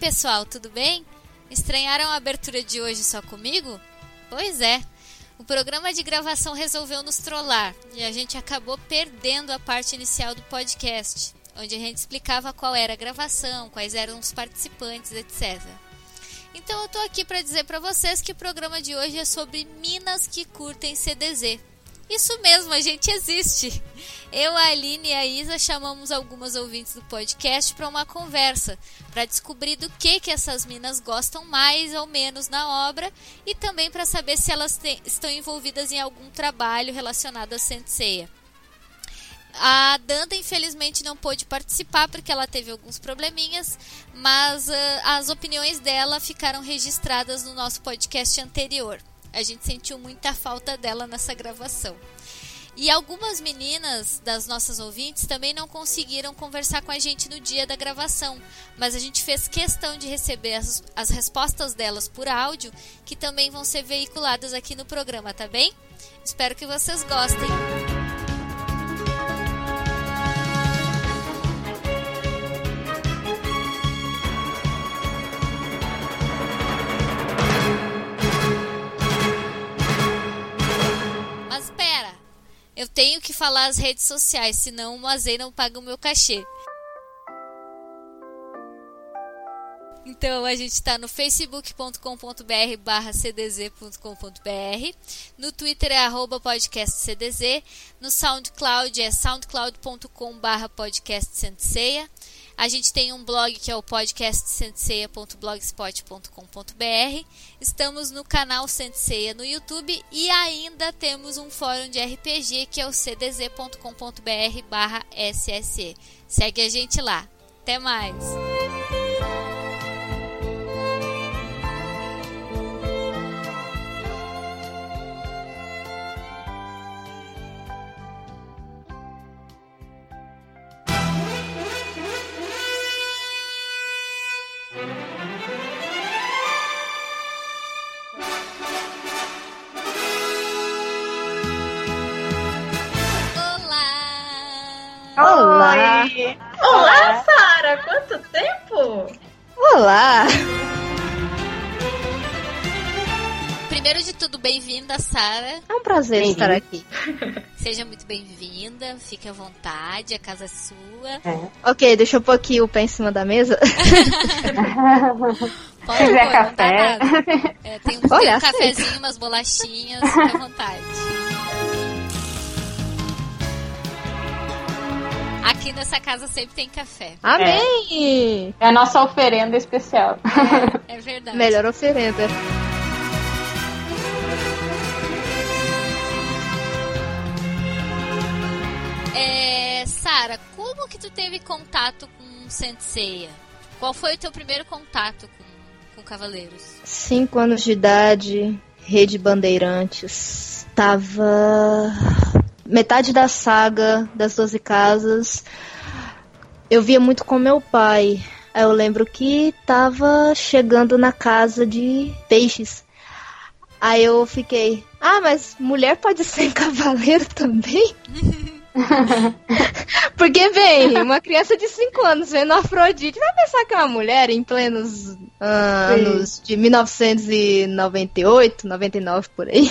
pessoal, tudo bem? Estranharam a abertura de hoje só comigo? Pois é. O programa de gravação resolveu nos trollar e a gente acabou perdendo a parte inicial do podcast, onde a gente explicava qual era a gravação, quais eram os participantes, etc. Então eu tô aqui para dizer para vocês que o programa de hoje é sobre minas que curtem CDZ. Isso mesmo, a gente existe. Eu, a Aline e a Isa chamamos algumas ouvintes do podcast para uma conversa, para descobrir do que que essas minas gostam mais ou menos na obra e também para saber se elas te, estão envolvidas em algum trabalho relacionado a Senseiya. A Danda, infelizmente, não pôde participar porque ela teve alguns probleminhas, mas uh, as opiniões dela ficaram registradas no nosso podcast anterior. A gente sentiu muita falta dela nessa gravação. E algumas meninas das nossas ouvintes também não conseguiram conversar com a gente no dia da gravação, mas a gente fez questão de receber as, as respostas delas por áudio, que também vão ser veiculadas aqui no programa, tá bem? Espero que vocês gostem. Eu tenho que falar as redes sociais, senão o Mazei não paga o meu cachê. Então a gente está no facebook.com.br barra cdz.com.br, no Twitter é arroba podcastcdz, no SoundCloud é soundcloud.com barra podcastsenseia, a gente tem um blog que é o podcastsenseia.blogspot.com.br. Estamos no canal Senseia no YouTube e ainda temos um fórum de RPG que é o cdz.com.br/sse. Segue a gente lá. Até mais. Olá! Oi. Olá, Sara! Quanto tempo? Olá! Primeiro de tudo, bem-vinda, Sara. É um prazer Bem estar aqui. Seja muito bem-vinda, fique à vontade, a casa é sua. É. Ok, deixa eu pôr aqui o pé em cima da mesa. Pode Se quiser pôr, não dá café. nada. É, tem um, tem Olha, um aceito. cafezinho, umas bolachinhas, fique à vontade. Aqui nessa casa sempre tem café. Amém! É a nossa oferenda especial. É, é verdade. Melhor oferenda. É, Sara, como que tu teve contato com Senseiya? Qual foi o teu primeiro contato com, com Cavaleiros? Cinco anos de idade, Rede Bandeirantes. Tava metade da saga das Doze Casas. Eu via muito com meu pai. Aí eu lembro que tava chegando na casa de peixes. Aí eu fiquei, ah, mas mulher pode ser cavaleiro também? Porque, bem, uma criança de 5 anos vendo Afrodite vai pensar que é uma mulher em plenos ah, Sim. anos de 1998, 99 por aí.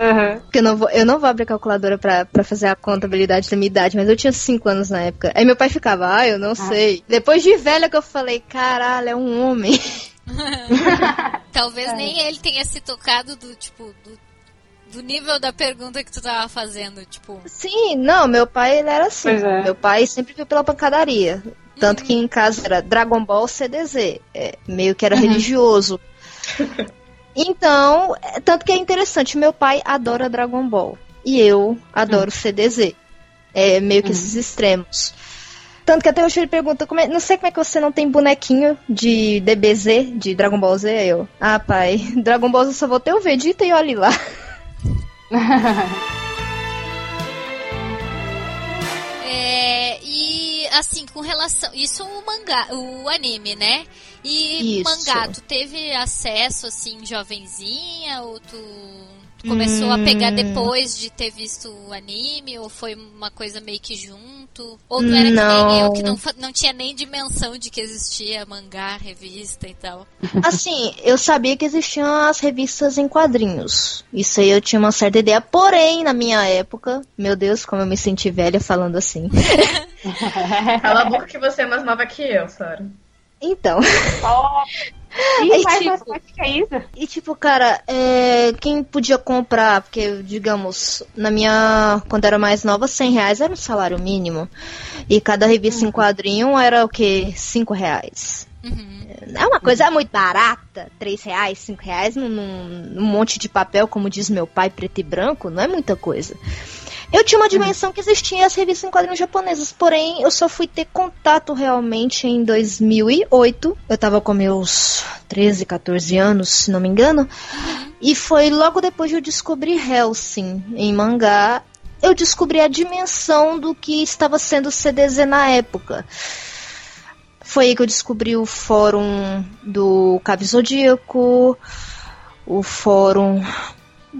Uhum. Porque eu não vou, eu não vou abrir a calculadora pra, pra fazer a contabilidade da minha idade, mas eu tinha 5 anos na época. Aí meu pai ficava, ah, eu não sei. Depois de velha que eu falei, caralho, é um homem. Talvez É. nem ele tenha se tocado do tipo do, do nível da pergunta que tu tava fazendo, tipo. Sim, não, meu pai ele era assim. É. Meu pai sempre viu pela pancadaria. Tanto que em casa era Dragon Ball CDZ. É, meio que era Uhum. religioso. Então, é, tanto que é interessante, meu pai adora Dragon Ball. E eu adoro CDZ. É meio que Uhum. esses extremos. Tanto que até hoje ele pergunta, como é- não sei como é que você não tem bonequinho de DBZ, de Dragon Ball Z. Aí Eu, ah, pai, Dragon Ball Z só vou ter o Vegeta e olhe lá. É, assim, com relação. Isso o mangá, o anime, né? E Isso. mangá, tu teve acesso assim, jovenzinha? Ou tu, tu começou a pegar Hum. depois de ter visto o anime? Ou foi uma coisa meio que junto? Tu, ou tu era que nem Não. eu, que não, não tinha nem dimensão de que existia mangá, revista e tal. Assim, eu sabia que existiam as revistas em quadrinhos. Isso aí eu tinha uma certa ideia. Porém, na minha época, meu Deus, como eu me senti velha falando assim. Cala a boca que você é mais nova que eu, Sara. Então, Aí, Ih, mais tipo- mais que Isa. e tipo, cara, é, quem podia comprar, porque, digamos, na minha. Quando era mais nova, 100 reais era um salário mínimo. E cada revista em quadrinho era o quê? 5 reais. Uhum. É uma coisa muito barata, 3 reais, 5 reais num- num monte de papel, como diz meu pai, preto e branco, não é muita coisa. Eu tinha uma dimensão que existia as revistas em quadrinhos japonesas, porém eu só fui ter contato realmente em 2008. Eu tava com meus 13, 14 anos, se não me engano. E foi logo depois de eu descobrir Hellsing em mangá. Eu descobri a dimensão do que estava sendo CDZ na época. Foi aí que eu descobri o fórum do Cave Zodíaco, o fórum.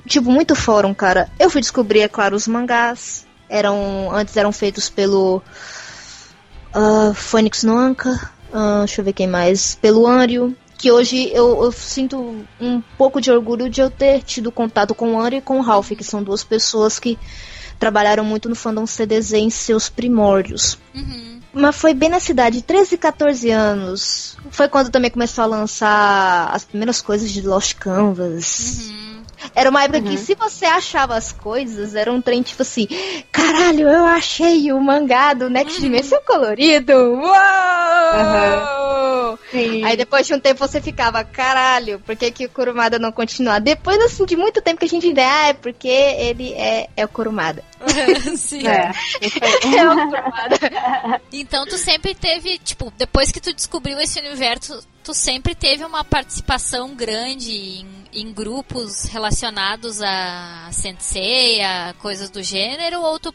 Tipo, muito fórum, cara. Eu fui descobrir, é claro, os mangás. Eram. Antes eram feitos pelo. ah, Phoenix no Anka. ah, deixa eu ver quem mais. Pelo Anrio. Que hoje eu, eu sinto um pouco de orgulho de eu ter tido contato com o Anrio e com o Ralph, que são duas pessoas que trabalharam muito no fandom CDZ em seus primórdios. Uhum. Mas foi bem na cidade, 13, 14 anos. Foi quando também começou a lançar as primeiras coisas de Lost Canvas. Uhum. Era uma época Uhum. que se você achava as coisas, era um trem tipo assim, caralho, eu achei o mangá do Next Dimension colorido. Uou! Sim. Aí depois de um tempo você ficava, caralho, por que, que o Kurumada não continua? Depois assim de muito tempo que a gente ideia, ah, é porque ele é, é o Kurumada. Sim. É. É o Kurumada. Então tu sempre teve, tipo, depois que tu descobriu esse universo, tu sempre teve uma participação grande em, em grupos relacionados a Sensei, a coisas do gênero, ou tu,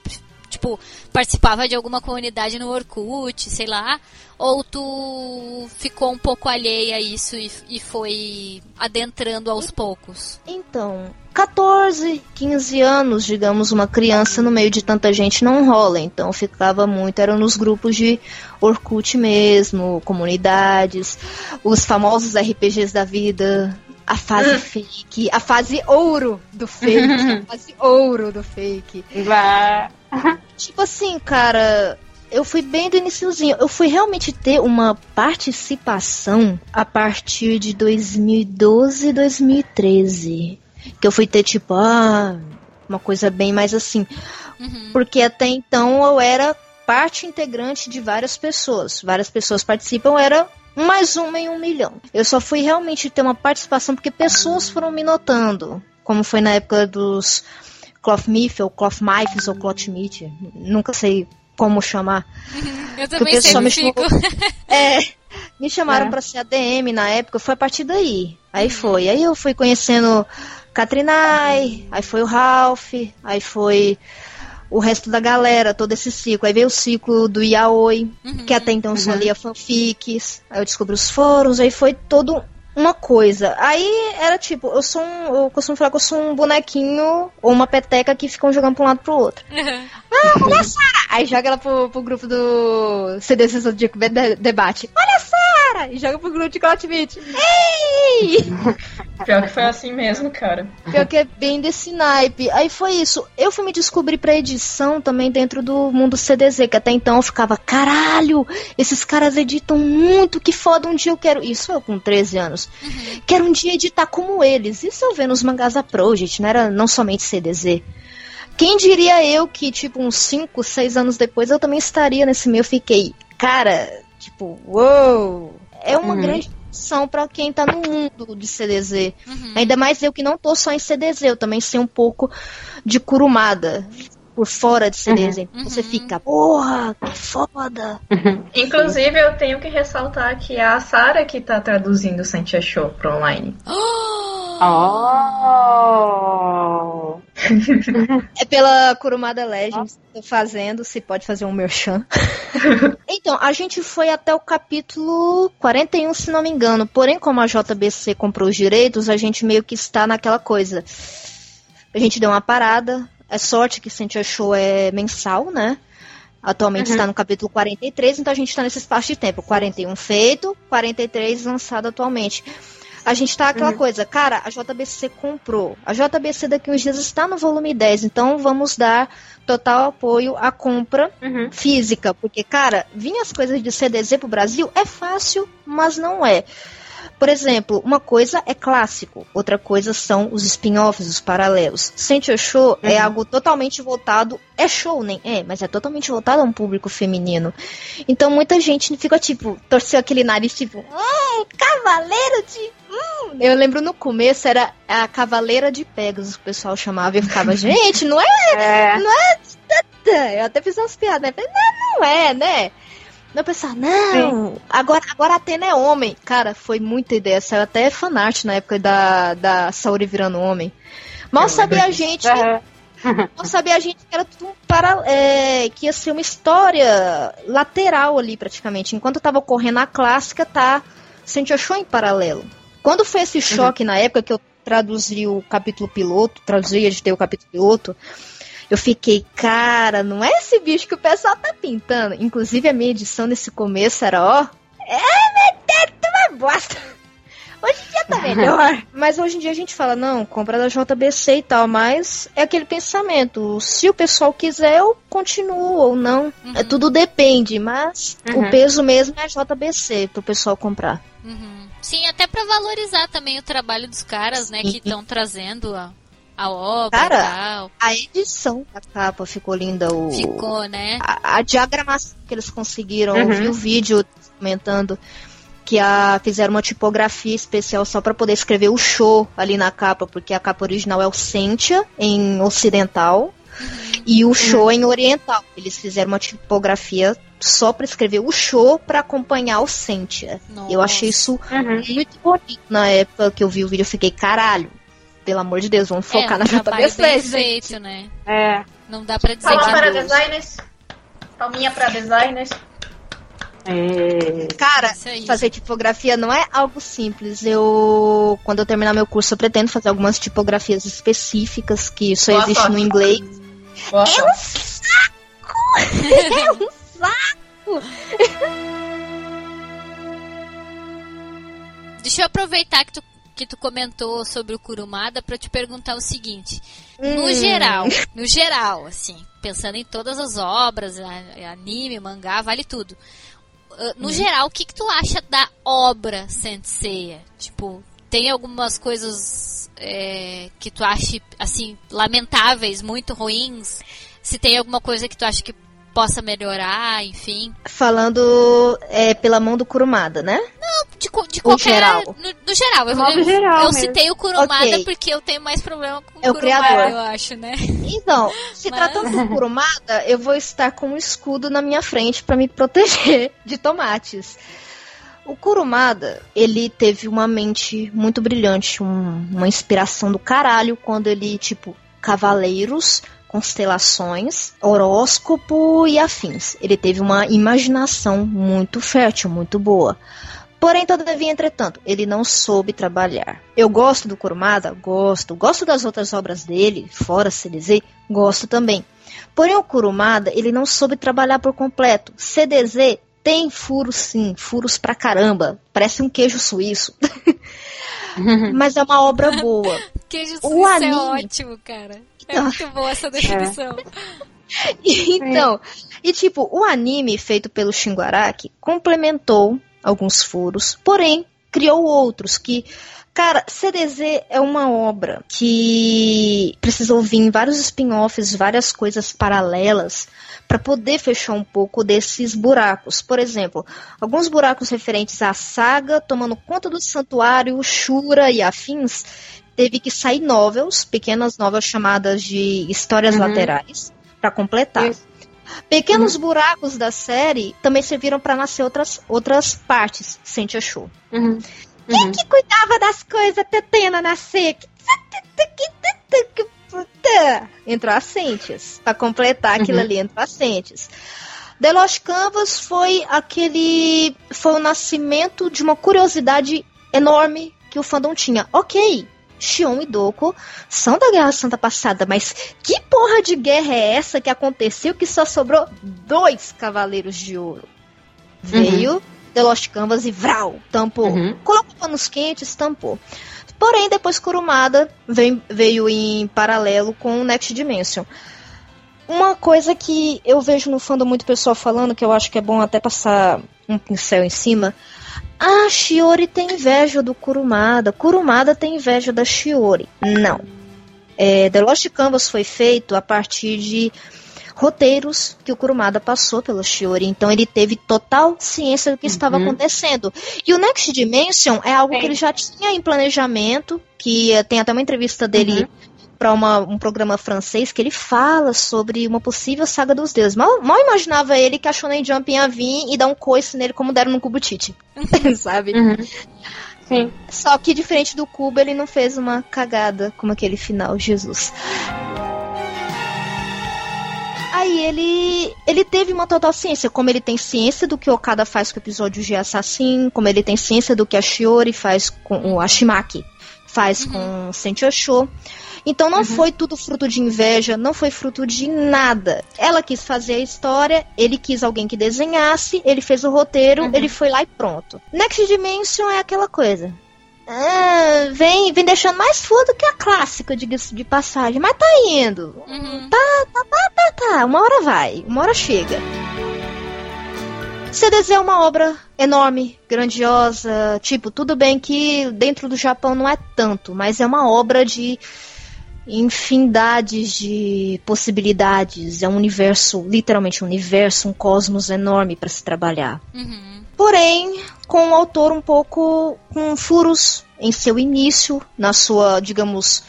tipo, participava de alguma comunidade no Orkut, sei lá, ou tu ficou um pouco alheia a isso e, e foi adentrando aos poucos? Então, 14, 15 anos, digamos, uma criança no meio de tanta gente não rola. Então ficava muito, eram nos grupos de Orkut mesmo, comunidades, os famosos RPGs da vida, a fase fake, a fase ouro do fake, a fase ouro do fake. Vá. Tipo assim, cara, eu fui bem do iniciozinho. Eu fui realmente ter uma participação a partir de 2012, 2013. Que eu fui ter, tipo, ah, uma coisa bem mais assim. Uhum. Porque até então eu era parte integrante de várias pessoas. Várias pessoas participam, eu era mais uma em um milhão. Eu só fui realmente ter uma participação porque pessoas foram me notando. Como foi na época dos Cloth Myth, ou Cloth ou Cloth Meat. Nunca sei como chamar. Eu também sempre me fico. É, me chamaram É. pra ser ADM na época, foi a partir daí. Aí foi. Aí eu fui conhecendo Katrinai, aí foi o Ralph, aí foi o resto da galera, todo esse ciclo. Aí veio o ciclo do Yaoi, Uhum. que até então só lia fanfics. Aí eu descobri os fóruns, aí foi todo uma coisa. Aí era tipo, eu sou um. Eu costumo falar que eu sou um bonequinho ou uma peteca que ficam jogando pra um lado pro outro. Aí joga ela pro, pro grupo do CDC Zodíaco de Debate. Olha, E joga pro grupo de Clotmit. Ei! Pior que foi assim mesmo, cara. Pior que é bem desse naipe. Aí foi isso. Eu fui me descobrir pra edição também dentro do mundo CDZ, que até então eu ficava, caralho, esses caras editam muito, que foda, um dia eu quero. Isso eu com 13 anos. Quero um dia editar como eles. Isso eu vendo os mangás da Project, não era não somente CDZ. Quem diria eu que, tipo, uns 5, 6 anos depois eu também estaria nesse meio? Eu fiquei, cara, tipo, uou! É uma Uhum. grande opção pra quem tá no mundo de CDZ. Uhum. Ainda mais eu que não tô só em CDZ, eu também sei um pouco de curumada por fora de CDZ. Então Você Uhum. fica, porra, que foda! Inclusive, eu tenho que ressaltar que é a Sara que tá traduzindo o Sentia Show pro online. Oh! É pela Kurumada Legends que eu tô fazendo, se pode fazer um merchan. então, a gente foi até o capítulo 41, se não me engano. Porém, como a JBC comprou os direitos, a gente meio que está naquela coisa. A gente deu uma parada. É sorte que Sentia Show é mensal, né? Atualmente Uhum. está no capítulo 43, então a gente está nesse espaço de tempo. 41 feito, 43 lançado atualmente. A gente tá aquela Uhum. coisa, cara, a JBC comprou. A JBC daqui uns dias está no volume 10, então vamos dar total apoio à compra Uhum. física, porque, cara, vir as coisas de CDZ pro Brasil é fácil, mas não é. Por exemplo, uma coisa é clássico, outra coisa são os spin-offs, os paralelos. Sente Show é Uhum. algo totalmente voltado, é show, nem é, mas é totalmente voltado a um público feminino. Então muita gente fica tipo, torceu aquele nariz tipo, hum, cavaleiro de. Hum. Eu lembro no começo era a cavaleira de Pegasus, o pessoal chamava e eu ficava, gente, não é É. eu até fiz umas piadas, né? Não, não é, né? Eu pensava, não, agora, agora a Atena é homem. Cara, foi muita ideia. Saiu até fanart na época da, da Saori virando homem. Mal sabia a gente, mal sabia a gente que era tudo para, é, que ia ser uma história lateral ali praticamente. Enquanto tava ocorrendo a clássica, tá Sente Show em paralelo. Quando foi esse choque na época que eu traduzi o capítulo piloto, traduzi, editei o capítulo piloto, eu fiquei, cara, não é esse bicho que o pessoal tá pintando. Inclusive a minha edição nesse começo era, ó, é, meu Deus, uma bosta. Hoje em dia tá melhor. Mas hoje em dia a gente fala, não, compra da JBC e tal, mas é aquele pensamento. Se o pessoal quiser, eu continuo ou não. Uhum. É, tudo depende, mas Uhum. o peso mesmo é a JBC pro pessoal comprar. Uhum. Sim, até pra valorizar também o trabalho dos caras, né, que estão trazendo a, a obra Cara, tal. A edição da capa ficou linda. O, Ficou, né? a, a diagramação que eles conseguiram, eu Uhum. vi o vídeo comentando que a, fizeram uma tipografia especial só para poder escrever o show ali na capa, porque a capa original é o Sentia em ocidental e o show em oriental. Eles fizeram uma tipografia só para escrever o show para acompanhar o Sentia. Eu Nossa. achei isso Uhum. muito bonito na época que eu vi o vídeo. Eu fiquei, caralho, pelo amor de Deus, vamos focar é, na um JBC. bem gente." feito, né? É. Não dá pra dizer Palma para é designers. Palminha para designers. É. Cara, fazer tipografia não é algo simples. Eu, quando eu terminar meu curso, eu pretendo fazer algumas tipografias específicas que só Boa existe sorte. no inglês. Boa É um sorte. saco! é um saco! Deixa eu aproveitar que tu, que tu comentou sobre o Kurumada pra te perguntar o seguinte. No Hum. geral, no geral, assim, pensando em todas as obras, anime, mangá, vale tudo. Uh, No geral, o que, que tu acha da obra Senseiya? Tipo, tem algumas coisas é, que tu acha, assim, lamentáveis, muito ruins? Se tem alguma coisa que tu acha que possa melhorar, enfim. Falando é, pela mão do Kurumada, né? De, co- de Ou qualquer. geral? No, no geral. Eu, eu, geral eu mesmo. citei o Kurumada Ok. porque eu tenho mais problema com É o Kurumada, criador. eu acho, né? Então, se Mas- tratando do Kurumada, eu vou estar com um escudo na minha frente para me proteger de tomates. O Kurumada, ele teve uma mente muito brilhante, um- uma inspiração do caralho quando ele, tipo, cavaleiros, constelações, horóscopo e afins. Ele teve uma imaginação muito fértil, muito boa. Porém, todavia, entretanto, ele não soube trabalhar. Eu gosto do Kurumada? Gosto. Gosto das outras obras dele, fora CDZ? Gosto também. Porém, o Kurumada, ele não soube trabalhar por completo. CDZ tem furos sim, furos pra caramba. Parece um queijo suíço. Mas é uma obra boa. Queijo O suíço é anime. ótimo, cara. É Então. muito boa essa definição. então, e tipo, o anime feito pelo Shinguaraki complementou alguns furos, porém criou outros que, cara, CDZ é uma obra que precisou vir em vários spin-offs, várias coisas paralelas para poder fechar um pouco desses buracos. Por exemplo, alguns buracos referentes à saga, tomando conta do santuário, Shura e afins, teve que sair novels, pequenas novels chamadas de histórias Uhum. laterais, para completar. Isso. Pequenos buracos da série também serviram para nascer outras, outras partes, Sente Show. Uhum. Uhum. Que cuidava das coisas Tetena nascer. Entrou a Sentias. Pra completar aquilo Uhum. ali, entrou a Sentias. The Lost Canvas foi aquele. Foi o nascimento de uma curiosidade enorme que o fandom tinha. Ok, Shion e Doko são da Guerra Santa Passada, mas que porra de guerra é essa que aconteceu que só sobrou dois Cavaleiros de Ouro? Veio The Lost Canvas e Vral, tampou. Uhum. Colocou panos quentes, tampou. Porém, depois Kurumada veio, veio em paralelo com o Next Dimension. Uma coisa que eu vejo no fandom muito pessoal falando, que eu acho que é bom até passar um pincel em cima. Ah, Shiori tem inveja do Kurumada. Kurumada tem inveja da Shiori. Não. É, The Lost Canvas foi feito a partir de roteiros que o Kurumada passou pela Shiori. Então ele teve total ciência do que estava Uhum. acontecendo. E o Next Dimension é algo Sim. que ele já tinha em planejamento, que eh, tem até uma entrevista dele para um programa francês que ele fala sobre uma possível saga dos deuses. Mal, mal imaginava ele que a Shonen Jump ia vir e dar um coice nele como deram no Cubo Tite. Sabe? Uhum. Sim. Só que diferente do Cubo, ele não fez uma cagada como aquele final, Jesus. Aí ele ele teve uma total ciência, como ele tem ciência do que o Okada faz com o episódio de Assassin, como ele tem ciência do que a Shiori faz com o Ashimaki, faz com o Sentiosho. Então não foi tudo fruto de inveja, não foi fruto de nada. Ela quis fazer a história, ele quis alguém que desenhasse, ele fez o roteiro, ele foi lá e pronto. Next Dimension é aquela coisa. Ah, vem, vem deixando mais do que a clássica, diga-se de passagem, mas tá indo. Uhum. Tá, tá, uma hora vai, uma hora chega. CDZ é uma obra enorme, grandiosa, tipo, tudo bem que dentro do Japão não é tanto, mas é uma obra de infinidades de possibilidades, é um universo, literalmente um universo, um cosmos enorme para se trabalhar. Uhum. Porém, com o autor um pouco com furos em seu início, na sua, digamos,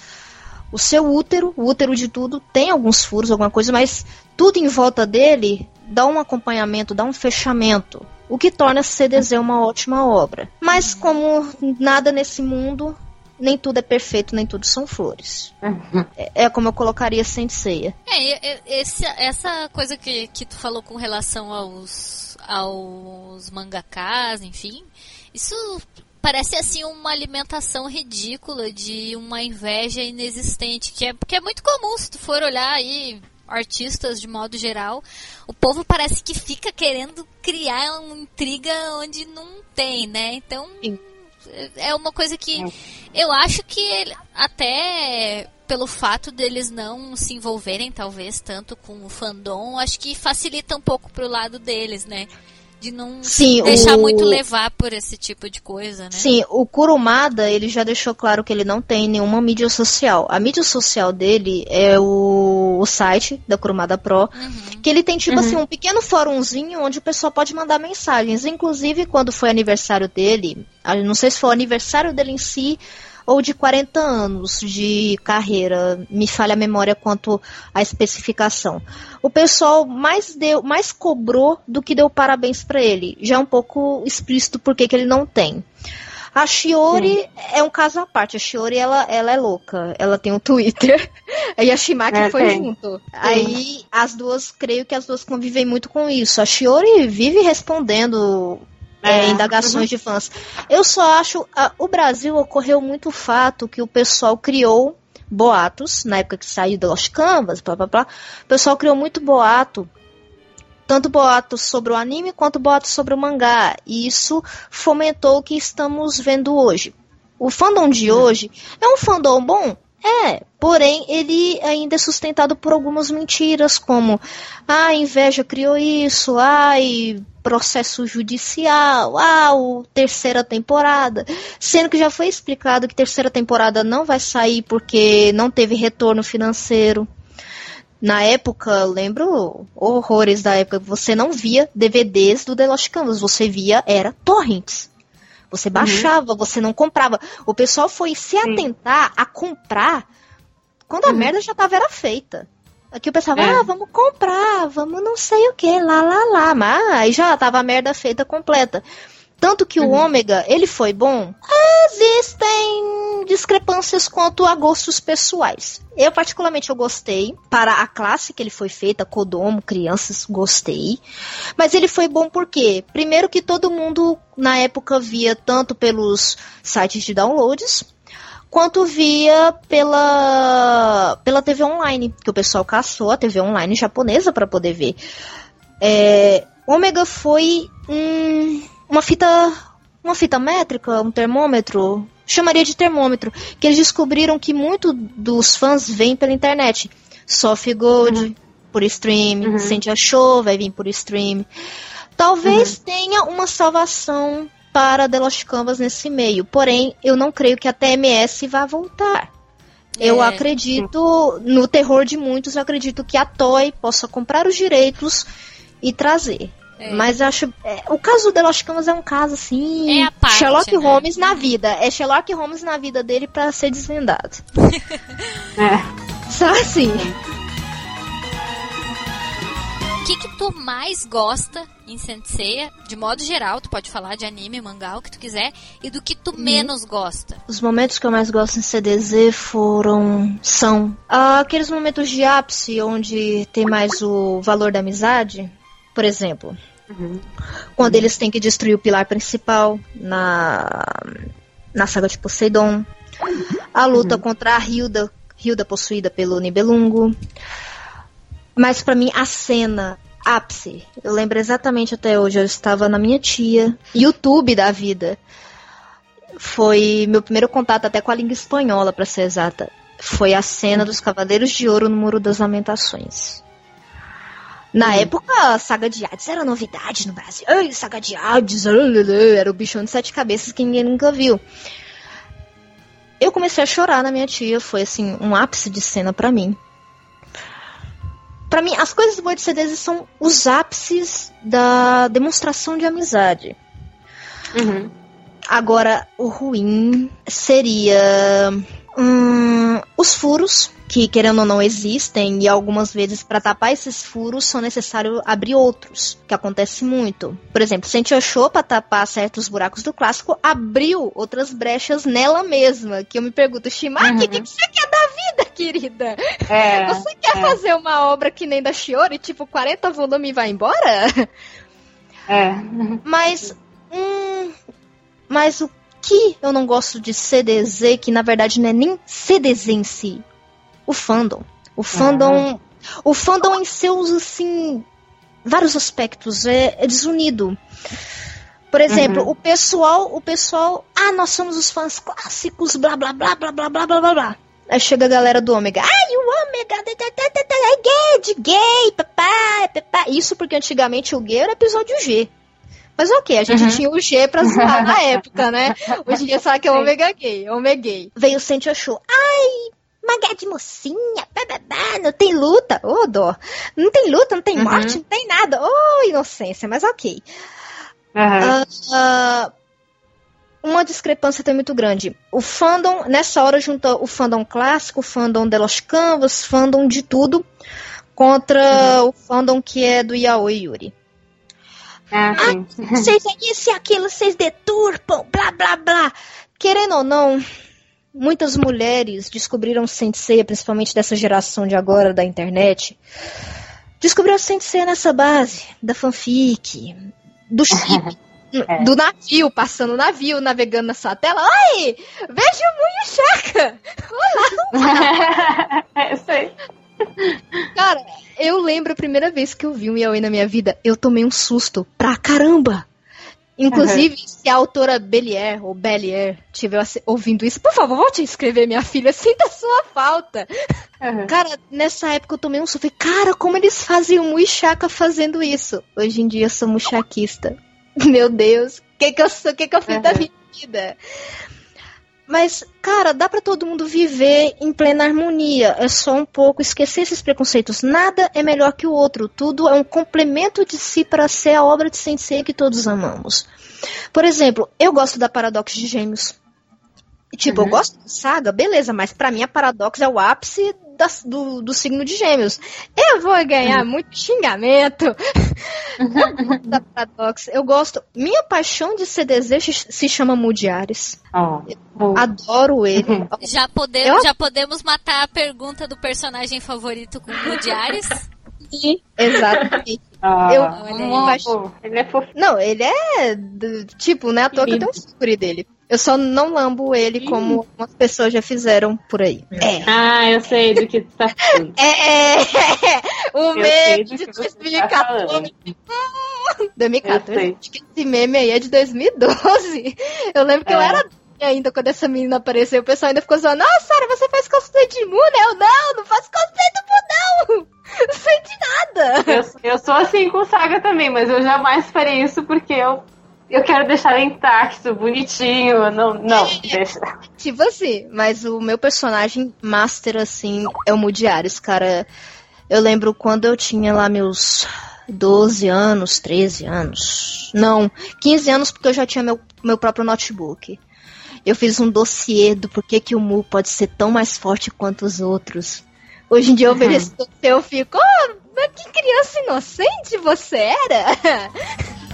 o seu útero, o útero de tudo, tem alguns furos, alguma coisa, mas tudo em volta dele dá um acompanhamento, dá um fechamento. O que torna CDZ uma ótima obra. Mas como nada nesse mundo, nem tudo é perfeito, nem tudo são flores. Uhum. É, é como eu colocaria Senseiya. É, e- e- esse- essa coisa que, que tu falou com relação aos, aos mangakas, enfim, isso parece assim uma alimentação ridícula de uma inveja inexistente, que é, que é muito comum se tu for olhar aí artistas de modo geral, o povo parece que fica querendo criar uma intriga onde não tem, né? Então Sim. É uma coisa que eu acho que ele- até pelo fato deles não se envolverem talvez tanto com o fandom, acho que facilita um pouco pro lado deles, né? De não Sim, deixar o- muito levar por esse tipo de coisa, né? Sim, o Kurumada, ele já deixou claro que ele não tem nenhuma mídia social. A mídia social dele é o, o site da Kurumada Pro, Uhum. que ele tem tipo assim um pequeno fórumzinho onde o pessoal pode mandar mensagens. Inclusive, quando foi aniversário dele, ah, não sei se foi o aniversário dele em si ou de 40 anos de carreira, me falha a memória quanto à especificação. O pessoal mais deu, mais cobrou do que deu parabéns pra ele. Já é um pouco explícito porque que ele não tem. A Shiori é um caso à parte. A Shiori, ela, ela é louca. Ela tem um Twitter. e a Shimaki É, foi tem. junto. Aí, as duas, creio que as duas convivem muito com isso. A Shiori vive respondendo é, É, indagações de fãs. Eu só acho. ah, o Brasil ocorreu muito fato que o pessoal criou boatos, na época que saiu The Lost Canvas, blá blá blá. O pessoal criou muito boato. Tanto boatos sobre o anime quanto boatos sobre o mangá. E isso fomentou o que estamos vendo hoje. O fandom de hoje é um fandom bom? É, porém ele ainda é sustentado por algumas mentiras, como ah, a inveja criou isso, ai, processo judicial, ah, o terceira temporada. Sendo que já foi explicado que terceira temporada não vai sair porque não teve retorno financeiro. Na época, lembro horrores da época, você não via DVDs do The Lost Canvas, você via era torrents. Você baixava, você não comprava. O pessoal foi se atentar a comprar quando a Uhum. merda já tava era feita. Aqui o pessoal, É. ah, vamos comprar, vamos não sei o que, lá, lá, lá. Mas aí já tava a merda feita completa. Tanto que o ômega, ele foi bom? Existem discrepâncias quanto a gostos pessoais. Eu, particularmente, eu gostei. Para a classe que ele foi feita, Kodomo, crianças, gostei. Mas ele foi bom porque, primeiro que todo mundo, na época, via tanto pelos sites de downloads, quanto via pela, pela TV online, que o pessoal caçou a TV online japonesa para poder ver. É, Ômega foi hum, uma fita uma fita métrica, um termômetro, chamaria de termômetro, que eles descobriram que muito dos fãs vêm pela internet. Soft Gold, uhum. por stream, uhum. Sente Show vai vir por stream. Talvez uhum. tenha uma salvação para The Lost Canvas nesse meio, porém eu não creio que a TMS vá voltar. É. Eu acredito no terror de muitos, eu acredito que a Toy possa comprar os direitos e trazer. É. Mas eu acho. É, o caso do The Lost Canvas é um caso assim. É a parte, Sherlock né? Holmes na vida. É Sherlock Holmes na vida dele para ser desvendado. é. Só assim. O que, que tu mais gosta em Senseiya? De modo geral, tu pode falar de anime, mangá, o que tu quiser, e do que tu hum. menos gosta. Os momentos que eu mais gosto em CDZ foram. são aqueles momentos de ápice onde tem mais o valor da amizade por exemplo, uhum. quando uhum. eles têm que destruir o pilar principal na, na saga de Poseidon, a luta uhum. contra a Hilda, Hilda possuída pelo Nibelungo. Mas para mim a cena ápice, eu lembro exatamente até hoje, eu estava na minha tia, YouTube da vida. Foi meu primeiro contato até com a língua espanhola, para ser exata. Foi a cena dos Cavaleiros de Ouro no Muro das Lamentações. Na hum. época, a saga de Hades era novidade no Brasil. Ai, saga de Hades, era o bichão de sete cabeças que ninguém nunca viu. Eu comecei a chorar na minha tia, foi assim, um ápice de cena para mim. Para mim, as coisas boas de CDs são os ápices da demonstração de amizade. Uhum. Agora, o ruim seria hum, os furos que querendo ou não existem e algumas vezes para tapar esses furos são necessário abrir outros, que acontece muito. Por exemplo, Sente achou para tapar certos buracos do clássico, abriu outras brechas nela mesma, que eu me pergunto, Shimaki, o uhum. que, que, você quer da vida, querida? É, você quer é. fazer uma obra que nem da Shiori, tipo 40 volumes e vai embora? É. Mas hum, mas o que eu não gosto de CDZ, que na verdade não é nem CDZ em si, o fandom. O fandom. Uhum. O fandom em seus, assim. Vários aspectos. É, é desunido. Por exemplo, uhum. o pessoal, o pessoal, ah, nós somos os fãs clássicos, blá blá blá blá blá blá blá blá blá. Aí chega a galera do Ômega. Ai, o Ômega é gay, de gay, papai, papai. Isso porque antigamente o gay era episódio G. Mas ok, a gente uhum. tinha o G pra zoar na época, né? Hoje em dia sabe que é Ômega gay, Ômega gay. Veio o Sente achou. Ai, Mangá de mocinha, bababá, não tem luta, ô oh, dó. Não tem luta, não tem uhum. morte, não tem nada. Ô, oh, inocência, mas ok. Uhum. Uh, uh, uma discrepância tem muito grande. O fandom, nessa hora, junta o fandom clássico, o fandom de Los Canvas, fandom de tudo, contra uhum. o fandom que é do Yaoi Yuri. Ah, ah, vocês é isso e aquilo, vocês deturpam, blá blá blá. Querendo ou não, muitas mulheres descobriram Sensei, principalmente dessa geração de agora da internet, descobriram Sensei nessa base da fanfic, do chip, é. do navio, passando o navio, navegando na sua tela. Oi! Vejo o Chaca! Olá! é, sei. Cara, eu lembro a primeira vez que eu vi um Yaoi na minha vida, eu tomei um susto pra caramba. Inclusive, uhum. se a autora Belier ou Belier estiver ouvindo isso, por favor, volte a escrever, minha filha. Sinta sua falta. Uhum. Cara, nessa época eu tomei um susto. Cara, como eles faziam Muixaca fazendo isso? Hoje em dia eu sou muixaquista. Meu Deus, o que, que eu sou? que, que eu fiz uhum. da vida? Mas, cara, dá para todo mundo viver em plena harmonia. É só um pouco esquecer esses preconceitos. Nada é melhor que o outro. Tudo é um complemento de si para ser a obra de Sensei que todos amamos. Por exemplo, eu gosto da Paradox de Gêmeos. Tipo, uhum. eu gosto da saga, beleza, mas para mim a Paradox é o ápice da, do, do signo de gêmeos. Eu vou ganhar uhum. muito xingamento. da Paradox. Eu gosto. Minha paixão de CDZ se chama Mudiares. Oh. Adoro ele. Já podemos, Eu... já podemos matar a pergunta do personagem favorito com Mudiares? Sim, exatamente. Ah, Eu-. Ele é fofo. Não, ele é do- tipo, né? À toa que eu tenho um figure dele. Eu só não lambo ele como algumas pessoas já fizeram por aí. É. Ah, eu sei do que tu tá falando. É, é, o Eu sei meme de que você tá 2014. falando. 2014. Eu sei. Acho que esse meme aí é de 2012. Eu lembro que eu É. era ainda quando essa menina apareceu. O pessoal ainda ficou zoando: Nossa, Sara, você faz cosplay de Moon? Eu não, não faço cosplay do Moon, não. Não sei de nada. Eu, eu sou assim com Saga também, mas eu jamais farei isso porque eu, eu quero deixar intacto, bonitinho. Não, não, deixa. Tipo assim, mas o meu personagem master, assim, é o Mudiares, cara. Eu lembro quando eu tinha lá meus 12 anos, 13 anos. Não, 15 anos porque eu já tinha meu, meu próprio notebook. Eu fiz um dossiê do porquê que o Mu pode ser tão mais forte quanto os outros. Hoje em dia eu vejo esse dossiê eu fico, oh, mas que criança inocente você era?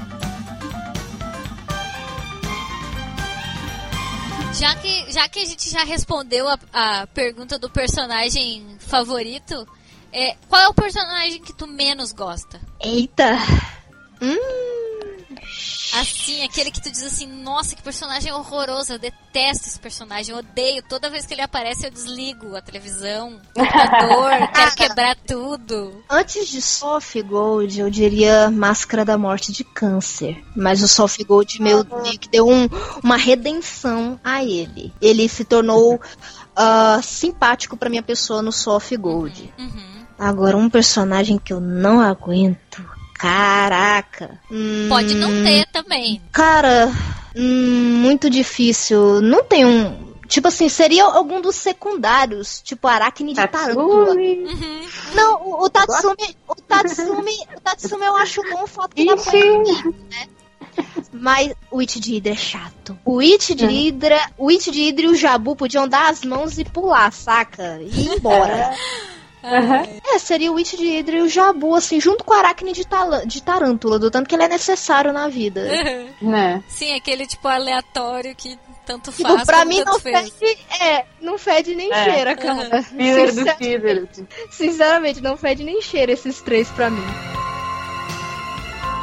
Já que, já que a gente já respondeu a, a pergunta do personagem favorito, é, qual é o personagem que tu menos gosta? Eita. Hum. Assim, aquele que tu diz assim, nossa, que personagem horroroso, eu detesto esse personagem, eu odeio, toda vez que ele aparece eu desligo a televisão, o computador, quero quebrar tudo. Antes de Soft Gold, eu diria Máscara da Morte de Câncer. Mas o Soft Gold meio meio que deu um- uma redenção a ele. Ele se tornou ah, simpático pra minha pessoa no Soft Gold. Uhum. Agora, um personagem que eu não aguento. Caraca. Pode não Hum, ter também. Cara, hum, muito difícil. Não tem um. Tipo assim, seria algum dos secundários, tipo Aracne de Tarântula. Uhum. Não, o, o Tatsumi, o Tatsumi, o Tatsumi eu acho bom o fato Ixi. apanha, mas o It de Hydra é chato. O It de Hydra, o It de Hydra e o Jabu podiam dar as mãos e pular, saca? E ir embora. Aham. É, seria o It de Hydra e o Jabu, assim, junto com o Aracne de, de Tarântula, do tanto que ele é necessário na vida. Né? Sim, aquele tipo aleatório que tanto Tipo, faz pra mim não fez. fede, é, não fede nem É. cheira, cara. Filler do Sincer- filler. assim. Sinceramente, não fede nem cheira esses três pra mim.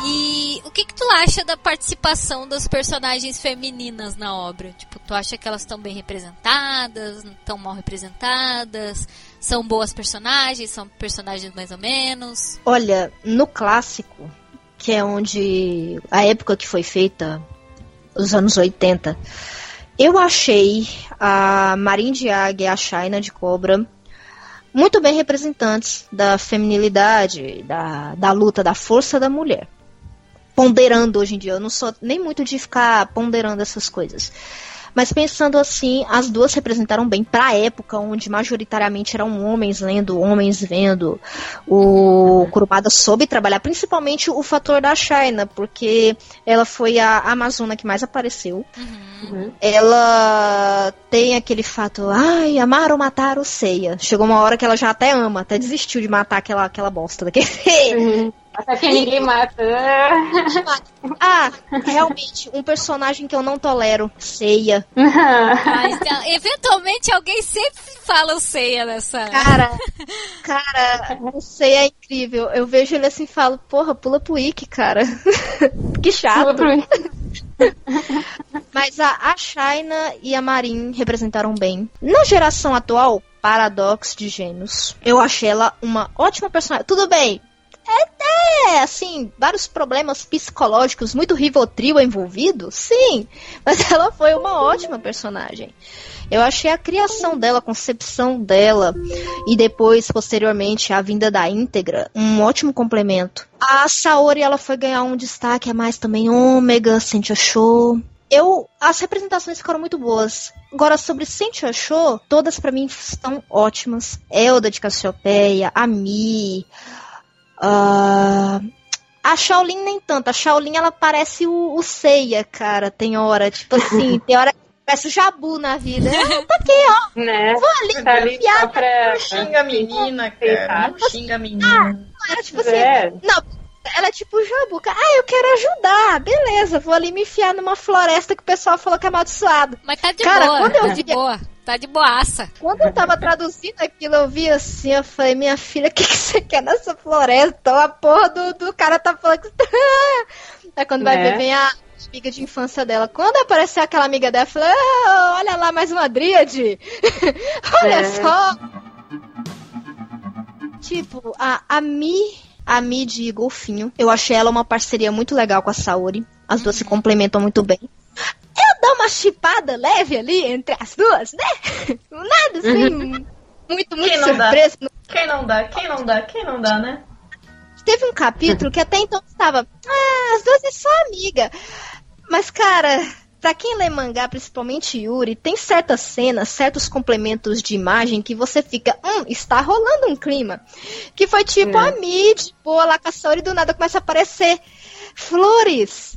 E o que que tu acha da participação das personagens femininas na obra? Tipo, tu acha que elas estão bem representadas, estão mal representadas? São boas personagens? São personagens mais ou menos? Olha, no clássico, que é onde a época que foi feita, os anos 80, eu achei a Marin de Águia e a Shaina de Cobra muito bem representantes da feminilidade, da, da luta, da força da mulher. Ponderando hoje em dia, eu não sou nem muito de ficar ponderando essas coisas. Mas pensando assim, as duas representaram bem pra época onde majoritariamente eram homens lendo, homens vendo. O Kurumada soube trabalhar principalmente o fator da China, porque ela foi a Amazona que mais apareceu. Uhum. Ela tem aquele fato, ai, amar ou matar o Seiya. Chegou uma hora que ela já até ama, até desistiu de matar aquela, aquela bosta daquele. Uhum. Até que ninguém mata. ah, realmente, um personagem que eu não tolero, Seiya. Mas tá, eventualmente alguém sempre fala o ceia nessa. Cara, cara, o Seiya é incrível. Eu vejo ele assim e falo, porra, pula pro Ikki, cara. que chato. Mas a, a Shaina e a Marin representaram bem. Na geração atual, Paradox de Gêmeos, eu achei ela uma ótima personagem. Tudo bem. É, é, assim, vários problemas psicológicos, muito Rivotril envolvido, sim. Mas ela foi uma ótima personagem. Eu achei a criação dela, a concepção dela e depois, posteriormente, a vinda da íntegra, um ótimo complemento. A Saori, ela foi ganhar um destaque a mais também, Ômega, Sentia Show. Eu, as representações ficaram muito boas. Agora, sobre Sentia Show, todas pra mim estão ótimas. Elda de Cassiopeia, a Ah, a Shaolin nem tanto. A Shaolin, ela parece o, o Seiya, cara, tem hora. Tipo assim, tem hora que parece o Jabu na vida. Ah, tá aqui, ó. Né? Vou ali, Tá ali só piada. pra. Não xinga a menina, cara. Não xinga a menina. Era tipo assim, É. não, ela é tipo jabuca. Ah, eu quero ajudar. Beleza, vou ali me enfiar numa floresta que o pessoal falou que é amaldiçoado. Mas tá de Cara, boa, quando eu tá de vi- boa. Tá de boaça. Quando eu tava traduzindo aquilo, eu vi assim, eu falei, minha filha, o que, que você quer nessa floresta? A porra do, do cara tá falando que. Aí quando vai Né? ver, vem a amiga de infância dela. Quando apareceu aquela amiga dela, eu falei, "Ah, olha lá, mais uma dríade. olha É. só. Tipo, a, a Mi, a Mi de Golfinho, eu achei ela uma parceria muito legal com a Saori. As duas se complementam muito bem. Dou uma chipada leve ali entre as duas, né? Nada assim, muito, muito Quem não dá? surpresa. Quem não dá? Quem não dá? Quem não dá, né? Teve um capítulo que até então estava, ah, as duas é só amiga. Mas, cara, pra quem lê mangá, principalmente Yuri, tem certas cenas, certos complementos de imagem que você fica, hum, está rolando um clima. Que foi tipo É. a Mid, boa lá com a Saori, do nada começa a aparecer flores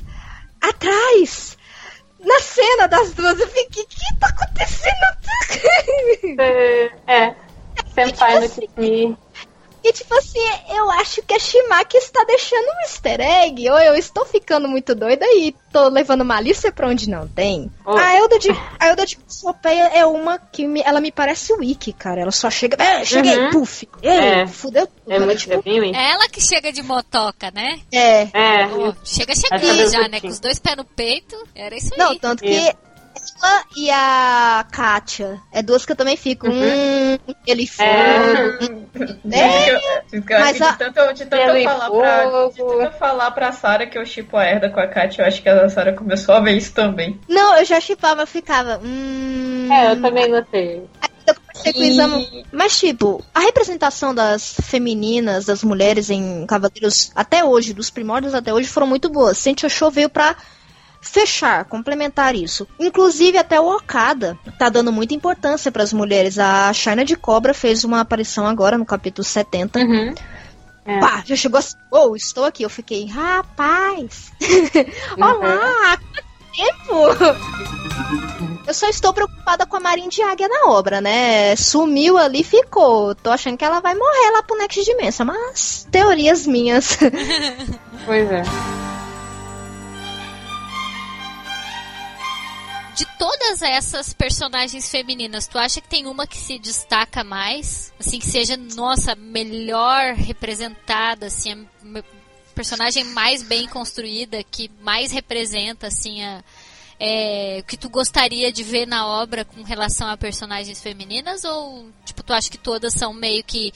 atrás. Na cena das duas, eu fiquei, o que tá acontecendo? É, é. Senpai no assim, Kiss Me. E tipo assim, eu acho que a Shimaki está deixando um easter egg, ou eu estou ficando muito doida e tô levando malícia pra onde não tem. Oh. A Elda de, a Elda de Sopeia é uma que me- ela me parece Wiki, cara. Ela só chega, "Ah, cheguei, Uhum. puf. Ei, É. fudeu tudo. É Ela, muito tipo, é bem ela que chega de motoca, né? é. É. Chega vez já, né? Com os dois pés no peito. Era isso aí. Não, tanto que E a Kátia é duas que eu também fico, Uhum. hum, ele foi. É, eu, eu mas a- que de tanto, de tanto eu falar pra, de tanto eu falar pra Sarah que eu chipo a Herda com a Kátia, eu acho que a Sarah começou a ver isso também. Não, eu já chipava, eu ficava, hum. É, eu também notei. Eu comecei com o exame Mas, tipo, a representação das femininas, das mulheres em Cavaleiros, até hoje, dos primórdios até hoje, foram muito boas. Sentia Show veio pra fechar, complementar isso. Inclusive, até o Okada tá dando muita importância pras mulheres. A China de Cobra fez uma aparição agora no capítulo 70. Uhum. É. Pá, já chegou assim, oh, estou aqui. Eu fiquei, rapaz, olá, quanto tempo! Eu só estou preocupada com a Marinha de Águia na obra, né? Sumiu ali, ficou. Tô achando que ela vai morrer lá pro Next Dimension, mas teorias minhas. Pois é. Todas essas personagens femininas, tu acha que tem uma que se destaca mais? Assim, que seja, nossa, melhor representada, assim, a personagem mais bem construída, que mais representa, assim, a, é, o que tu gostaria de ver na obra com relação a personagens femininas? Ou, tipo, tu acha que todas são meio que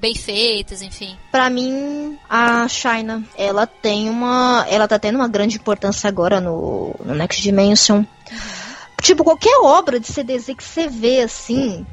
bem feitas, enfim? Pra mim, a China, ela tem uma. Ela tá tendo uma grande importância agora no, no Next Dimension. Tipo, qualquer obra de CDZ que você vê assim,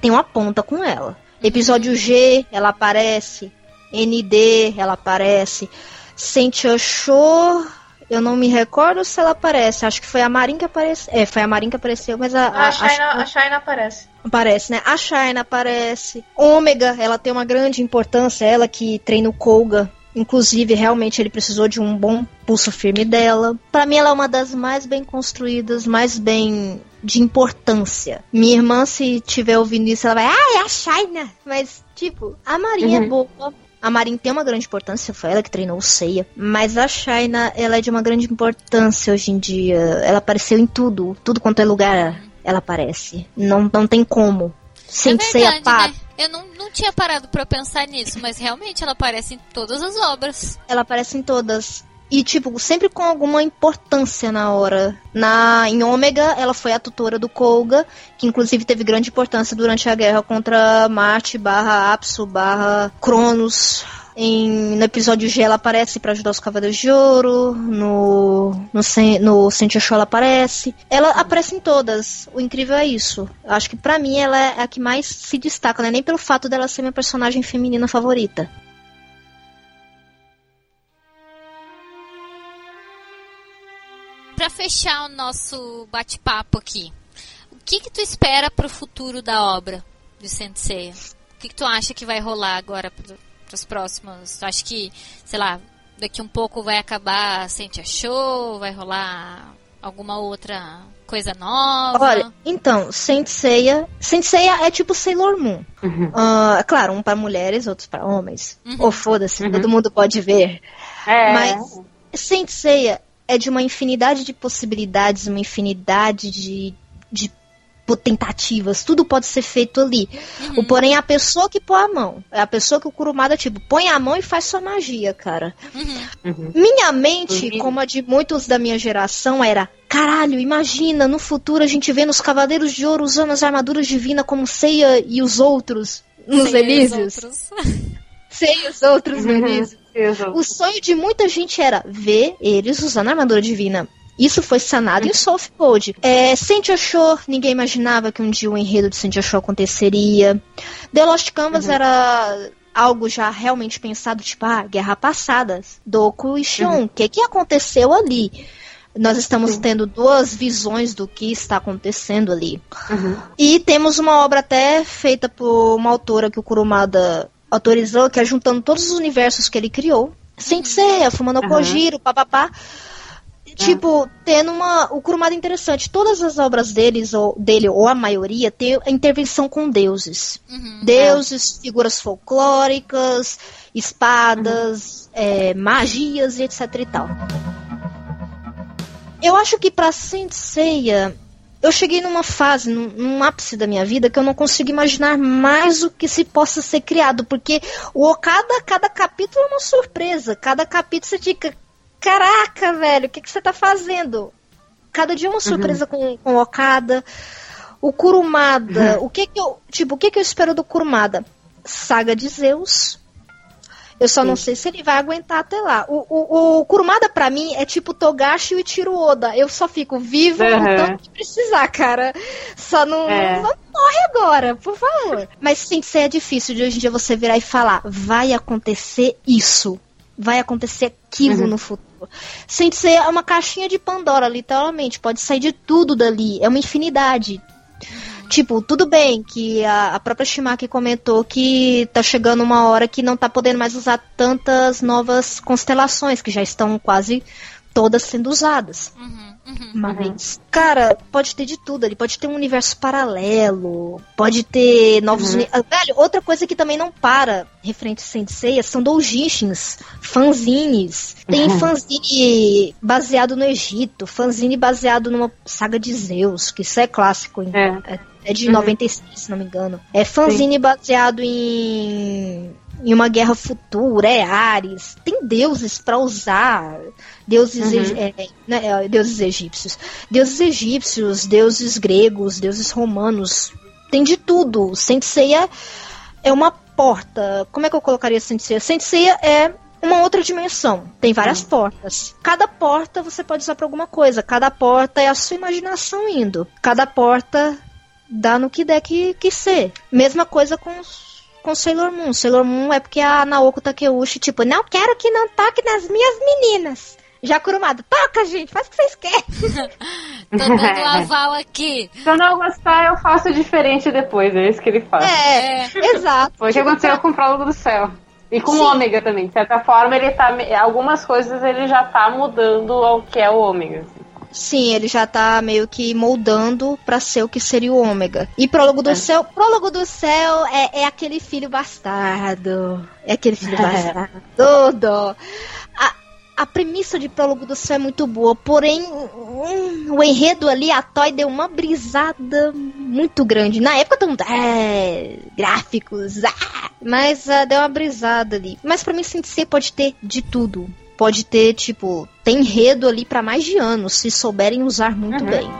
tem uma ponta com ela. Episódio G, ela aparece. ND, ela aparece. Sente Show, eu não me recordo se ela aparece. Acho que foi a Marin que apareceu. É, foi a Marin que apareceu, mas a. A, a- Shaina, a- a Shaina aparece. Aparece, né? A Shaina aparece. Ômega, ela tem uma grande importância. Ela que treina o Koga. Inclusive, realmente, ele precisou de um bom pulso firme dela. Pra mim, ela é uma das mais bem construídas, mais bem de importância. Minha irmã, se tiver ouvindo isso, ela vai, ah, é a Shaina. Mas, tipo, a Marinha é Uhum. boa. A Marin tem uma grande importância, foi ela que treinou o Seiya. Mas a Shaina, ela é de uma grande importância hoje em dia. Ela apareceu em tudo, tudo quanto é lugar, ela aparece. Não, não tem como. Sem é ser verdade, a pá, né? Eu não, não tinha parado pra pensar nisso, mas realmente ela aparece em todas as obras. ela aparece em todas. E, tipo, sempre com alguma importância na hora. Na, em Ômega, ela foi a tutora do Koga, que inclusive teve grande importância durante a guerra contra Marte barra Apsu barra Cronos. Em, no episódio G ela aparece pra ajudar os Cavaleiros de Ouro. No, no, no Sentia Show ela aparece. Ela aparece em todas. O incrível é isso. Eu acho que pra mim ela é a que mais se destaca, né? Nem pelo fato dela ser minha personagem feminina favorita. Pra fechar o nosso bate-papo aqui, o que que tu espera pro futuro da obra do Sensei? O que que tu acha que vai rolar agora pros próximos? Tu acha que, sei lá, daqui um pouco vai acabar a Sentia Show, vai rolar alguma outra coisa nova? Olha, então, Saint Seiya, Saint Seiya é tipo Sailor Moon. Uhum. Ah, claro, um para mulheres, outros para homens. Uhum. Ou foda-se, Uhum. todo mundo pode ver. É. Mas Saint Seiya é de uma infinidade de possibilidades, uma infinidade de, de tentativas, tudo pode ser feito ali. Uhum. O porém é a pessoa que põe a mão. É a pessoa que o Kurumada, tipo, põe a mão e faz sua magia, cara. Uhum. Uhum. Minha mente, Uhum. como a de muitos da minha geração, era: caralho, imagina, no futuro a gente vendo os Cavaleiros de Ouro usando as armaduras divinas como Seiya e os outros nos Sem os Elísios. outros. E os outros no Uhum. Elísio. O sonho de muita gente era ver eles usando a armadura divina. Isso foi sanado em Soft Code. É, Saint Ashore, ninguém imaginava que um dia o enredo de Saint Ashore aconteceria. The Lost Canvas Uhum. era algo já realmente pensado, tipo, ah, guerra passada, Doku e Shion, o que, que aconteceu ali? Nós estamos Sim. tendo duas visões do que está acontecendo ali. Uhum. E temos uma obra até feita por uma autora que o Kurumada autorizou, que é juntando todos os universos que ele criou. Saint Seiya, Fumano Aham. Kojiro, papapá. Tipo, tendo uma. O Kurumada é interessante. Todas as obras deles, ou, dele, ou a maioria, tem a intervenção com deuses. Uhum. Deuses, figuras folclóricas, espadas, é, magias e etc e tal. Eu acho que pra Saint Seiya, eu cheguei numa fase, num, num ápice da minha vida, que eu não consigo imaginar mais o que se possa ser criado, porque o Okada, cada capítulo é uma surpresa. Cada capítulo você fica, caraca, velho, o que, que você tá fazendo? Cada dia uma surpresa com, com o Okada. O Kurumada, o que que eu, tipo, o que que eu espero do Kurumada? Saga de Zeus. Eu só não sei se ele vai aguentar até lá. O, o, o Kurumada, pra mim, é tipo Togashi e o Ichiro Oda. Eu só fico vivo Uhum. o tanto que precisar, cara. Só não, É. não morre agora, por favor. Mas sim, isso é difícil de hoje em dia você virar e falar, vai acontecer isso. Vai acontecer aquilo Uhum. no futuro. Sem ser uma caixinha de Pandora, literalmente. Pode sair de tudo dali. É uma infinidade. Tipo, tudo bem que a, a própria Shimaki comentou que tá chegando uma hora que não tá podendo mais usar tantas novas constelações, que já estão quase todas sendo usadas. Uhum. Uhum. Mas, cara, pode ter de tudo ali. Pode ter um universo paralelo, pode ter novos. Uhum. uni- Ah, Velho, outra coisa que também não para referente a Sensei são doujinshins, fanzines. Tem Uhum. fanzine baseado no Egito, fanzine baseado numa saga de Zeus, que isso é clássico, hein? É. É, é de Uhum. 96, se não me engano. É fanzine baseado em, em uma guerra futura, é Ares. Tem deuses pra usar. Deuses, Uhum. é, né, é, deuses egípcios. Deuses egípcios, deuses gregos, deuses romanos. Tem de tudo. Senseiya é uma porta. Como é que eu colocaria Senseiya? Senseiya é uma outra dimensão. Tem várias portas. Cada porta você pode usar pra alguma coisa. Cada porta é a sua imaginação indo. Cada porta dá no que der que, que ser. Mesma coisa com com Sailor Moon. Sailor Moon é porque a Naoko Takeuchi, tipo, não quero que não toque nas minhas meninas. Já Kurumada, toca, gente, faz o que vocês querem. Tô dando aval aqui. Se eu não gostar, eu faço diferente depois. É isso que ele faz. É, exato. Foi o que aconteceu com o Prólogo do Céu. E com Sim. o Ômega também. De certa forma, ele tá. Algumas coisas ele já tá mudando ao que é o Ômega. assim. Sim, ele já tá meio que moldando pra ser o que seria o ômega. E Prólogo do É. Céu, Prólogo do Céu é, é aquele filho bastardo. É aquele filho bastardo. A, premissa de Prólogo do Céu é muito boa, porém hum, o enredo ali, a Toy deu uma brisada muito grande. Na época todo mundo, é, gráficos, ah, mas ah, deu uma brisada ali. Mas pra mim, Sensei pode ter de tudo. Pode ter, tipo, tem enredo ali pra mais de anos, se souberem usar muito Uhum. bem.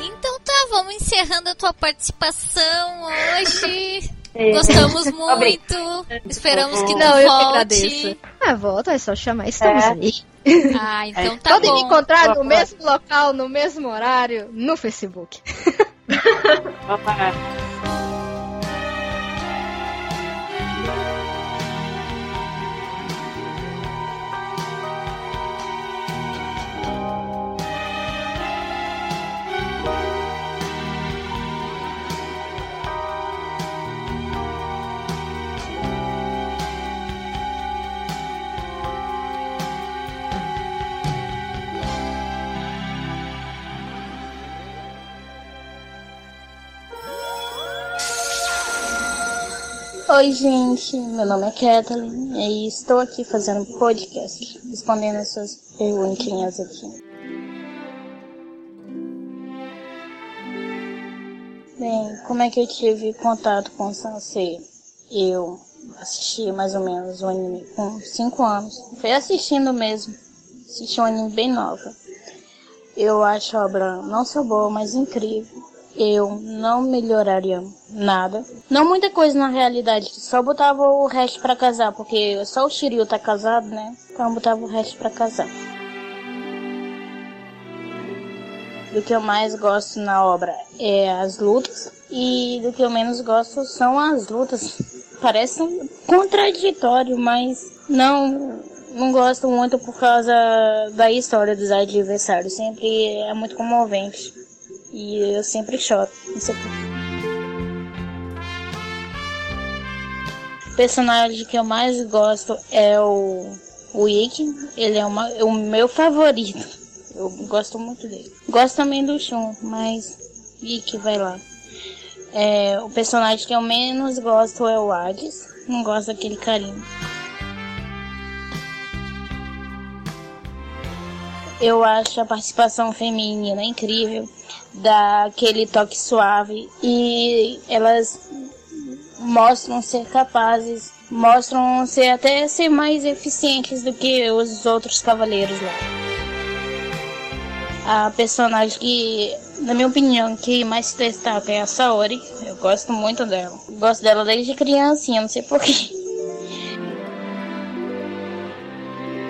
Então tá, vamos encerrando a tua participação hoje. É. Gostamos muito. Esperamos que tu Não, eu que volte. agradeço. Ah, volta, é só chamar, estamos É. aí. Ah, então É. tá Podem me bom. encontrar no mesmo local, no mesmo horário, no Facebook. Oi, gente. Meu nome é Kathleen e estou aqui fazendo podcast, respondendo as suas perguntinhas aqui. Bem, como é que eu tive contato com o Sansei? Eu assisti mais ou menos o anime com 5 anos. Foi assistindo mesmo. Assisti um anime bem nova. Eu acho a obra não só boa, mas incrível eu não melhoraria nada. Não muita coisa na realidade, só botava o resto para casar, porque só o Shiryu tá casado, né? Então botava o resto para casar. Do que eu mais gosto na obra é as lutas e do que eu menos gosto são as lutas. Parece um contraditório, mas não não gosto muito por causa da história dos adversários. Sempre é muito comovente. E eu sempre choro. O personagem que eu mais gosto é o, Ikki. Ele é uma, o meu favorito. Eu gosto muito dele. Gosto também do Shun, mas Ikki vai lá. É, o personagem que eu menos gosto é o Hades. Não gosto daquele carinho. Eu acho a participação feminina incrível dá aquele toque suave e elas mostram ser capazes, mostram ser até ser mais eficientes do que os outros cavaleiros lá. A personagem que, na minha opinião, que mais se destaca é a Saori. Eu gosto muito dela. Gosto dela desde criancinha, não sei porquê.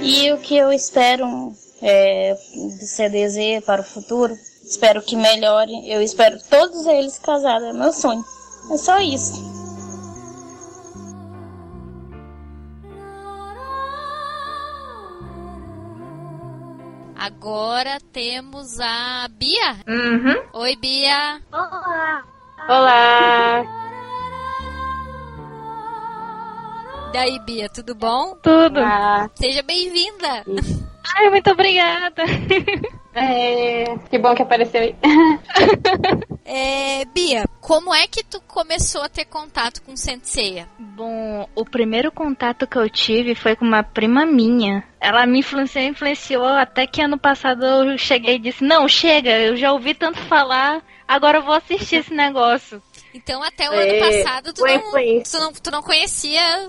E o que eu espero é, do CDZ para o futuro Espero que melhore. Eu espero todos eles casados. É meu sonho. É só isso. Agora temos a Bia. Uhum. Oi, Bia. Olá. Olá. E aí, Bia, tudo bom? Tudo. Olá. Seja bem-vinda. Ai, muito obrigada. É, que bom que apareceu aí. É, Bia, como é que tu começou a ter contato com Senseiya? Bom, o primeiro contato que eu tive foi com uma prima minha. Ela me influenciou, influenciou até que ano passado eu cheguei e disse: Não, chega, eu já ouvi tanto falar, agora eu vou assistir esse negócio. Então, até o É, ano passado, tu não, tu, não, tu não conhecia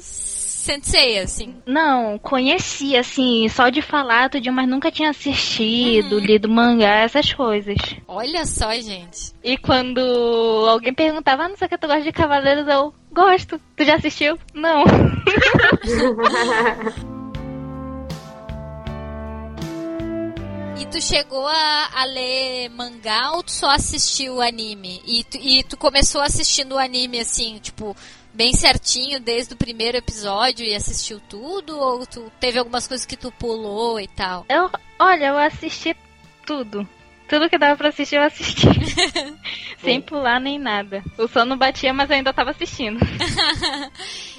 Senseiya, assim. Não, conhecia, assim, só de falar tudinho, mas nunca tinha assistido, lido mangá, essas coisas. Olha só, gente. E quando alguém perguntava, ah, não sei o que tu gosta de Cavaleiros, eu gosto. Tu já assistiu? Não. E tu chegou a, a ler mangá ou tu só assistiu o anime? E tu, e tu começou assistindo o anime, assim, tipo, bem certinho desde o primeiro episódio e assistiu tudo? Ou tu teve algumas coisas que tu pulou e tal? Eu, olha, eu assisti tudo. Tudo que dava pra assistir, eu assisti. Sem pular nem nada. O sono batia, mas eu ainda tava assistindo.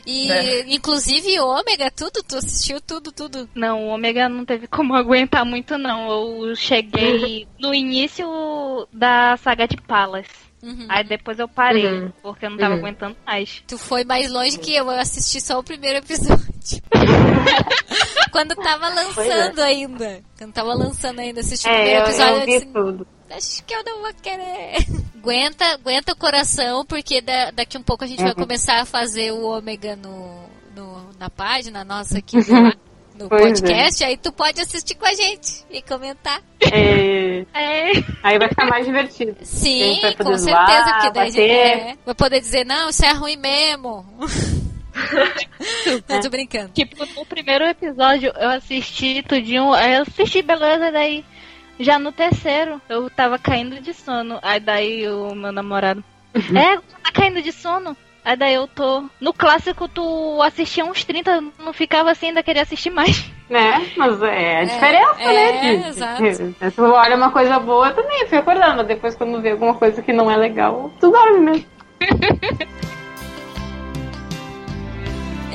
E, É. inclusive, Ômega, tudo? Tu assistiu tudo, tudo? Não, o Ômega não teve como aguentar muito, não. Eu cheguei no início da saga de Palas. Uhum. Aí depois eu parei, Uhum. porque eu não tava Uhum. aguentando mais. Tu foi mais longe que eu, eu assisti só o primeiro episódio. Quando tava lançando ainda. Quando tava lançando ainda, assisti o É, primeiro eu, episódio eu eu disse, tudo. acho que eu não vou querer. aguenta, aguenta o coração, porque da- daqui um pouco a gente vai Uhum. começar a fazer o ômega no, no- na página nossa aqui no, Pois é. podcast. Aí tu pode assistir com a gente e comentar. É, É, aí vai ficar mais divertido. Sim, vai com certeza, zoar, porque daí bater. é, vai poder dizer, não, isso é ruim mesmo. eu tô brincando. tipo, no primeiro episódio eu assisti tudinho, aí eu assisti, beleza, daí já no terceiro eu tava caindo de sono. Aí daí o meu namorado, é, tu tá caindo de sono? Aí daí eu tô. No clássico tu assistia uns 30, não ficava assim, ainda queria assistir mais. Né? Mas é a diferença, é, né? de- exato. Se você olha uma coisa boa, eu também fico acordando. Mas depois, quando vê alguma coisa que não é legal, tu dorme mesmo.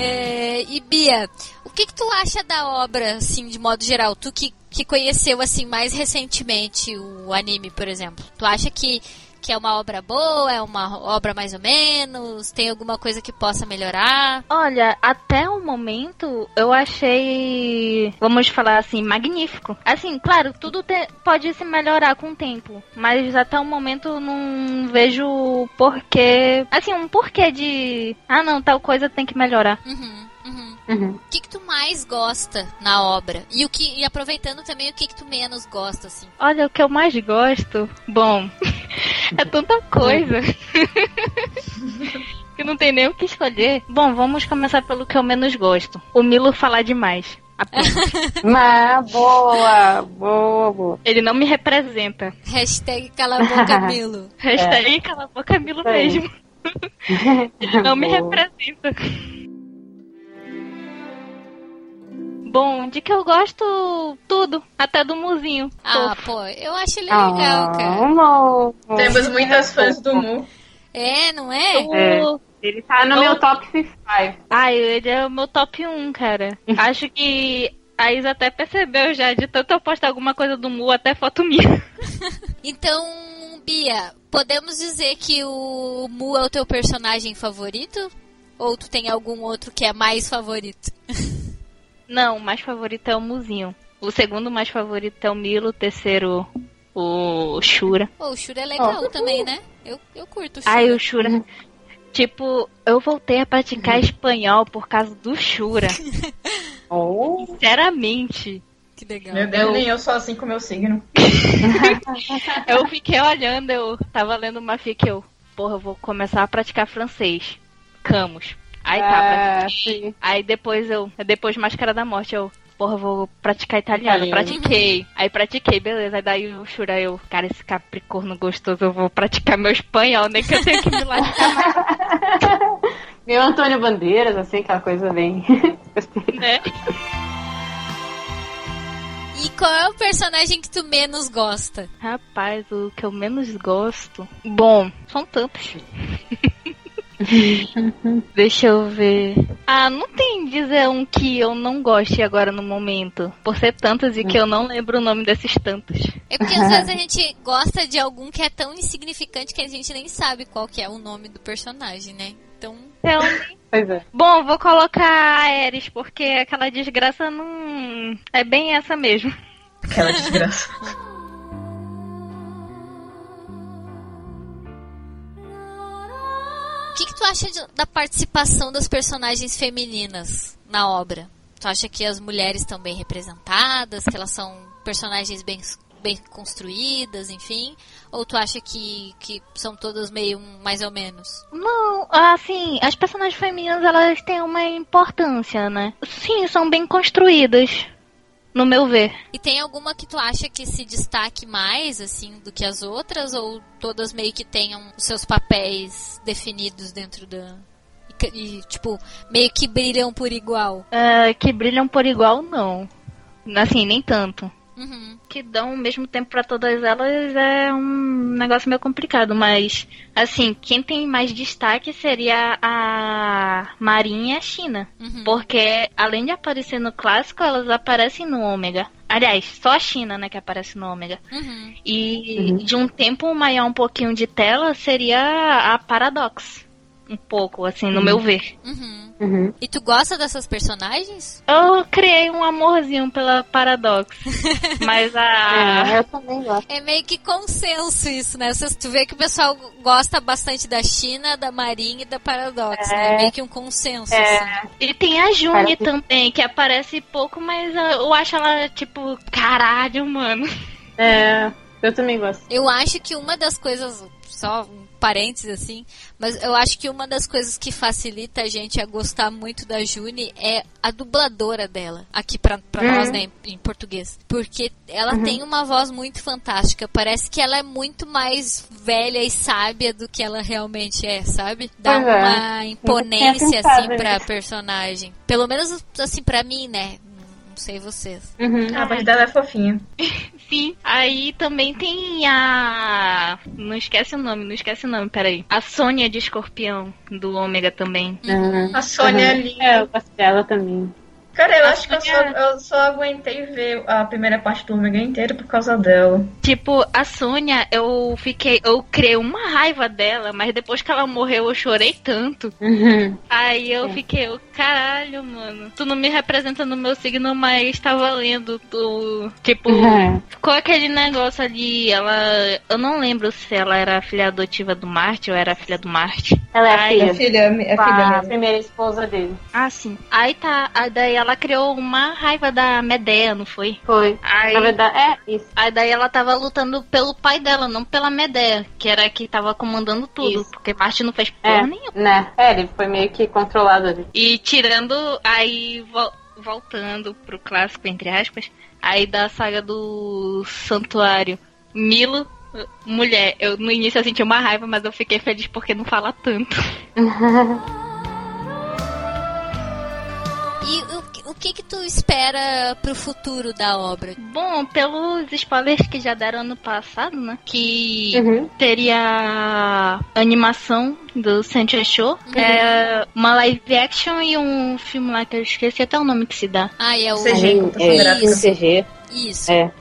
É, e Bia, o que, que tu acha da obra, assim, de modo geral? Tu que, que conheceu, assim, mais recentemente o anime, por exemplo. Tu acha que, que é uma obra boa, é uma obra mais ou menos? Tem alguma coisa que possa melhorar? Olha, até o momento eu achei, vamos falar assim, magnífico. Assim, claro, tudo te- pode se melhorar com o tempo, mas até o momento não vejo porquê, assim, um porquê de, ah não, tal coisa tem que melhorar. Uhum, uhum. Uhum. O que, que tu mais gosta na obra? E o que e aproveitando também o que, que tu menos gosta, assim. Olha, o que eu mais gosto, bom, é tanta coisa. que não tem nem o que escolher. Bom, vamos começar pelo que eu menos gosto. O Milo falar demais. Mas, boa, boa, boa. Ele não me representa. Hashtag cala a boca, Milo. Hashtag cala a boca Milo mesmo. Ele não me Boa. representa. Bom, de que eu gosto tudo, até do Muzinho. Ah, pô, eu acho ele legal, cara. amor. Temos muitas fãs do Mu. É, não é? É. O- Ele tá no Eu- meu top 5. Ai, ele é o meu top 1, cara. Acho que a Isa até percebeu já, de tanto eu postar alguma coisa do Mu, até foto minha. Então, Bia, podemos dizer que o Mu é o teu personagem favorito? Ou tu tem algum outro que é mais favorito? Não, o mais favorito é o Muzinho. O segundo mais favorito é o Milo, o terceiro o Shura. Pô, o Shura é legal também, né? Eu, eu curto o Shura. Ai, o Shura. Tipo, eu voltei a praticar espanhol por causa do Shura. Oh. Sinceramente. Que legal. Meu Deus, nem eu sou assim com o meu signo. Eu fiquei olhando, eu tava lendo uma fic eu. Porra, eu vou começar a praticar francês. Camus. Aí pratiquei. sim. Aí depois eu. Depois Máscara da Morte, eu. Porra, vou praticar italiano. Italiano. Pratiquei. Aí pratiquei, beleza. Aí daí o Shura, eu. Cara, esse capricorno gostoso, eu vou praticar meu espanhol, nem que eu tenha que me lascar Meu Antônio Bandeiras, assim, aquela coisa bem. Né? E qual é o personagem que tu menos gosta? Rapaz, o que eu menos gosto. Bom, são tantos. Deixa eu ver. Ah, não tem dizer um que eu não goste agora no momento. Por ser tantos e que eu não lembro o nome desses tantos. É porque às vezes a gente gosta de algum que é tão insignificante que a gente nem sabe qual que é o nome do personagem, né? Então, Então, Pois é. bom, vou colocar a Ares, porque aquela desgraça não. É bem essa mesmo. Aquela desgraça. que, que tu acha de- da participação das personagens femininas na obra? Tu acha que as mulheres estão bem representadas, que elas são personagens bem, bem construídas, enfim? Ou tu acha que, que são todas meio mais ou menos? Não, assim, as personagens femininas elas têm uma importância, né? Sim, são bem construídas, no meu ver. E tem alguma que tu acha que se destaque mais, assim, do que as outras? Ou todas meio que tenham os seus papéis definidos dentro da. E, e, tipo, meio que brilham por igual? É, que brilham por igual, não. Assim, nem tanto. Uhum. Que dão o mesmo tempo pra todas elas é um negócio meio complicado, mas assim, quem tem mais destaque seria a Marinha e a China. Uhum. Porque além de aparecer no clássico, elas aparecem no Ômega. Aliás, só a China, né, que aparece no Ômega. Uhum. E de um tempo maior um pouquinho de tela seria a Paradox. Um pouco, assim, no meu ver. Uhum. Uhum. E tu gosta dessas personagens? Eu criei um amorzinho pela Paradox. mas a. É, eu também gosto. É meio que consenso isso, né? Você, tu vê que o pessoal gosta bastante da China, da Marinha e da Paradox, né? É meio que um consenso, assim. E tem a Juni Parece- também, que aparece pouco, mas eu acho ela, tipo, caralho, mano. É, eu também gosto. Eu acho que uma das coisas, só um parênteses assim, mas eu acho que uma das coisas que facilita a gente a gostar muito da Juni é a dubladora dela, aqui pra, pra Uhum. nós, né, em, em português. Porque ela tem uma voz muito fantástica, parece que ela é muito mais velha e sábia do que ela realmente é, sabe? Dá é. uma imponência, assim, pra personagem. Pelo menos, assim, pra mim, né? Não sei vocês. Uhum. A voz dela é fofinha. Sim. Aí também tem a. Não esquece o nome, não esquece o nome, peraí. A Sônia de Escorpião, do Ômega também. Uhum. A Sônia Uhum. ali. É, eu gosto dela também. Cara, eu A acho que eu só, eu só aguentei ver a primeira parte do Ômega inteira por causa dela. Tipo, a Sônia, eu fiquei. Eu criei uma raiva dela, mas depois que ela morreu, eu chorei tanto. Uhum. Aí eu É. fiquei, eu, caralho, mano. Tu não me representa no meu signo, mas tá valendo. Tu. Tipo, Uhum. ficou aquele negócio ali. Ela. Eu não lembro se ela era a filha adotiva do Marte ou era a filha do Marte. Ela é Ai, filha. É filha, é filha a primeira esposa dele. Ah, sim. Aí tá. Aí daí ela criou uma raiva da Medea, não foi? Foi. Aí, Na verdade, é isso. aí daí ela tava lutando pelo pai dela, não pela Medea, que era a que tava comandando tudo. Isso. Porque Marte não fez porra É, nenhuma. né? É, ele foi meio que controlado ali. E tirando, aí vo- voltando pro clássico, entre aspas, aí da saga do Santuário. Milo, mulher, eu no início eu senti uma raiva, mas eu fiquei feliz porque não fala tanto. E o, o que que tu espera pro futuro da obra? Bom, pelos spoilers que já deram ano passado, né? Que Uhum. teria animação do Sancho Show, é, uma live action e um filme lá que eu esqueci até o nome que se dá. Ah, é o... CG, computação é, gráfica. CG. Isso. É.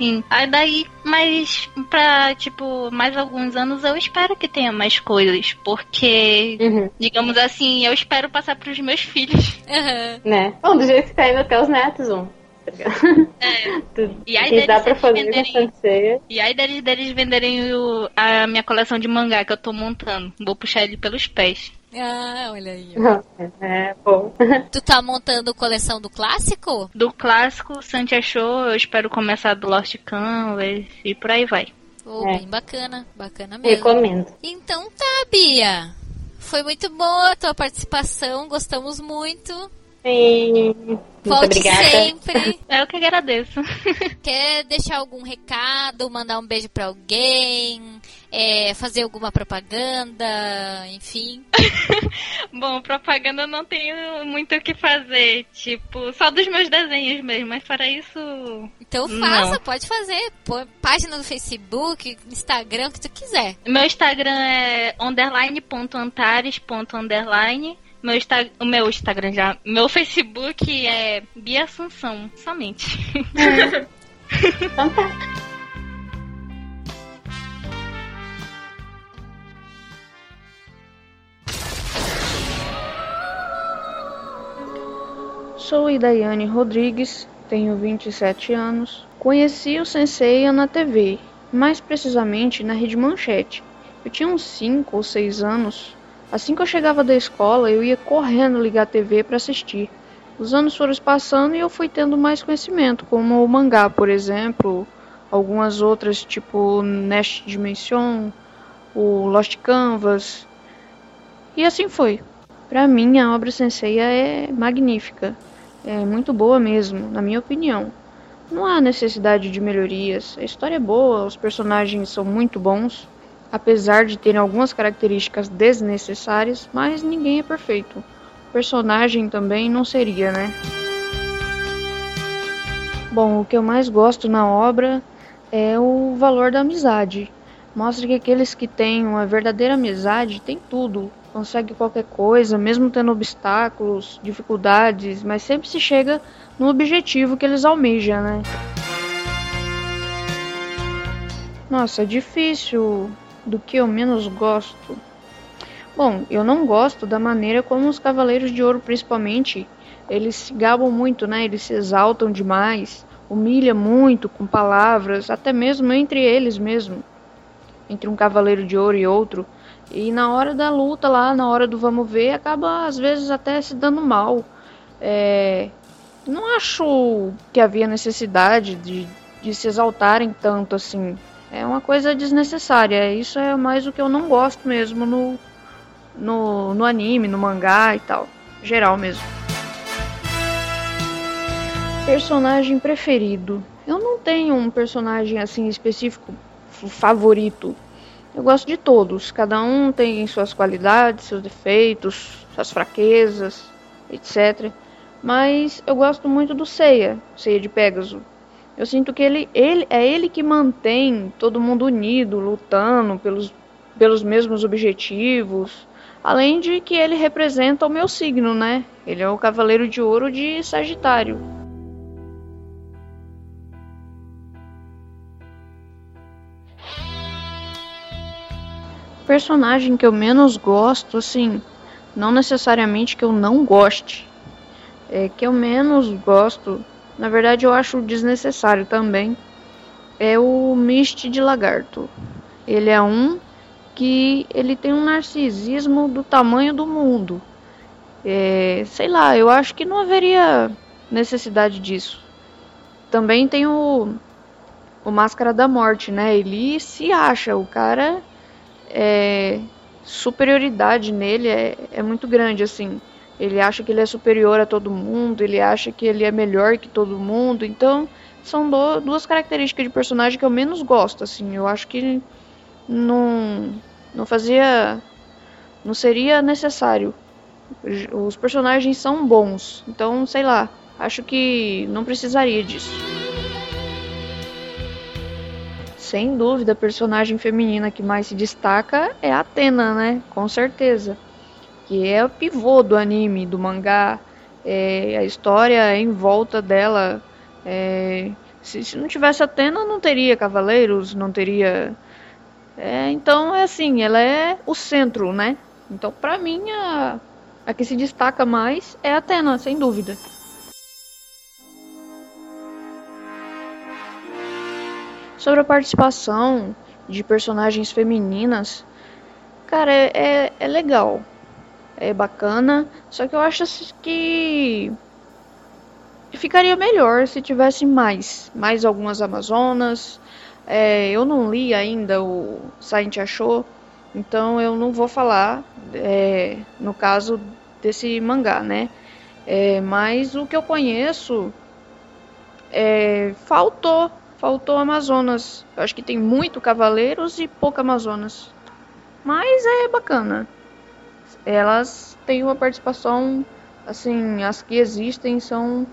Sim. Aí daí, mas pra, tipo, mais alguns anos eu espero que tenha mais coisas. Porque, Uhum. digamos assim, eu espero passar pros meus filhos. Aham. Né? Bom, do jeito que tá indo até os netos, um. É. E aí E deles, dá pra eles fazer venderem. ceia. E aí deles, deles venderem o- a minha coleção de mangá que eu tô montando. Vou puxar ele pelos pés. Ah, olha aí. ó. É, bom. Tu tá montando coleção do clássico? Do clássico, Santia Show, eu espero começar do Lost Canvas e por aí vai. Oh, É. Bem bacana, bacana mesmo. Recomendo. Então tá, Bia. Foi muito boa a tua participação, gostamos muito. Sim. Muito Volte obrigada. sempre. É eu que agradeço. Quer deixar algum recado, mandar um beijo pra alguém, é, fazer alguma propaganda, enfim. Bom, propaganda eu não tenho muito o que fazer. Tipo, só dos meus desenhos mesmo. Mas para isso. Então Não. faça, pode fazer. Põe página no Facebook, Instagram, o que tu quiser. Meu Instagram é underline.antares.underline. Meu Insta... O meu Instagram já. Meu Facebook é Bia Assunção, somente. Então tá. Sou Idaiane Rodrigues, tenho 27 anos. Conheci o Senseiya na TV, mais precisamente na Rede Manchete. Eu tinha uns 5 ou 6 anos. Assim que eu chegava da escola, eu ia correndo ligar a TV para assistir. Os anos foram passando e eu fui tendo mais conhecimento, como o mangá, por exemplo, algumas outras, tipo Nest Dimension, o Lost Canvas. E assim foi. Pra mim, a obra Senseiya é magnífica. É muito boa mesmo, na minha opinião. Não há necessidade de melhorias. A história é boa, os personagens são muito bons, apesar de terem algumas características desnecessárias, mas ninguém é perfeito. O personagem também não seria, né? Bom, o que eu mais gosto na obra é o valor da amizade. Mostra que aqueles que têm uma verdadeira amizade têm tudo, consegue qualquer coisa, mesmo tendo obstáculos, dificuldades, mas sempre se chega no objetivo que eles almejam, né? Nossa, é difícil do que eu menos gosto. Bom, eu não gosto da maneira como os Cavaleiros de Ouro, principalmente, eles se gabam muito, né? Eles se exaltam demais, humilham muito com palavras, até mesmo entre eles mesmo, entre um Cavaleiro de Ouro e outro. E na hora da luta lá, na hora do vamos ver, acaba às vezes até se dando mal. É, não acho que havia necessidade de, de se exaltarem tanto assim. É uma coisa desnecessária. Isso é mais o que eu não gosto mesmo no, no, no anime, no mangá e tal. Geral mesmo. Personagem preferido. Eu não tenho um personagem assim específico favorito. Eu gosto de todos. Cada um tem suas qualidades, seus defeitos, suas fraquezas, etc. Mas eu gosto muito do Seiya, Seiya de Pégaso. Eu sinto que ele, ele é ele que mantém todo mundo unido, lutando pelos, pelos mesmos objetivos. Além de que ele representa o meu signo, né? Ele é o Cavaleiro de Ouro de Sagitário. Personagem que eu menos gosto, assim, não necessariamente que eu não goste, é que eu menos gosto, na verdade eu acho desnecessário também, é o Mist de Lagarto. Ele é um que ele tem um narcisismo do tamanho do mundo. É, sei lá, eu acho que não haveria necessidade disso. Também tem o, o Máscara da Morte, né? Ele se acha, o cara é, superioridade nele é, é muito grande, assim. Ele acha que ele é superior a todo mundo, ele acha que ele é melhor que todo mundo. Então, são do, duas características de personagem que eu menos gosto, assim. Eu acho que não, não fazia. Não seria necessário. Os personagens são bons, então, sei lá. Acho que não precisaria disso. Sem dúvida, a personagem feminina que mais se destaca é a Atena, né? Com certeza. Que é o pivô do anime, do mangá. É, a história em volta dela. É, se, se, não tivesse Atena, não teria cavaleiros, não teria. É, então é assim, ela é o centro, né? Então, pra mim, a, a que se destaca mais é a Atena, sem dúvida. Sobre a participação de personagens femininas, cara, é, é, é legal. É bacana. Só que eu acho que ficaria melhor se tivesse mais. Mais algumas Amazonas. É, eu não li ainda o Saint Achou, então eu não vou falar é, no caso desse mangá, né? É, mas o que eu conheço é, faltou Faltou Amazonas. Eu acho que tem muito Cavaleiros e pouco Amazonas. Mas é bacana. Elas têm uma participação, assim, as que existem são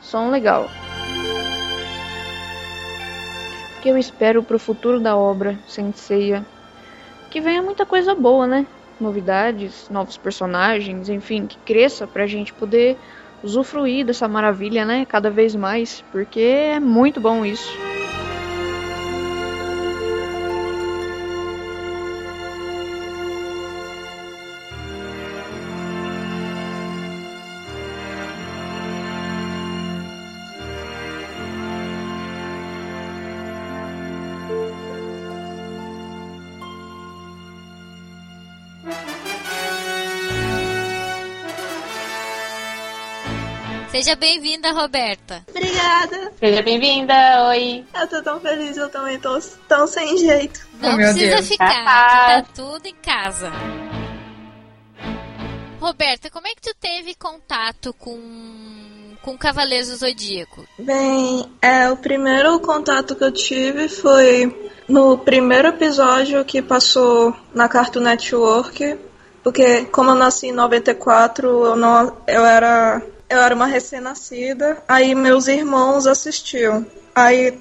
são legal. O que eu espero pro futuro da obra, Senseiya, que venha muita coisa boa, né? Novidades, novos personagens, enfim, que cresça pra gente poder usufruir dessa maravilha, né? Cada vez mais, porque é muito bom isso. Seja bem-vinda, Roberta. Obrigada. Seja bem-vinda, oi. Eu tô tão feliz, eu também tô tão sem jeito. Não Oh, precisa Deus. ficar, que tá tudo em casa. Roberta, como é que tu teve contato com, com Cavaleiros do Zodíaco? Bem, é, o primeiro contato que eu tive foi no primeiro episódio que passou na Cartoon Network, porque como eu nasci em 94, eu não eu era eu era uma recém-nascida, aí meus irmãos assistiam. Aí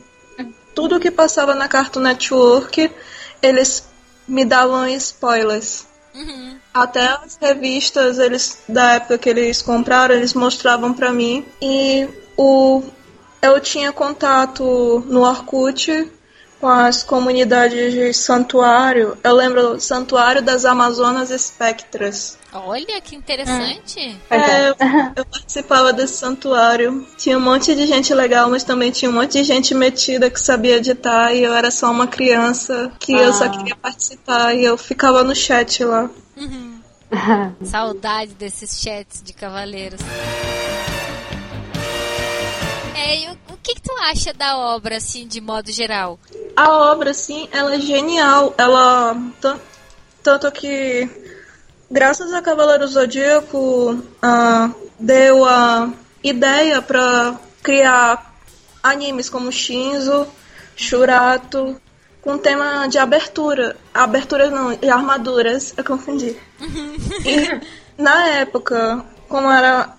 tudo que passava na Cartoon Network, eles me davam spoilers. Uhum. Até as revistas eles da época que eles compraram, eles mostravam pra mim e o eu tinha contato no Orkut com as comunidades de santuário. Eu lembro do Santuário das Amazonas Espectras. Olha que interessante. É, eu, eu participava desse santuário. Tinha um monte de gente legal, mas também tinha um monte de gente metida que sabia editar e eu era só uma criança que eu só queria participar e eu ficava no chat lá. Uhum. Saudade desses chats de cavaleiros. É, e o, o que, que tu acha da obra, assim, de modo geral? A obra, assim, ela é genial. Ela. tan- Tanto que, graças a Cavaleiro Zodíaco, ah, deu a ideia pra criar animes como Shinzo, Shurato, com tema de abertura. Abertura não, de armaduras, eu confundi. E na época, como era.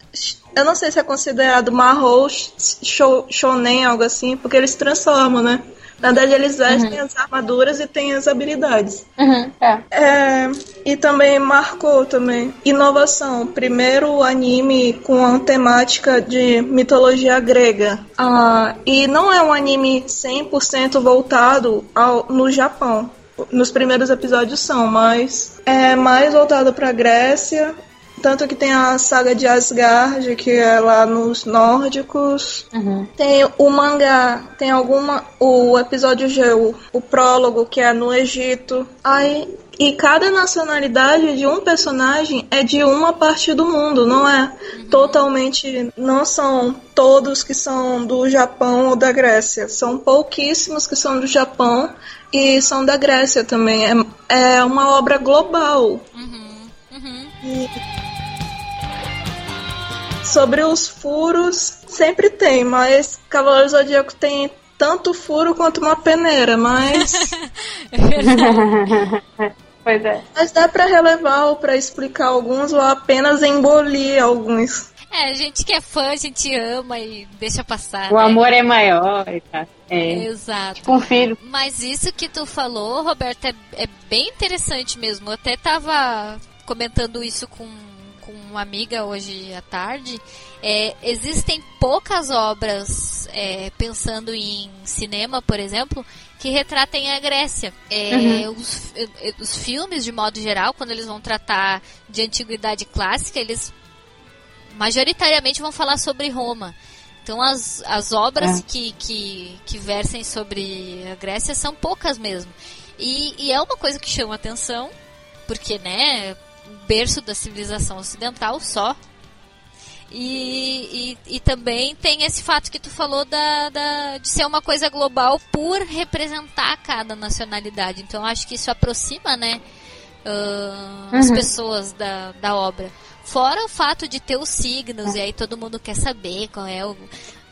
Eu não sei se é considerado Mahou Shonen, algo assim, porque eles transformam, né? Na verdade, eles vestem as armaduras e têm as habilidades. Uhum, é. É, e também marcou também inovação. Primeiro anime com a temática de mitologia grega. Ah, e não é um anime 100% voltado ao, no Japão. Nos primeiros episódios são, mas é mais voltado para Grécia tanto que tem a saga de Asgard, que é lá nos nórdicos. Uhum. Tem o mangá, tem alguma. O episódio G, o, o prólogo, que é no Egito. Aí. E cada nacionalidade de um personagem é de uma parte do mundo, não é totalmente. Não são todos que são do Japão ou da Grécia. São pouquíssimos que são do Japão e são da Grécia também. É, é uma obra global. E sobre os furos, sempre tem, mas Cavaleiro Zodíaco tem tanto furo quanto uma peneira, mas. pois é. Mas dá pra relevar ou pra explicar alguns ou apenas embolir alguns. É, a gente que é fã, a gente ama e deixa passar. O né? amor é maior, tá? É. Exato. Tipo um filho. Mas isso que tu falou, Roberto, é, é bem interessante mesmo. Eu até tava comentando isso com, com uma amiga hoje à tarde. É, existem poucas obras, é, pensando em cinema, por exemplo, que retratem a Grécia. É, Uhum. os, eh, os filmes, de modo geral, quando eles vão tratar de antiguidade clássica, eles majoritariamente vão falar sobre Roma. Então as, as obras É. que, que, que versem sobre a Grécia são poucas mesmo. E, e é uma coisa que chama atenção, porque, né, berço da civilização ocidental só. E, e, e também tem esse fato que tu falou da, da, de ser uma coisa global por representar cada nacionalidade. Então acho que isso aproxima, né, as Uhum. pessoas da, da obra. Fora o fato de ter os signos, e aí todo mundo quer saber qual é o,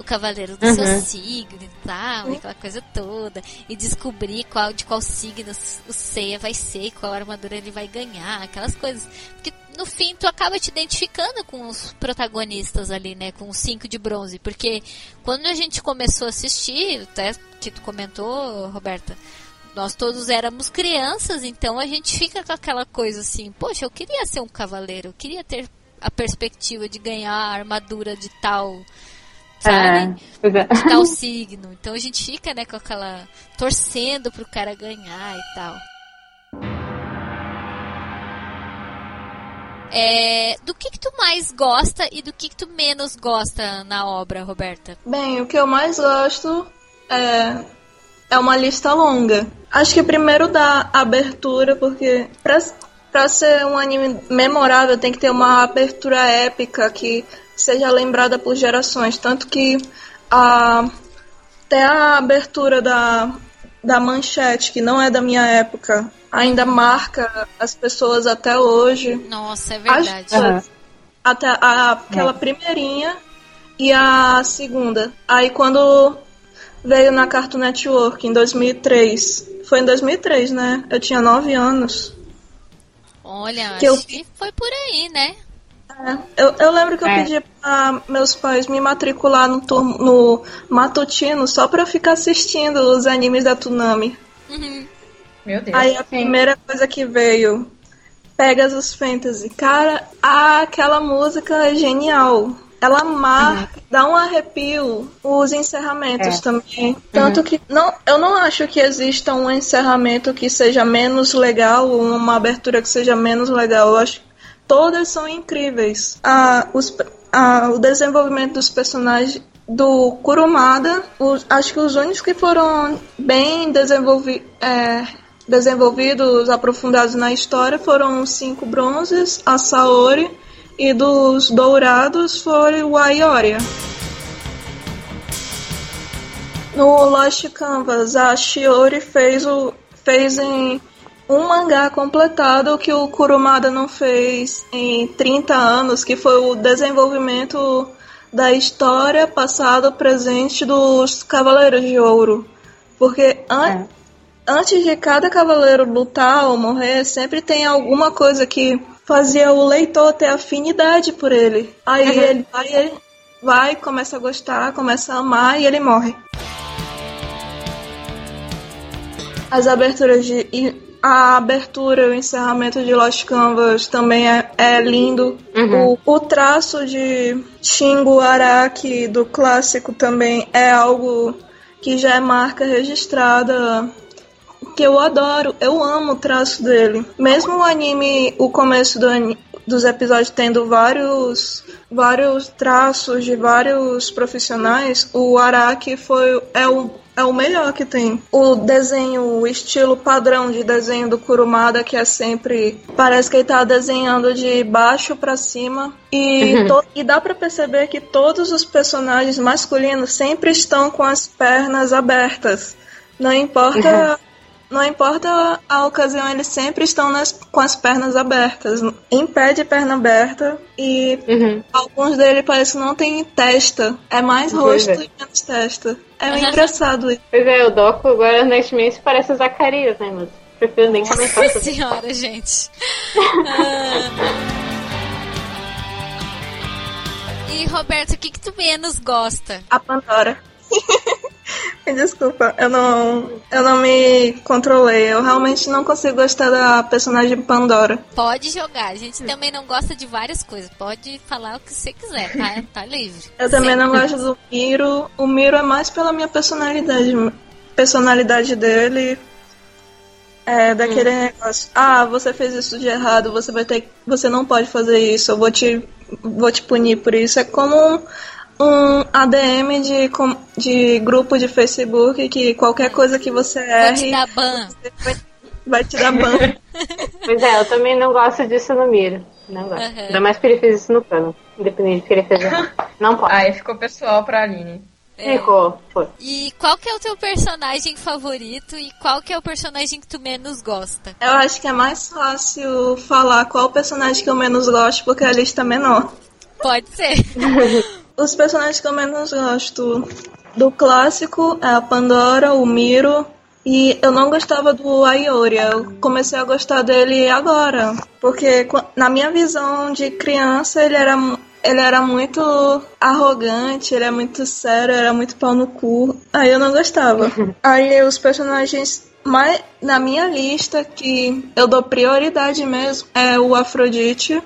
o cavaleiro do seu Uhum. signo e tal, e aquela coisa toda. E descobrir qual, de qual signo o Seiya vai ser, qual armadura ele vai ganhar, aquelas coisas. Porque no fim tu acaba te identificando com os protagonistas ali, né? Com os cinco de bronze. Porque quando a gente começou a assistir, até que tu comentou, Roberta, nós todos éramos crianças, então a gente fica com aquela coisa assim, poxa, eu queria ser um cavaleiro, eu queria ter a perspectiva de ganhar a armadura de tal, sabe? É, é. De tal signo. Então a gente fica, né, com aquela torcendo pro cara ganhar e tal. É, do que que tu mais gosta e do que que tu menos gosta na obra, Roberta? Bem, o que eu mais gosto é, é uma lista longa. Acho que primeiro da abertura, porque pra, pra ser um anime memorável tem que ter uma abertura épica que seja lembrada por gerações. Tanto que a, até a abertura da, da manchete, que não é da minha época, ainda marca as pessoas até hoje. Nossa, é As verdade. duas. Até a, aquela primeirinha e a segunda. Aí quando veio na Cartoon Network em 2003. Foi em 2003, né? Eu tinha 9 anos. Olha, Que acho eu- que foi por aí, né? É, Eu, eu lembro que eu É. pedi para meus pais me matricular no, turno- no matutino só pra eu ficar assistindo os animes da Tsunami. Uhum. Meu Deus. Aí a primeira coisa que veio, Pegasus Fantasy. Cara, ah, aquela música é genial. Ela marca, dá um arrepio. Os encerramentos É. também. Tanto que não, eu não acho que exista um encerramento que seja menos legal ou uma abertura que seja menos legal. Eu acho que todas são incríveis. Ah, os, ah, o desenvolvimento dos personagens do Kurumada, os- acho que os únicos que foram bem desenvolvi é, desenvolvidos, aprofundados na história foram os cinco bronzes, a Saori, e dos dourados foi o Aioria. No Lost Canvas, a Shiori fez, o, fez em um mangá completado que o Kurumada não fez em 30 anos, que foi o desenvolvimento da história, passado, presente dos Cavaleiros de Ouro. Porque an- antes de cada cavaleiro lutar ou morrer, sempre tem alguma coisa que fazia o leitor ter afinidade por ele. Aí Uhum. ele vai, ele vai, começa a gostar, começa a amar e ele morre. As aberturas de. E a abertura, o encerramento de Lost Canvas também é, é lindo. Uhum. O, o traço de Shingo Araki do clássico também é algo que já é marca registrada. Que eu adoro, eu amo o traço dele. Mesmo o anime, o começo do ani- dos episódios tendo vários vários traços de vários profissionais, o Araki foi é o é o melhor que tem. O desenho, o estilo padrão de desenho do Kurumada, que é sempre. Parece que ele tá desenhando de baixo pra cima. E, to- e dá pra perceber que todos os personagens masculinos sempre estão com as pernas abertas. Não importa. Não importa a ocasião, eles sempre estão nas, com as pernas abertas. Em pé de perna aberta. E Uhum. alguns deles parece que não tem testa. É mais rosto é. e menos testa. É engraçado isso. Pois é, o Doku agora honestamente parece o Zacarias, né, mas prefiro nem comentar Nossa senhora, gente. Ah. E Roberto, o que, que tu menos gosta? A Pandora. Me desculpa, eu não, eu não me controlei. Eu realmente não consigo gostar da personagem Pandora. Pode jogar. A gente também não gosta de várias coisas. Pode falar o que você quiser, tá? Tá livre. Eu também não Sempre. gosto do Miro. O Miro é mais pela minha personalidade. Personalidade dele. É daquele negócio. Ah, você fez isso de errado, você vai ter. Você não pode fazer isso, eu vou te. vou te punir por isso. É como um, ADM de, com- de grupo de Facebook que qualquer coisa que você Vou te erre dar ban. vai, vai te dar ban. Pois é, eu também não gosto disso no Miro. Não gosto. Aham. Ainda mais porque ele fez isso no plano. Independente do que ele fez. Não pode. Aí ficou pessoal pra Aline. É. Ficou, foi. E qual que é o teu personagem favorito e qual que é o personagem que tu menos gosta? Eu acho que é mais fácil falar qual personagem que eu menos gosto, porque a lista é menor. Pode ser. Os personagens que eu menos gosto do clássico é a Pandora, o Miro. E eu não gostava do Ayori. Eu comecei a gostar dele agora. Porque qu- na minha visão de criança ele era, ele era muito arrogante, ele é muito sério, era muito pau no cu. Aí eu não gostava. Aí os personagens mais na minha lista que eu dou prioridade mesmo é o Afrodite.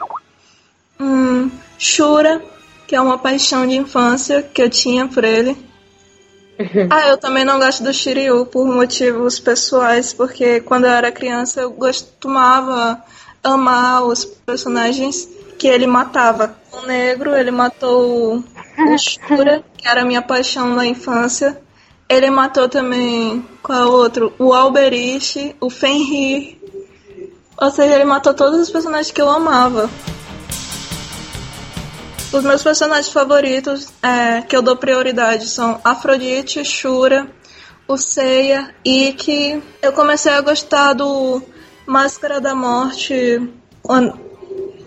Hum, Shura, que é uma paixão de infância que eu tinha por ele. ah, eu também não gosto do Shiryu por motivos pessoais, porque quando eu era criança eu costumava amar os personagens que ele matava. O negro, ele matou o Shura, que era a minha paixão na infância. Ele matou também, qual é o outro? O Alberich, o Fenrir. Ou seja, ele matou todos os personagens que eu amava. Os meus personagens favoritos é, que eu dou prioridade são Afrodite, Shura, o Seiya, Ikki. Eu comecei a gostar do Máscara da Morte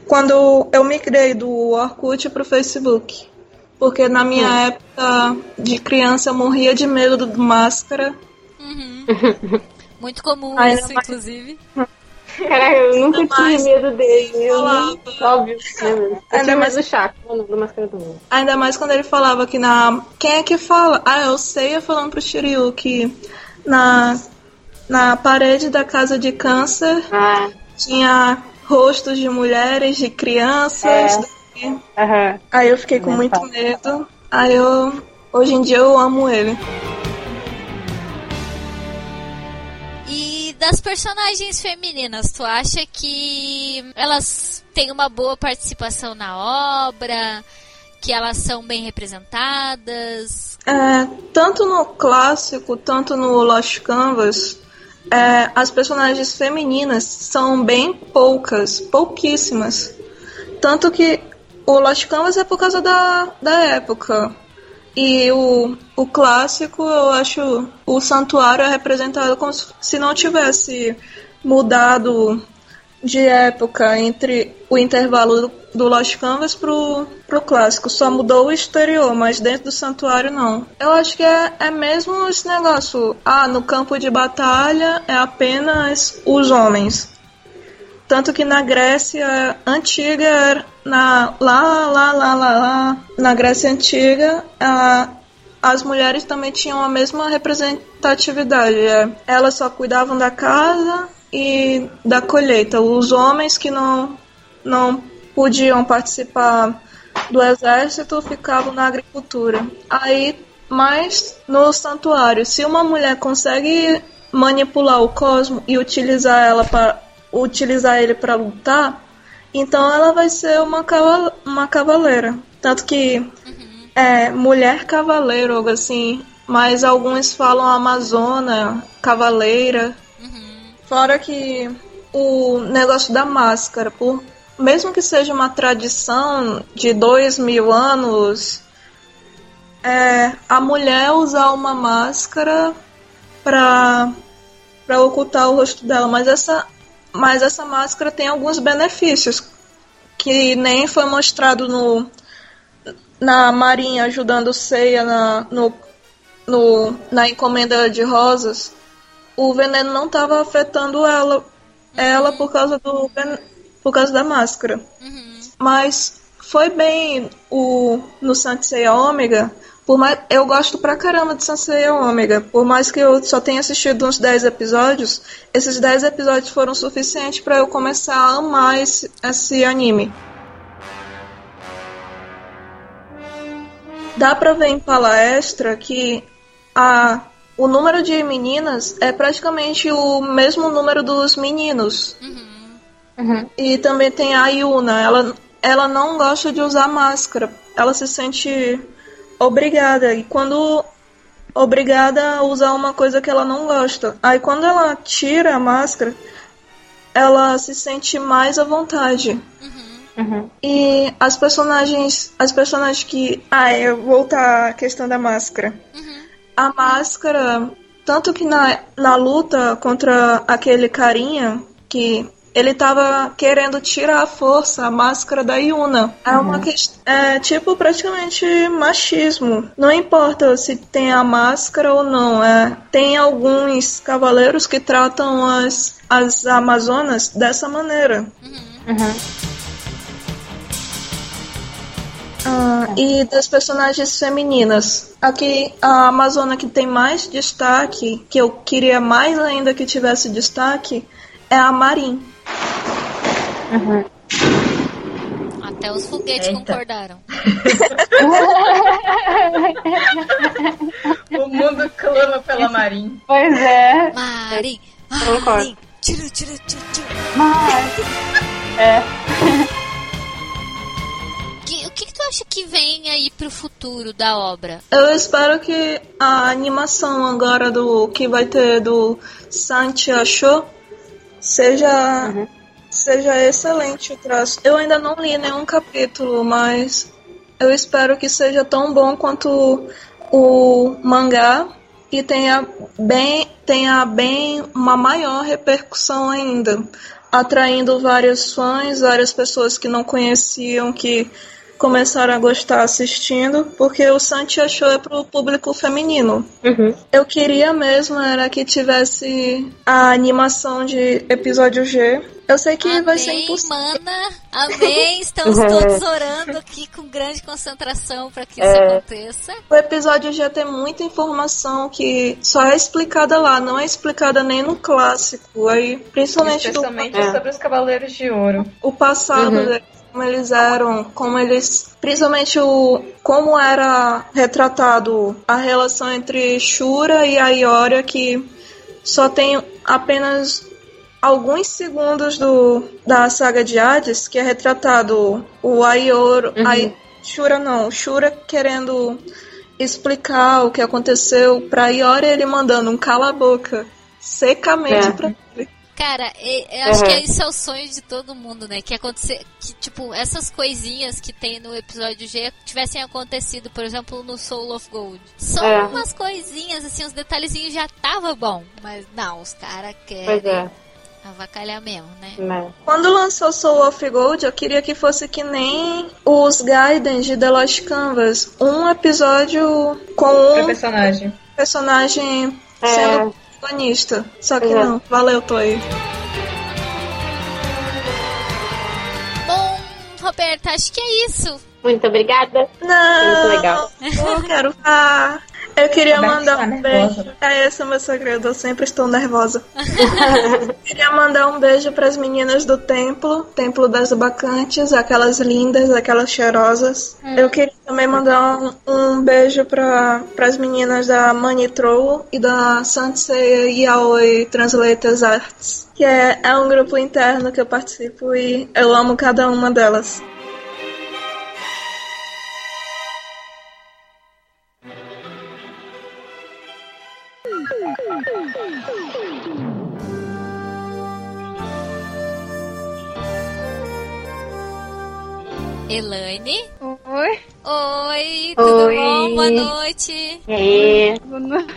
quando, eu migrei do Orkut pro Facebook. Porque na minha época de criança eu morria de medo do Máscara. Uhum. Muito comum Ai, isso, inclusive. Caraca, eu nunca Ainda tive mais- medo dele. Eu Falava. óbvio, né? Eu Ainda mais- do Chaco, do Máscara do Mundo. Ainda mais quando ele falava que na. Quem é que fala? Ah, eu sei, eu falando pro Shiryu que na, na parede da casa de câncer Ah, tinha rostos de mulheres, de crianças. aham. Aí eu fiquei com É, muito tá. medo. Aí eu. Hoje em dia eu amo ele. Das personagens femininas, tu acha que elas têm uma boa participação na obra? Que elas são bem representadas? É, tanto no clássico, tanto no Lost Canvas, é, as personagens femininas são bem poucas, pouquíssimas. Tanto que o Lost Canvas é por causa da, da época. E o, o clássico, eu acho, o santuário é representado como se- não tivesse mudado de época entre o intervalo do, do Lost Canvas pro, pro clássico. Só mudou o exterior, mas dentro do santuário não. Eu acho que é, é mesmo esse negócio. Ah, no campo de batalha é apenas os homens. Tanto que na Grécia antiga, na, lá, lá, lá, lá, lá, na Grécia antiga, a, as mulheres também tinham a mesma representatividade. é. Elas só cuidavam da casa e da colheita. Os homens que não, não podiam participar do exército ficavam na agricultura. Aí, mas no santuário, se uma mulher consegue manipular o cosmo e utilizar ela para utilizar ele para lutar, então ela vai ser uma, caval uma cavaleira. Tanto que é mulher cavaleiro, algo assim. Mas alguns falam amazona, cavaleira. Fora que o negócio da máscara, por mesmo que seja uma tradição de dois mil anos, é, a mulher usar uma máscara para para ocultar o rosto dela, mas essa mas essa máscara tem alguns benefícios que nem foi mostrado no na Marinha ajudando Ceia na, no, no, na encomenda de rosas, o veneno não estava afetando ela, uhum. ela por causa do por causa da máscara. Uhum. Mas foi bem o no Seiya Ômega por mais, eu gosto pra caramba de Sansei Ômega. Por mais que eu só tenha assistido uns 10 episódios, esses 10 episódios foram suficientes para eu começar a amar esse, esse anime. Dá pra ver em palestra que a, o número de meninas é praticamente o mesmo número dos meninos. Uhum. Uhum. E também tem a Yuna. Ela, ela não gosta de usar máscara. Ela se sente obrigada. E quando obrigada a usar uma coisa que ela não gosta. Aí quando ela tira a máscara, ela se sente mais à vontade. Uhum. Uhum. E as personagens. As personagens que. Ah, eu voltar à questão da máscara. Uhum. A máscara. Tanto que na, na luta contra aquele carinha que ele tava querendo tirar a força, a máscara da Yuna. É uma uhum. questão. É tipo praticamente machismo. Não importa se tem a máscara ou não. É, tem alguns cavaleiros que tratam as, as Amazonas dessa maneira. Uhum. Uhum. Ah, e das personagens femininas. Aqui, a Amazona que tem mais destaque, que eu queria mais ainda que tivesse destaque, é a Marin. Uhum. Até os foguetes Eita. concordaram. o mundo clama pela Marin. Pois é. Marin, Marin. Tira, tira, tira, tira. Marin. É. O que, que tu acha que vem aí pro futuro da obra? Eu espero que a animação agora do que vai ter do Santiago seja uhum. seja excelente o traço. Eu ainda não li nenhum capítulo, mas eu espero que seja tão bom quanto o mangá e tenha bem tenha bem uma maior repercussão ainda, atraindo vários fãs, várias pessoas que não conheciam que começaram a gostar assistindo, porque o Santi achou é pro público feminino. Uhum. Eu queria mesmo era que tivesse a animação de episódio G. Eu sei que amém, vai ser impossível. Mana, amém. Estamos todos orando aqui com grande concentração para que isso é. aconteça. O episódio G tem muita informação que só é explicada lá, não é explicada nem no clássico. Aí, principalmente, Especialmente do... sobre os Cavaleiros de Ouro. O passado uhum como eles eram, como eles, principalmente o como era retratado a relação entre Shura e a Ioria que só tem apenas alguns segundos do da saga de Hades que é retratado o Aior, uhum. a Shura não, Shura querendo explicar o que aconteceu para Ioria ele mandando um cala a boca secamente é. para ele. Cara, eu acho uhum. que esse é o sonho de todo mundo, né? Que acontecer. Que, tipo, essas coisinhas que tem no episódio G tivessem acontecido, por exemplo, no Soul of Gold. Só é. umas coisinhas, assim, os detalhezinhos já tava bom. Mas não, os caras querem. Pois é. Avacalhar mesmo, né? É. Quando lançou Soul of Gold, eu queria que fosse que nem os Gaiden de The Lost Canvas. Um episódio com um personagem. personagem é. sendo protagonista. Só que não. Valeu, Toy. Bom, Roberta, acho que é isso. Muito obrigada. Não. Muito legal. Eu quero. Ah, Eu queria Roberta mandar está um nervosa. beijo. É esse o meu segredo, eu sempre estou nervosa. queria mandar um beijo para as meninas do templo, Templo das Bacantes, aquelas lindas, aquelas cheirosas. Eu queria também mandar um, um beijo para as meninas da Manitrou e da Sansei Yaoi Translators Arts, que é, é um grupo interno que eu participo e eu amo cada uma delas. Elaine? Oi? Oi, tudo Oi. bom? Boa noite. E aí? Boa noite.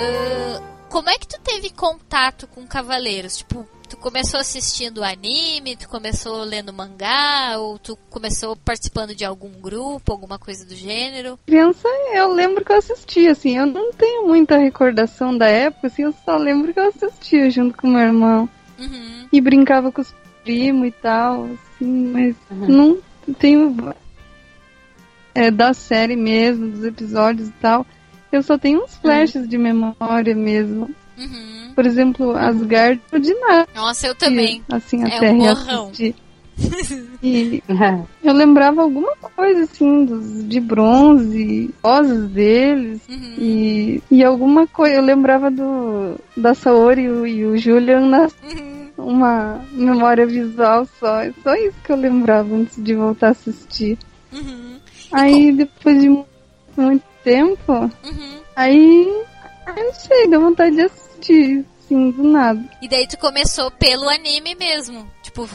Ah, como é que tu teve contato com Cavaleiros? Tipo, tu começou assistindo anime, tu começou lendo mangá, ou tu começou participando de algum grupo, alguma coisa do gênero? Criança, eu lembro que eu assistia, assim, eu não tenho muita recordação da época, assim, eu só lembro que eu assistia junto com meu irmão. Uhum. E brincava com os primos e tal, assim, mas não tenho é, da série mesmo, dos episódios e tal. Eu só tenho uns flashes de memória mesmo. Uhum. Por exemplo, Asgard de nada. Nossa, eu também. Assim, É até um borrão. reassistir. E eu lembrava alguma coisa, assim, dos, de bronze, vozes deles. Uhum. E, e alguma coisa, eu lembrava do da Saori e o, e o Julian na Uhum. uma memória visual só. É só isso que eu lembrava antes de voltar a assistir. Uhum. Aí depois de mu- muito tempo, Uhum. aí eu não sei, deu vontade de assistir, assim, do nada. E daí tu começou pelo anime mesmo. Tipo,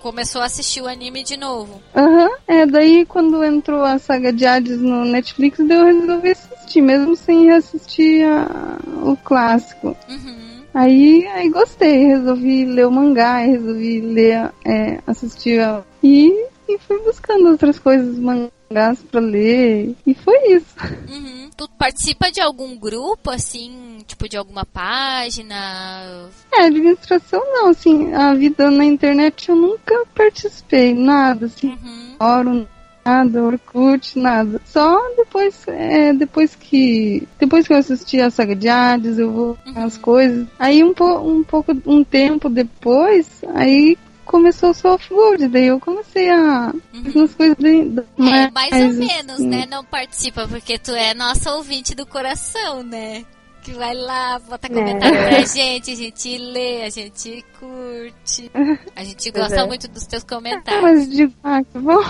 começou a assistir o anime de novo. Aham, é, daí quando entrou a saga de Hades no Netflix, eu resolvi assistir, mesmo sem assistir a- o clássico. Uhum. Aí, aí gostei, resolvi ler o mangá, resolvi ler, é, assistir a... e, e fui buscando outras coisas, mangás pra ler, e foi isso. Uhum. Tu participa de algum grupo, assim, tipo, de alguma página? É, administração não, assim, a vida na internet eu nunca participei, nada, assim, Uhum. fórum, nada, Orkut, nada. Só depois, é, depois que, depois que eu assisti a saga de Hades, eu vou as coisas. Aí um, po, um pouco, um tempo depois, aí começou o Soft Gold, daí eu comecei a, umas coisas bem, É, mais ou mais, menos, assim, né? Não participa, porque tu é nossa ouvinte do coração, né? Que vai lá, bota comentário pra gente, a gente lê, a gente curte. A gente gosta é. muito dos teus Ah, comentários. mas de ah, que bom.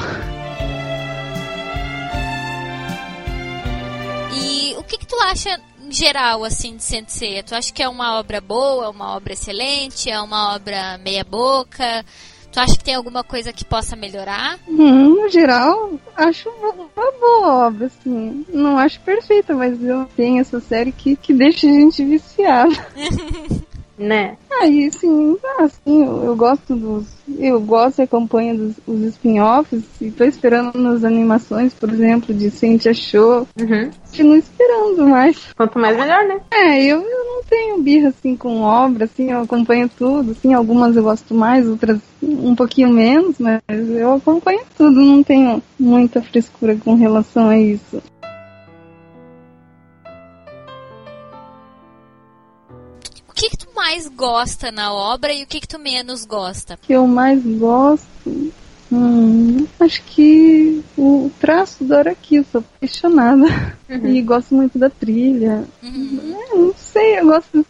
E o que que tu acha geral, assim, de Sensei? Tu acha que é uma obra boa, uma obra excelente, é uma obra meia boca? Tu acha que tem alguma coisa que possa melhorar? Hum, no geral, acho uma uma boa obra, assim. Não acho perfeita, mas eu tenho essa série que, que deixa a gente viciada. Né? Aí, sim, assim, eu, eu gosto dos. Eu gosto e acompanho dos, os spin-offs e tô esperando nas animações, por exemplo, de Sentia Show. Uhum. Continuo esperando mais. Quanto mais melhor, né? É, eu, eu não tenho birra assim com obra, assim, eu acompanho tudo, assim, algumas eu gosto mais, outras um pouquinho menos, mas eu acompanho tudo, não tenho muita frescura com relação a isso. Que que tu mais gosta na obra e o que que tu menos gosta? O que eu mais gosto, hum, acho que o traço do Araki, eu sou apaixonada. E gosto muito da trilha. Uhum. É, não sei, eu gosto de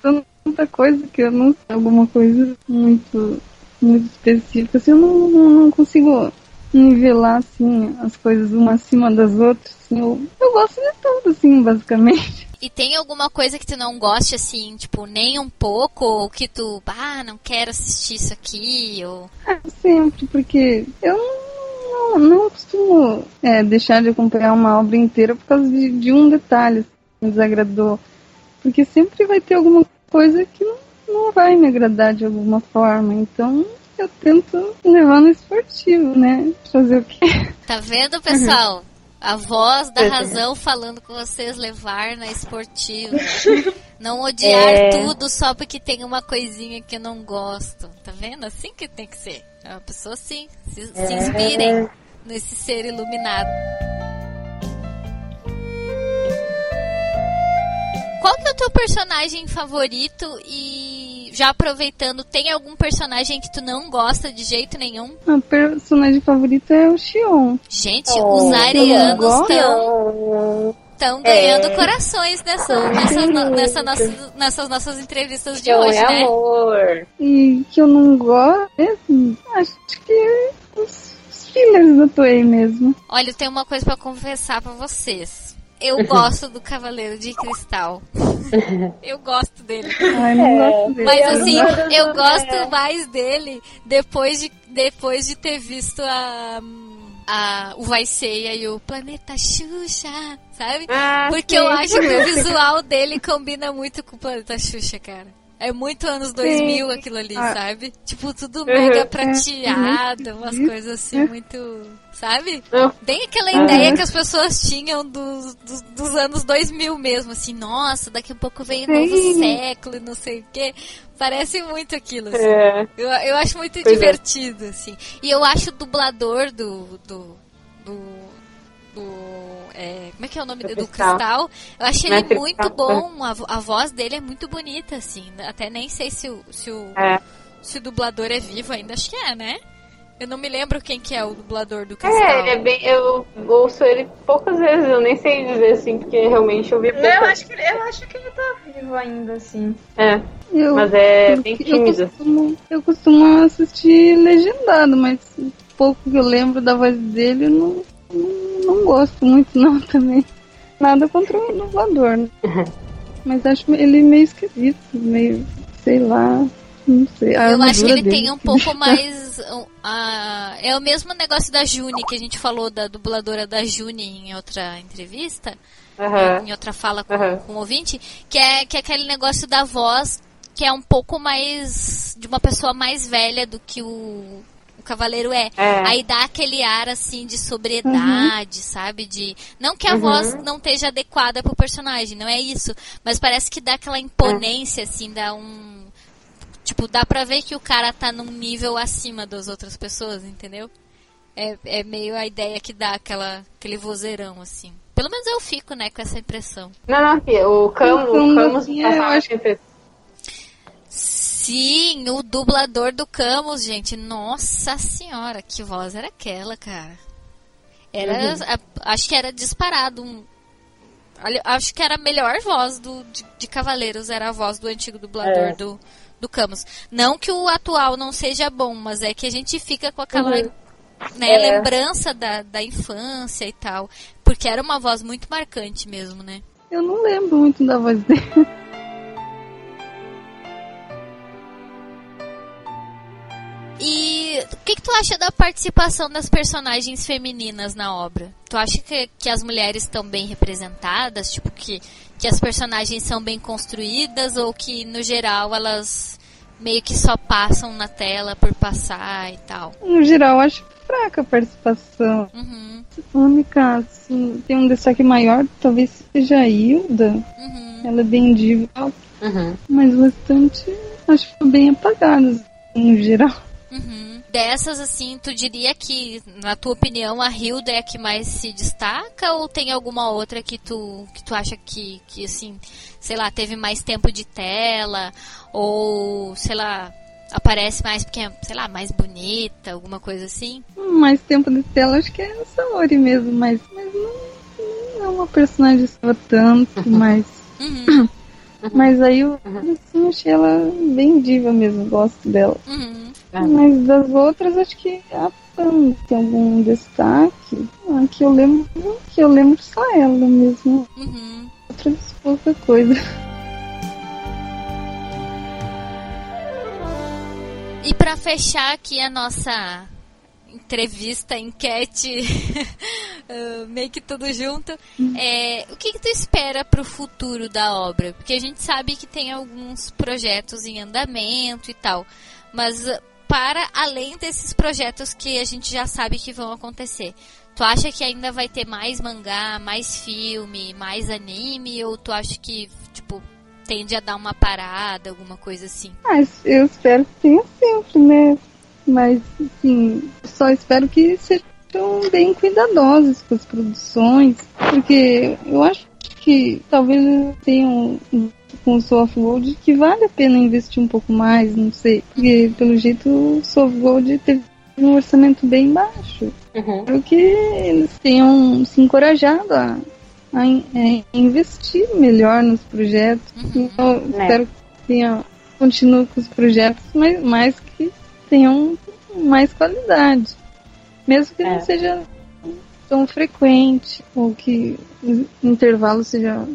tanta coisa que eu não sei alguma coisa muito, muito específica. Assim, eu não, não, não consigo nivelar assim, as coisas uma acima das outras. assim, eu, eu gosto de tudo, assim, basicamente. E tem alguma coisa que tu não goste, assim, tipo, nem um pouco? Ou que tu, ah, não quero assistir isso aqui? Ou... Sempre, porque eu não, não, não costumo é, deixar de acompanhar uma obra inteira por causa de, de um detalhe assim, que me desagradou. Porque sempre vai ter alguma coisa que não, não vai me agradar de alguma forma. Então eu tento levar no esportivo, né? Fazer o quê? Tá vendo, pessoal? A voz da É. razão falando com vocês levar na esportiva. Não odiar É. tudo só porque tem uma coisinha que eu não gosto. Tá vendo? Assim que tem que ser. É uma pessoa assim. Se, se inspirem. nesse ser iluminado. Qual que é o teu personagem favorito e já aproveitando, tem algum personagem que tu não gosta de jeito nenhum? Meu personagem favorito é o Xion. Gente, os arianos estão estão ganhando É. corações nessa, nessas, no- nessa nossas, nessas nossas entrevistas de hoje, é né? amor. E que eu não gosto mesmo, acho que é os, fillers da Toei mesmo. Olha, eu tenho uma coisa pra confessar pra vocês. Eu gosto do Cavaleiro de Cristal. Eu gosto dele. Ai, não gosto dele. Mas assim, eu gosto mais dele depois de, depois de ter visto a, a, o Vai Ceia e o Planeta Xuxa, sabe? Ah, Porque sim. eu acho que o visual dele combina muito com o Planeta Xuxa, cara. É muito anos 2000 aquilo ali, Ah. sabe? Tipo, tudo mega Uhum. prateado, umas coisas assim muito. Sabe? Uhum. Bem aquela Uhum. ideia que as pessoas tinham dos, dos, dos anos 2000 mesmo, assim, nossa, daqui a pouco vem o novo Sim. século e não sei o quê. Parece muito aquilo, assim. É. Eu, eu acho muito Pois é. divertido, assim. E eu acho o dublador do. do. do. do- é, como é que é o nome Do do, Cristal. Cristal? Eu achei ele muito Cristal, bom. A, a voz dele é muito bonita, assim. Até nem sei se o, se o, É. se o dublador é vivo ainda. Acho que é, né? Eu não me lembro quem que é o dublador do Cristal. É, ele é bem. Eu ouço ele poucas vezes, eu nem sei dizer assim, porque realmente eu vi pouco. Eu acho, que, eu acho que ele tá vivo ainda, assim. É, Eu, mas é bem eu, tímido. costumo, eu costumo assistir legendado, mas pouco que eu lembro da voz dele, eu não, não, não gosto muito não também. Nada contra o dublador, né? Mas acho ele meio esquisito, meio, sei lá, não sei. a Eu acho que ele dele. tem um pouco mais. A- é o mesmo negócio da Juni, que a gente falou da dubladora da Juni em outra entrevista, Aham. em outra fala com, Aham. com o ouvinte, que é, que é aquele negócio da voz que é um pouco mais. de uma pessoa mais velha do que o, o cavaleiro é. É. Aí dá aquele ar assim de sobriedade, sabe? De. Não que a Uhum. voz não esteja adequada pro personagem, não é isso. Mas parece que dá aquela imponência, assim, dá um. Tipo, dá pra ver que o cara tá num nível acima das outras pessoas, entendeu? É, é meio a ideia que dá aquela, aquele vozeirão, assim. Pelo menos eu fico, né, com essa impressão. Não, não, o Camus, o Camus passava acho- sempre. Sim, o dublador do Camus, gente. Nossa senhora, que voz era aquela, cara? Era. a- acho que era disparado. Um, acho que era a melhor voz do, de, de Cavaleiros, era a voz do antigo dublador É. do, do Camus. Não que o atual não seja bom, mas é que a gente fica com aquela Uhum. né, É. lembrança da, da infância e tal. Porque era uma voz muito marcante mesmo, né? Eu não lembro muito da voz dele. E o que, que tu acha da participação das personagens femininas na obra? Tu acha que, que as mulheres estão bem representadas? Tipo, que, que as personagens são bem construídas? Ou que, no geral, elas meio que só passam na tela por passar e tal? No geral, acho fraca a participação. Uhum, A única, assim, tem um destaque maior, talvez seja a Hilda. uhum. Ela é bem diva, Uhum. mas o restante acho que foi bem apagado, no geral. Uhum. Dessas, assim, tu diria que, na tua opinião, a Hilda é a que mais se destaca ou tem alguma outra que tu, que tu acha que, que, assim, sei lá, teve mais tempo de tela ou, sei lá, aparece mais porque é, sei lá, mais bonita, alguma coisa assim? Mais tempo de tela, acho que é a Saori mesmo, mas, mas não, não é uma personagem só tanto, mas, Uhum, mas aí eu assim, achei ela bem diva mesmo, gosto dela. uhum. Mas das outras, acho que a Pam tem algum destaque. Ah, que eu lembro, que eu lembro só ela mesmo. Uhum. Outras pouca coisa. E pra fechar aqui a nossa entrevista, enquete, uh, meio que tudo junto, é, o que, que tu espera pro futuro da obra? Porque a gente sabe que tem alguns projetos em andamento e tal, mas uh, para além desses projetos que a gente já sabe que vão acontecer, tu acha que ainda vai ter mais mangá, mais filme, mais anime, ou tu acha que, tipo, tende a dar uma parada, alguma coisa assim? Mas eu espero que tenha sempre, né? Mas, assim, só espero que seja bem cuidadosos com as produções, porque eu acho que talvez tenham com o Soul Gold que vale a pena investir um pouco mais, não sei, porque pelo jeito o Soul Gold teve um orçamento bem baixo. Uhum. Espero que eles tenham se encorajado a, a in- é, investir melhor nos projetos. Então, eu espero que tenha, continue com os projetos, mas mais que tenham mais qualidade. Mesmo que É. não seja tão frequente, ou que o intervalo seja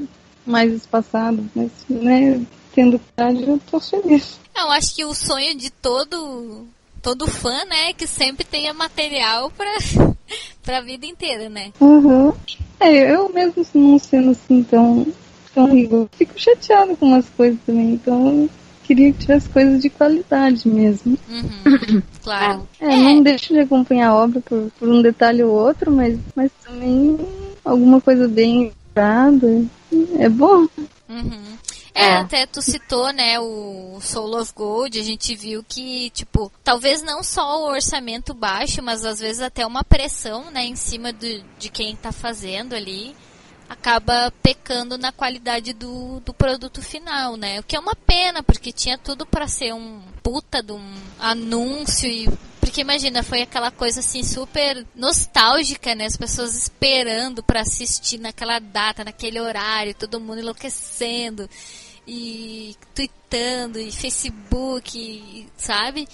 mais espaçado, mas né, tendo qualidade eu tô feliz. Eu acho que o sonho de todo todo fã, né, é que sempre tenha material pra, pra vida inteira, né? Uhum. É, eu mesmo não sendo assim tão, tão rigoroso, fico chateado com umas coisas também, então queria que tivesse coisas de qualidade mesmo. Uhum, claro. É, não deixo de acompanhar a obra por, por um detalhe ou outro, mas, mas também alguma coisa bem elaborada é bom. Uhum. É, até tu citou, né, o Soul of Gold, a gente viu que, tipo, talvez não só o orçamento baixo, mas às vezes até uma pressão, né, em cima do, de quem tá fazendo ali, acaba pecando na qualidade do, do produto final, né? O que é uma pena, porque tinha tudo pra ser um puta de um anúncio e porque imagina, foi aquela coisa assim super nostálgica, né? As pessoas esperando pra assistir naquela data, naquele horário, todo mundo enlouquecendo e tweetando e Facebook, e- sabe?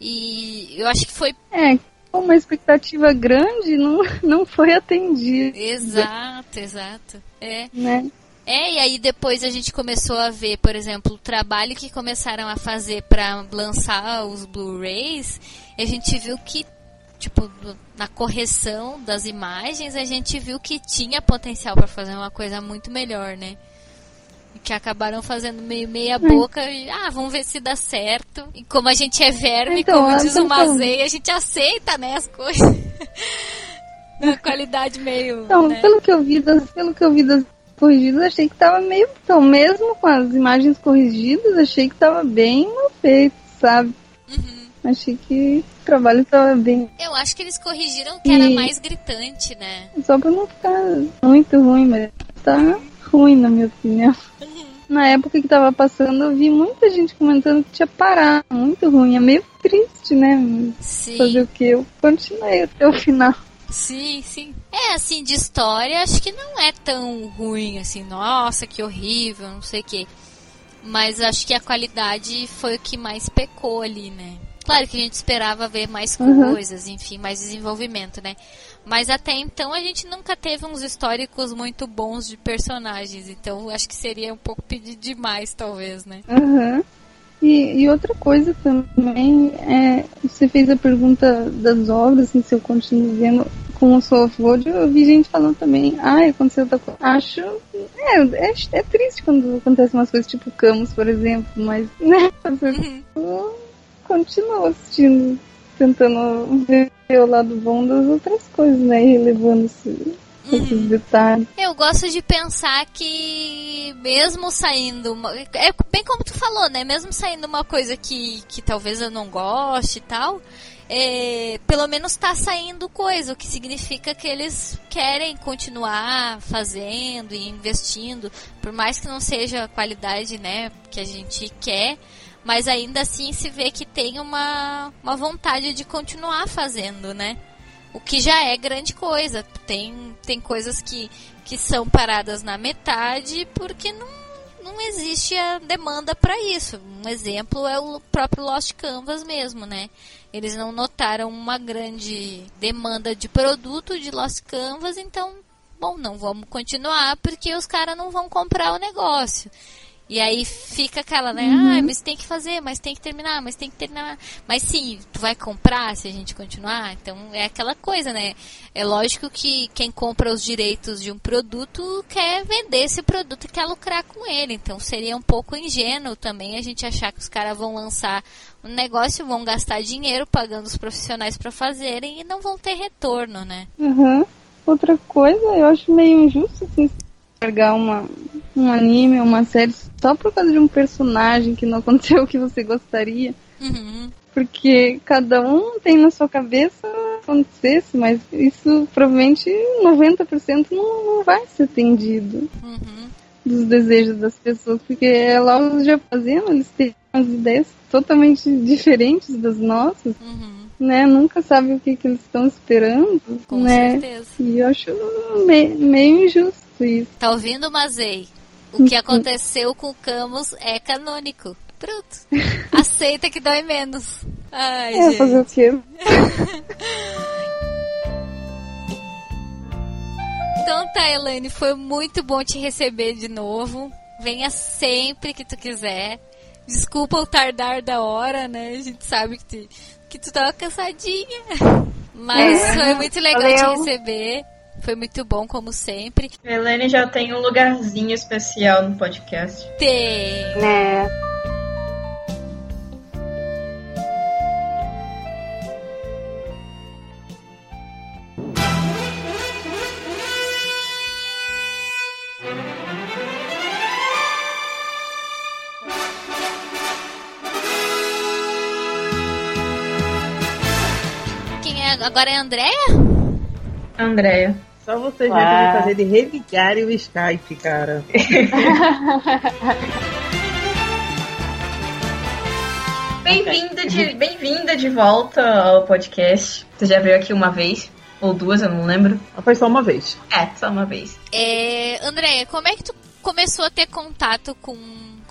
E eu acho que foi É, uma expectativa grande não, não foi atendida. exato, exato. É. Né? É, e aí depois a gente começou a ver, por exemplo, o trabalho que começaram a fazer para lançar os Blu-rays, a gente viu que, tipo, na correção das imagens, a gente viu que tinha potencial para fazer uma coisa muito melhor, né? Que acabaram fazendo meio meia boca e, ah, vamos ver se dá certo. E como a gente é verme, Então, como diz então o falando. Mazei, a gente aceita, né, as coisas. Na qualidade meio. Então, né? pelo que eu vi das, pelo que eu vi das corrigidas, achei que tava meio. Então, mesmo com as imagens corrigidas, achei que tava bem mal feito, sabe? Uhum. Achei que o trabalho tava bem. Eu acho que eles corrigiram que era E- mais gritante, né? Só pra não ficar muito ruim, mas tá ruim na minha opinião. Na época que tava passando, eu vi muita gente comentando que tinha parado. Muito ruim. É meio triste, né? Sim. Fazer o que? Eu continuei até o final. Sim, sim. É, assim, de história, acho que não é tão ruim, assim, nossa, que horrível, não sei o quê. Mas acho que a qualidade foi o que mais pecou ali, né? Claro que a gente esperava ver mais Uhum. coisas, enfim, mais desenvolvimento, né? Mas até então a gente nunca teve uns históricos muito bons de personagens, então acho que seria um pouco pedir demais, talvez, né? Aham. E, e outra coisa também, é, você fez a pergunta das obras, assim, se eu continuo vendo com o Soul of Gold, eu vi gente falando também, ah, aconteceu outra coisa. Acho, é, é, é triste quando acontecem umas coisas tipo Camus, por exemplo, mas, né, eu continuo assistindo, tentando ver o lado bom das outras coisas, né, e relevando esse- esses detalhes. Eu gosto de pensar que mesmo saindo uma, é bem como tu falou, né? Mesmo saindo uma coisa que, que talvez eu não goste e tal, é, pelo menos tá saindo coisa, o que significa que eles querem continuar fazendo e investindo, por mais que não seja a qualidade, né, que a gente quer, mas ainda assim se vê que tem uma, uma vontade de continuar fazendo, né? O que já é grande coisa. Tem, tem coisas que, que são paradas na metade porque não, não existe a demanda para isso. Um exemplo é o próprio Lost Canvas mesmo, né? Eles não notaram uma grande demanda de produto de Lost Canvas, então, bom, não vamos continuar porque os caras não vão comprar o negócio. E aí fica aquela, né? Uhum. Ah, mas tem que fazer, mas tem que terminar, mas tem que terminar. Mas sim, tu vai comprar se a gente continuar? Então é aquela coisa, né? É lógico que quem compra os direitos de um produto quer vender esse produto e quer lucrar com ele. Então seria um pouco ingênuo também a gente achar que os caras vão lançar um negócio, vão gastar dinheiro pagando os profissionais para fazerem e não vão ter retorno, né? Uhum. Outra coisa, eu acho meio injusto assim, largar uma, um anime, uma série só por causa de um personagem que não aconteceu o que você gostaria. Uhum. Porque cada um tem na sua cabeça acontecesse, mas isso provavelmente 90% não, não vai ser atendido Uhum. dos desejos das pessoas, porque é lá os japoneses, eles têm umas ideias totalmente diferentes das nossas, Uhum. né? Nunca sabe o que, que eles estão esperando, Com né? certeza. E eu acho me- meio injusto isso. Tá ouvindo, Mazei? O que aconteceu com o Camus é canônico. Pronto. Aceita que dói menos. Ai, É, gente. fazer o quê? Então tá, Elaine, foi muito bom te receber de novo. Venha sempre que tu quiser. Desculpa o tardar da hora, né? A gente sabe que tu, que tu tava cansadinha. Mas É. foi muito legal te Valeu. receber. Foi muito bom, como sempre. Helene já tem um lugarzinho especial no podcast. Tem. É. Quem é? Agora é a Andréia? Andréia. Só vocês Ah. mesmos me fazer de religarem o Skype, cara. Bem-vinda de, bem-vinda de volta ao podcast. Você já veio aqui uma vez? Ou duas, eu não lembro. Foi só uma vez. É, só uma vez. É, Andréia, como é que tu começou a ter contato com,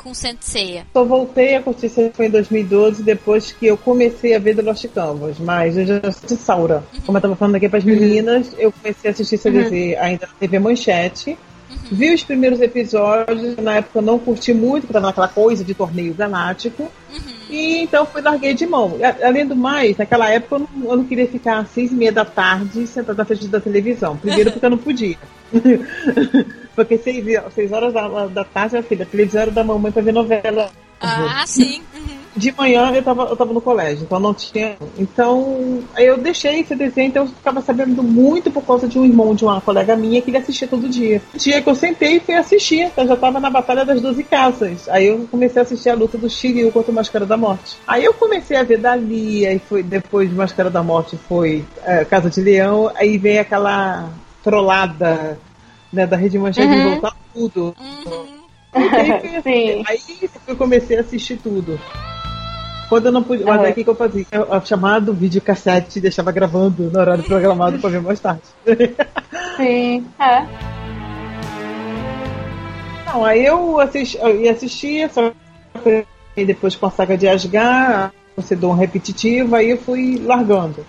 com Senseiya? Só voltei a curtir isso foi em 2012, depois que eu comecei a ver The Lost Canvas. Mas eu já assisti Saura. Como eu tava falando aqui pras meninas, eu comecei a assistir CDZ ainda na TV Manchete. Vi os primeiros episódios, na época eu não curti muito, porque tava naquela coisa de torneio galáctico. E então fui larguei de mão. Além do mais, naquela época eu não, eu não queria ficar às seis e meia da tarde sentada na frente da televisão. Primeiro porque eu não podia. porque seis, seis horas da, da tarde, minha filha, televisão era da mamãe pra ver novela. Ah, sim. De manhã eu tava, eu tava no colégio, então não tinha. Então, aí eu deixei esse desenho, então eu ficava sabendo muito por causa de um irmão de uma colega minha que ele assistia todo dia. O dia que eu sentei e fui assistir, eu já tava na Batalha das Doze Casas. Aí eu comecei a assistir a luta do Shiryu contra o Máscara da Morte. Aí eu comecei a ver Dali, aí foi depois de Máscara da Morte foi é, Casa de Leão, aí vem aquela trollada né, da Rede Manchete de Uhum. voltar tudo. Uhum. Aí, aí eu comecei a assistir tudo. Quando eu não podia. Mas Uhum. aí o que, eu fazia? Eu, eu chamava do videocassete e deixava gravando no horário programado pra ver mais tarde. Sim, é. Não, aí eu, assisti, eu ia assistir, só que depois com a saga de Asgar, você deu um repetitivo, aí eu fui largando.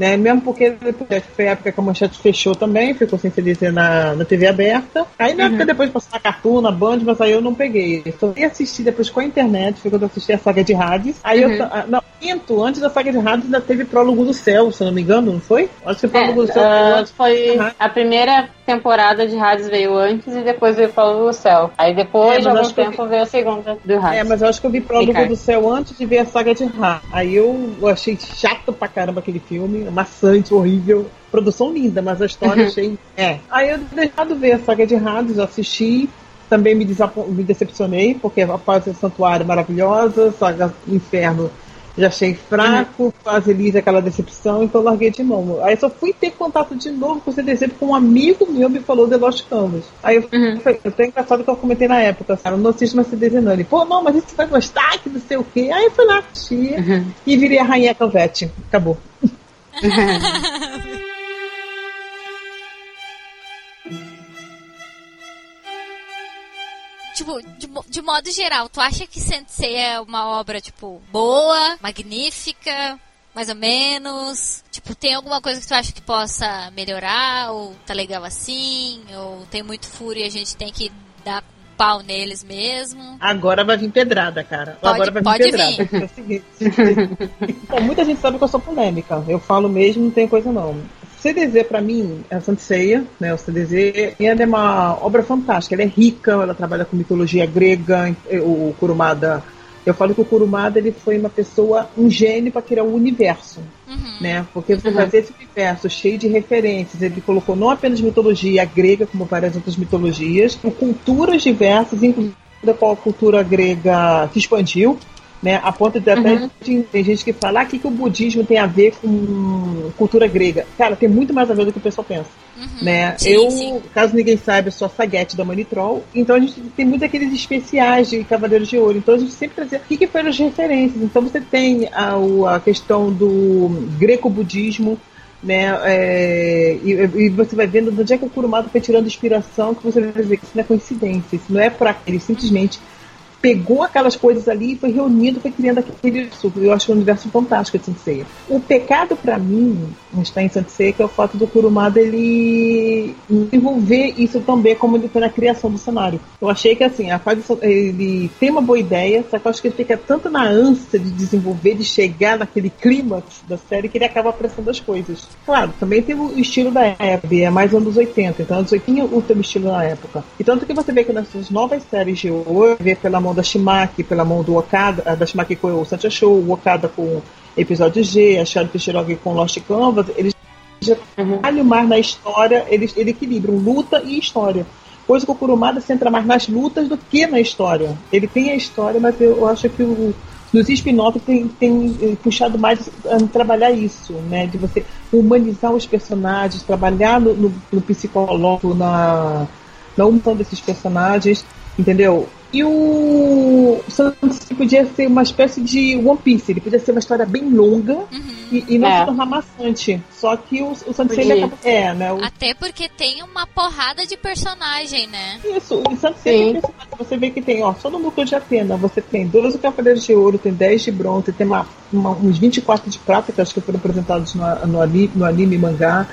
Né? Mesmo porque depois, foi a época que a manchete fechou também, ficou sem CDC na, na TV aberta. Aí na época depois passou na Cartoon, na Band, mas aí eu não peguei. Só ia assistir depois com a internet, foi quando eu assisti a saga de Hades. Aí Uhum. eu. ah, Não, quinto, antes da saga de Hades ainda teve Prólogo do Céu, se não me engano, não foi? Acho que Prólogo do Céu É, foi ah, antes. foi Uhum. a primeira temporada de Hades veio antes e depois veio Paulo do Céu. Aí depois É, de algum tempo veio a segunda do Hades. É, mas eu acho que eu vi Prólogo do Céu antes de ver a saga de Ra. Aí eu achei chato pra caramba aquele filme, maçante, horrível. Produção linda, mas a história achei. É. Aí eu deixado ver a saga de Hades, assisti. Também me, me decepcionei, porque a fase do Santuário é maravilhosa, saga Inferno já achei fraco, fase Elise aquela decepção, então larguei de mão. Aí só fui ter contato de novo com o CDC porque um amigo meu me falou The Lost Canvas. Aí eu falei, eu tô engraçado que eu comentei na época? Eu não assisto mais CDC não. Ele, pô, não, mas isso vai gostar, que não sei o quê. Aí eu fui lá, assisti e virei a Rainha Canvete. Acabou. Tipo, de, de modo geral, tu acha que Sensei é uma obra, tipo, boa, magnífica, mais ou menos? Tipo, tem alguma coisa que tu acha que possa melhorar? Ou tá legal assim? Ou tem muito furo e a gente tem que dar pau neles mesmo? Agora vai vir pedrada, cara. Pode- Agora vai vir pode pedrada. vir. É o seguinte. Bom, muita gente sabe que eu sou polêmica. Eu falo mesmo, não tem coisa não. CDZ pra mim é a Sanseia, né? O CDZ ela é uma obra fantástica. Ela é rica, ela trabalha com mitologia grega, o Kurumada. Eu falo que o Kurumada ele foi uma pessoa, um gênio para criar o universo, né? Porque você fazer esse universo cheio de referências, ele colocou não apenas mitologia grega, como várias outras mitologias, com culturas diversas, inclusive a qual a cultura grega se expandiu, Né, a ponto de até Uhum. tem gente que fala ah, que, que o budismo tem a ver com cultura grega. Cara, tem muito mais a ver do que o pessoal pensa. Né? Sim, eu, sim. caso ninguém saiba, eu sou a Saguete da Manitrol, então a gente tem muito aqueles especiais de Cavaleiros de Ouro. Então a gente sempre trazia o que, que foram as referências. Então você tem a, a questão do greco-budismo, né? é, e, e você vai vendo de onde é que o Kurumada foi tirando inspiração, que você vai ver que isso não é coincidência, isso não é por aquele, ele simplesmente pegou aquelas coisas ali e foi reunindo, foi criando aquele universo. Eu acho um universo fantástico de Sensei. O pecado pra mim está em Sensei que é o fato do Kurumada ele envolver isso tão bem como ele foi na criação do cenário. Eu achei que assim, a fase ele tem uma boa ideia, só que eu acho que ele fica tanto na ânsia de desenvolver, de chegar naquele clímax da série que ele acaba apressando as coisas. Claro, também tem o estilo da época, é mais anos 80, então anos 80 o teu estilo na época. E tanto que você vê que nessas novas séries de hoje, vê pela mão da Shimaki, pela mão do Okada, da Shimaki com o Sancha Show, o Okada com episódio G, a Charlie Fischerogue com Lost Canvas, eles já trabalham mais na história, eles, eles equilibram luta e história. Coisa que o Kurumada se entra mais nas lutas do que na história. Ele tem a história, mas eu acho que o, nos spin-offs tem, tem eh, puxado mais a trabalhar isso, né? De você humanizar os personagens, trabalhar no, no, no psicológico, na, na humanização desses personagens, entendeu? E o Sansei podia ser uma espécie de One Piece, ele podia ser uma história bem longa e, e não É. se tornar maçante. Só que o, o Podia. ele acaba. É, né? O, Até porque tem uma porrada de personagem, né? Isso, o tem personagem. Você vê que tem, ó, só no núcleo de Atena, você tem 12 Cavaleiros de Ouro, tem 10 de bronze, tem uma, uma- uns 24 de prata, que acho que foram apresentados no, no, anime, no anime e mangá.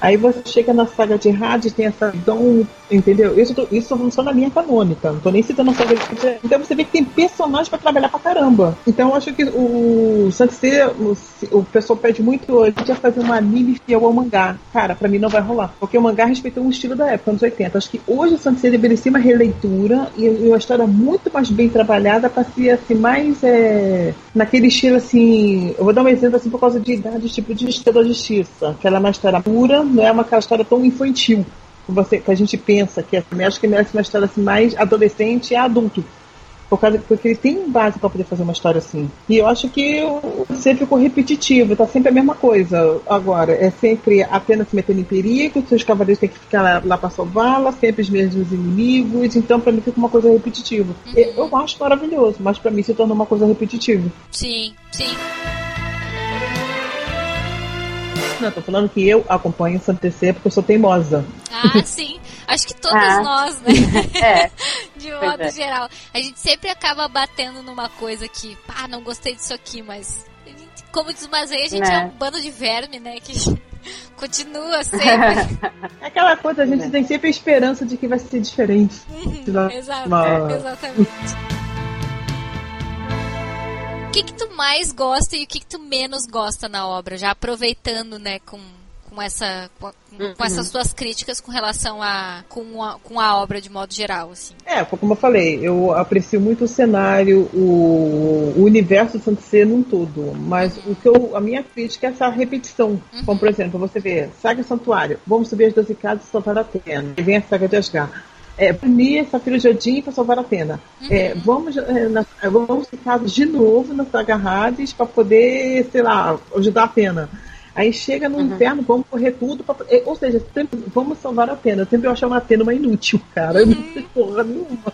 Aí você chega na saga de Hades, tem essa Dom, entendeu? Isso, isso só na linha canônica, não tô nem citando a de Então você vê que tem personagens pra trabalhar pra caramba. Então eu acho que o Sansei, o, o pessoal pede muito hoje de fazer um anime fiel ao mangá. Cara, pra mim não vai rolar. Porque o mangá respeitou um estilo da época, anos 80. Acho que hoje o Sansei deveria ser uma releitura e, uma história muito mais bem trabalhada pra ser assim, mais é, naquele estilo assim. Eu vou dar um exemplo assim por causa de idade, tipo de Estrela da Justiça. Que ela é uma história pura, não é uma história tão infantil que, você, que a gente pensa que é acho que merece uma história assim, mais adolescente e adulto. Por causa, porque ele tem base para poder fazer uma história assim. E eu acho que sempre ficou repetitivo, tá sempre a mesma coisa. Agora, é sempre apenas se metendo em perigo, seus cavaleiros têm que ficar lá, lá para salvá-la, sempre os mesmos inimigos, então para mim fica uma coisa repetitiva. Eu, eu acho maravilhoso, mas para mim se tornou uma coisa repetitiva. Sim, sim. Não, tô falando que eu acompanho o Santa C porque eu sou teimosa. Ah, sim. Acho que todos Ah. nós, né? É. De modo é. geral. A gente sempre acaba batendo numa coisa que, pá, não gostei disso aqui, mas. gente- Como diz o Mazei, a gente é. Né. um bando de verme, né? Que continua sempre. É aquela coisa, a gente tem sempre a esperança de que vai ser diferente. Exato, Uma- exatamente. O que, que tu mais gosta e o que, que tu menos gosta na obra? Já aproveitando, né, com, com, essa, com, com essas tuas críticas com relação a com, a com a obra de modo geral, assim. É, como eu falei, eu aprecio muito o cenário, o, o universo do Santo num todo, mas o que eu, a minha crítica é essa repetição. Como, por exemplo, você vê, Saga Santuário, vamos subir as 12 casas e salvar a Atena. Aí vem a Saga de Asgard. É, punir Safira de Odin para salvar a Atena. É, vamos, é, na, é, vamos casos de novo na Saga Hades para poder, sei lá, ajudar a Atena. Aí chega no inferno, vamos correr tudo. Pra, é, ou seja, sempre, vamos salvar a Atena. Eu sempre eu acho uma Atena uma inútil, cara. Eu não sei porra nenhuma.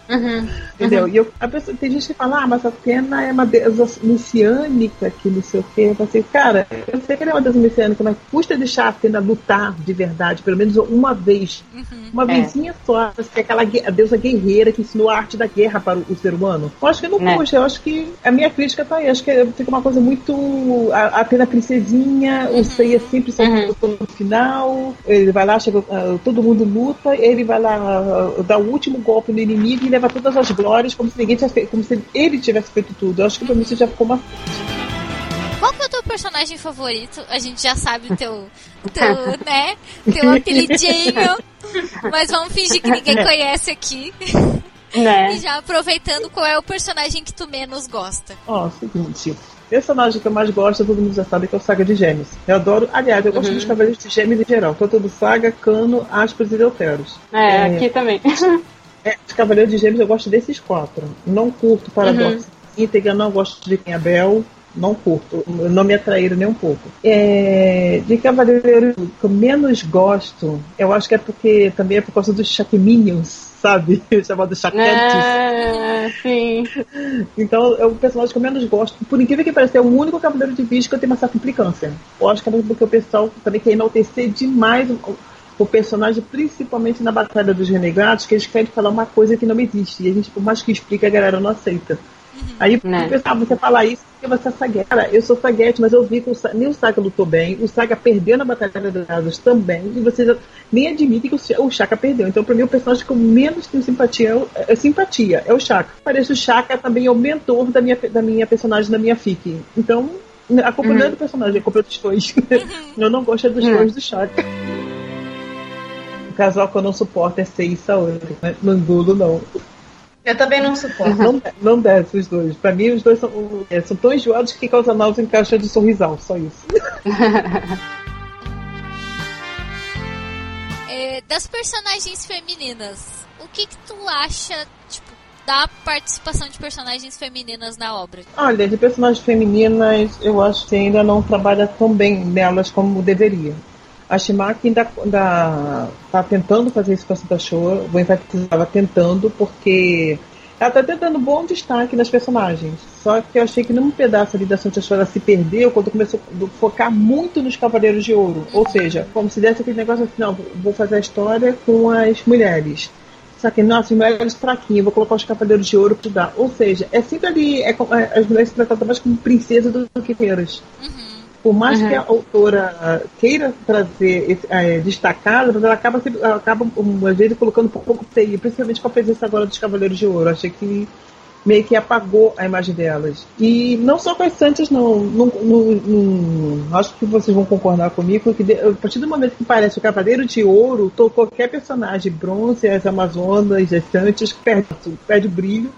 Entendeu? E eu, a pessoa, tem gente que fala, ah, mas a Atena é uma deusa messiânica, que não sei o quê. Eu falo assim, cara, eu sei que ela é uma deusa messiânica, mas custa deixar a Atena lutar de verdade, pelo menos uma vez. Uma É. vezinha só, que é aquela a deusa guerreira que ensinou a arte da guerra para o, o ser humano. Eu acho que não Né. custa, eu acho que a minha crítica tá aí. Acho que fica uma coisa muito. A, a Atena princesinha, o Seiya sempre salvando no final. Ele vai lá, chega, ah, todo mundo luta, ele vai lá ah, dar o último golpe no inimigo e leva todas as glórias como se ninguém tivesse como se ele tivesse feito tudo. Eu acho que pra mim isso já ficou uma. Qual que é o teu personagem favorito? A gente já sabe o teu, teu né? Teu apelidinho. Mas vamos fingir que ninguém conhece aqui. Né? E já aproveitando, qual é o personagem que tu menos gosta? Ó, seguinte. Personagem que eu mais gosto, todo mundo já sabe que é o Saga de Gêmeos. Eu adoro, aliás, eu gosto Uhum. dos Cavaleiros de Gêmeos em geral. Tanto do Saga, Cano, Aspas e Deuteros. É, aqui também. É, os Cavaleiros de Gêmeos eu gosto desses quatro. Não curto Paradoxo Uhum. íntegra, não gosto de quem é Bel, não curto, não me atraíram nem um pouco. É, de Cavaleiro que eu menos gosto, eu acho que é porque também é por causa dos Shaqueminions, sabe? Chamado Chaquetes. É, sim. Então é o personagem que eu menos gosto. Por incrível que pareça, é o único Cavaleiro de Vídeo que eu tenho uma certa implicância. Eu acho que é porque o pessoal também quer enaltecer demais o, o personagem, principalmente na Batalha dos Renegados, que eles querem falar uma coisa que não existe. E a gente, por mais que explique, a galera não aceita. Aí Né. pessoal, você fala isso porque você é saguete. Cara, eu sou saguete, mas eu vi que o, nem o Saga lutou bem, o Saga perdeu na Batalha das Asas também, e vocês nem admitem que o, Cha- o Chaka perdeu. Então, pra mim, o personagem que eu menos tenho simpatia é, o- é simpatia, é o Chaka. Parece o Chaka também é o mentor da minha, da minha personagem, da minha fic. Então, a culpa não é do personagem, a culpa é dos dois. eu não gosto é dos Uhum. dois do Chaka. O casal que eu não suporto é Sei e Saori, né? Não engulo, não. Eu também não suporto. Não, não desce os dois. Pra mim, os dois são, é, são tão enjoados que causam náusea em caixa de sorrisal, só isso. É, das personagens femininas, o que que tu acha, tipo, da participação de personagens femininas na obra? Olha, de personagens femininas, eu acho que ainda não trabalha tão bem nelas como deveria. A Shimaki ainda, ainda tá tentando fazer isso com a Santa Show. Vou enfatizar, estava tentando, porque ela tá tentando bom destaque nas personagens. Só que eu achei que num pedaço ali da Santa Show ela se perdeu quando começou a focar muito nos Cavaleiros de Ouro. Ou seja, como se desse aquele negócio assim, não, vou fazer a história com as mulheres. Só que, nossa, as mulheres fraquinhas, vou colocar os cavaleiros de ouro pra dar. Ou seja, é sempre ali, é, é, as mulheres se tratam mais como princesas do, que guerreiras. Por mais Uhum. que a autora ah, queira trazer, esse, mas ela acaba, ela acaba às vezes, colocando um pouco feio, principalmente com a presença agora dos Cavaleiros de Ouro. Achei que meio que apagou a imagem delas. E não só com as Santas, não. Não- não- não- acho que vocês vão concordar comigo, que a partir do momento que parece o Cavaleiro de Ouro, to- qualquer personagem, bronze, as Amazonas, as Santas, perde, perde o brilho.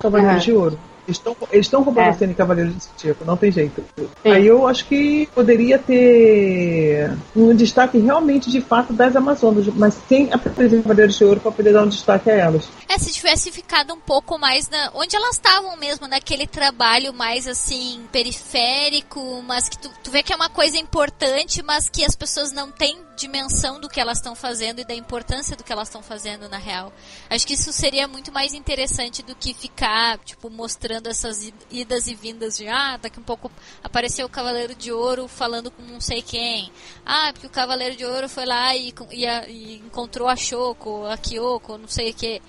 Cavaleiros Uhum. de Ouro. Eles estão eles estão roubando É. a cena em Cavaleiros desse tipo, não tem jeito. Aí eu acho que poderia ter um destaque realmente de fato das Amazonas, mas sem a presença de Cavaleiros de Ouro para poder dar um destaque a elas. É, se tivesse ficado um pouco mais na. onde elas estavam mesmo, naquele trabalho mais assim, periférico, mas que tu, tu vê que é uma coisa importante, mas que as pessoas não têm dimensão do que elas estão fazendo e da importância do que elas estão fazendo na real. Acho que isso seria muito mais interessante do que ficar, tipo, mostrando essas id- idas e vindas de ah, daqui um pouco apareceu o Cavaleiro de Ouro falando com não sei quem. Ah, porque o Cavaleiro de Ouro foi lá e, e e encontrou a Shoko, a Kyoko, não sei o que.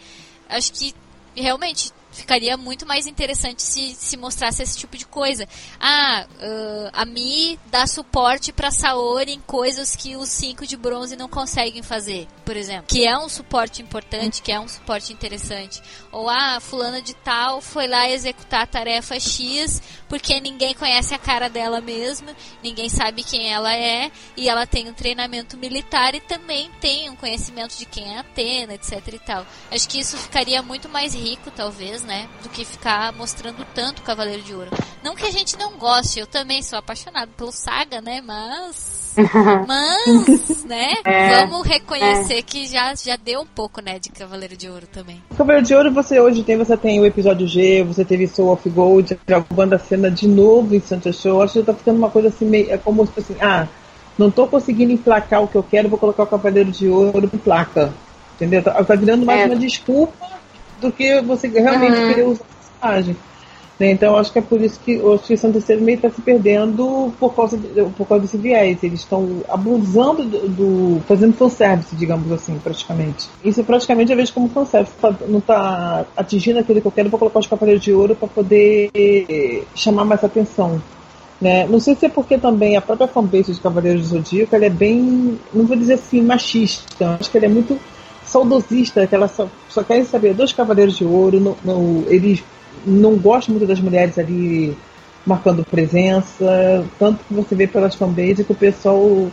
Acho que realmente ficaria muito mais interessante se, se mostrasse esse tipo de coisa. Ah, ah, a Mi dá suporte pra Saori em coisas que os cinco de bronze não conseguem fazer, por exemplo. Que é um suporte importante, que é um suporte interessante. Ou ah, fulana de tal foi lá executar a tarefa X porque ninguém conhece a cara dela mesma, ninguém sabe quem ela é, e ela tem um treinamento militar e também tem um conhecimento de quem é Atena, etc e tal. Acho que isso ficaria muito mais rico, talvez, né, do que ficar mostrando tanto o Cavaleiro de Ouro. Não que a gente não goste, eu também sou apaixonado pelo Saga, né, mas mas, né, É, vamos reconhecer que já já deu um pouco, né, de Cavaleiro de Ouro também. O Cavaleiro de Ouro você hoje tem, você tem o episódio G, você teve Soul of Gold, gravando a cena de novo em Santa Show. Acho que tá ficando uma coisa assim, meio, é como se assim, ah, não tô conseguindo emplacar o que eu quero, vou colocar o Cavaleiro de Ouro em placa. Entendeu? Tá, tá virando mais É. uma desculpa do que você realmente Uhum. querer usar a personagem. Né? Então acho que é por isso que o São Terceiro meio está se perdendo por causa, de- por causa desse viés. Eles estão abusando do, do. fazendo fanservice, digamos assim, praticamente. Isso praticamente eu vejo como fanservice. Tá- não está atingindo aquilo que eu quero, vou colocar os Cavaleiros de Ouro para poder chamar mais atenção. Né? Não sei se é porque também a própria fanbase de Cavaleiros do Zodíaco ela é bem, não vou dizer assim, machista. Acho que ela é muito saudosista, que ela só, só querem saber dos Cavaleiros de Ouro. Eles não gostam muito das mulheres ali marcando presença. Tanto que você vê pelas fanbases que o pessoal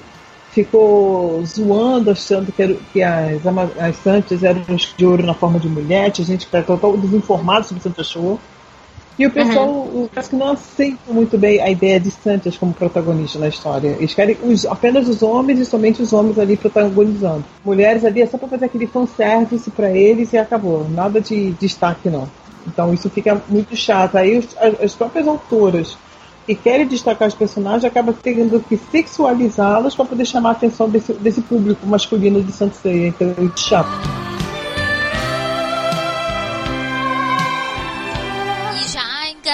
ficou zoando, achando que, era, que as, as Santas eram de ouro na forma de mulher, tinha gente que era total desinformado sobre Santa Show. E o pessoal o- parece que não aceita muito bem a ideia de Santas como protagonista na história. Eles querem os- apenas os homens e somente os homens ali protagonizando. Mulheres ali é só pra fazer aquele fanservice pra eles e acabou. Nada de destaque, não. Então isso fica muito chato. Aí os, as, as próprias autoras que querem destacar os personagens acabam tendo que sexualizá-los para poder chamar a atenção desse, desse público masculino de Santo Seiya. Então é muito chato.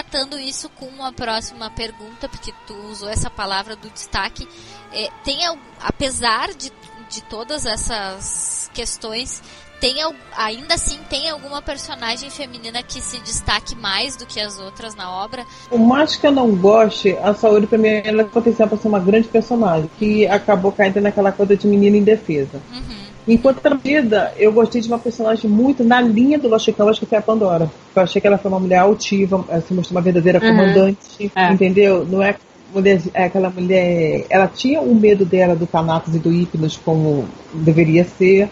Engatando isso com uma próxima pergunta, porque tu usou essa palavra do destaque, é, tem apesar de, de todas essas questões, tem ainda assim tem alguma personagem feminina que se destaque mais do que as outras na obra? Por mais que eu não goste, a Saori pra mim ela tem potencial para ser uma grande personagem, que acabou caindo naquela coisa de menina indefesa. Enquanto na vida, eu gostei de uma personagem muito na linha do Lost Canvas, que foi a Pandora. Eu achei que ela foi uma mulher altiva, se mostrou uma verdadeira Uhum. comandante, É. entendeu? Não é mulher, é aquela mulher. Ela tinha o medo dela do Thanatos e do Hypnos, como deveria ser.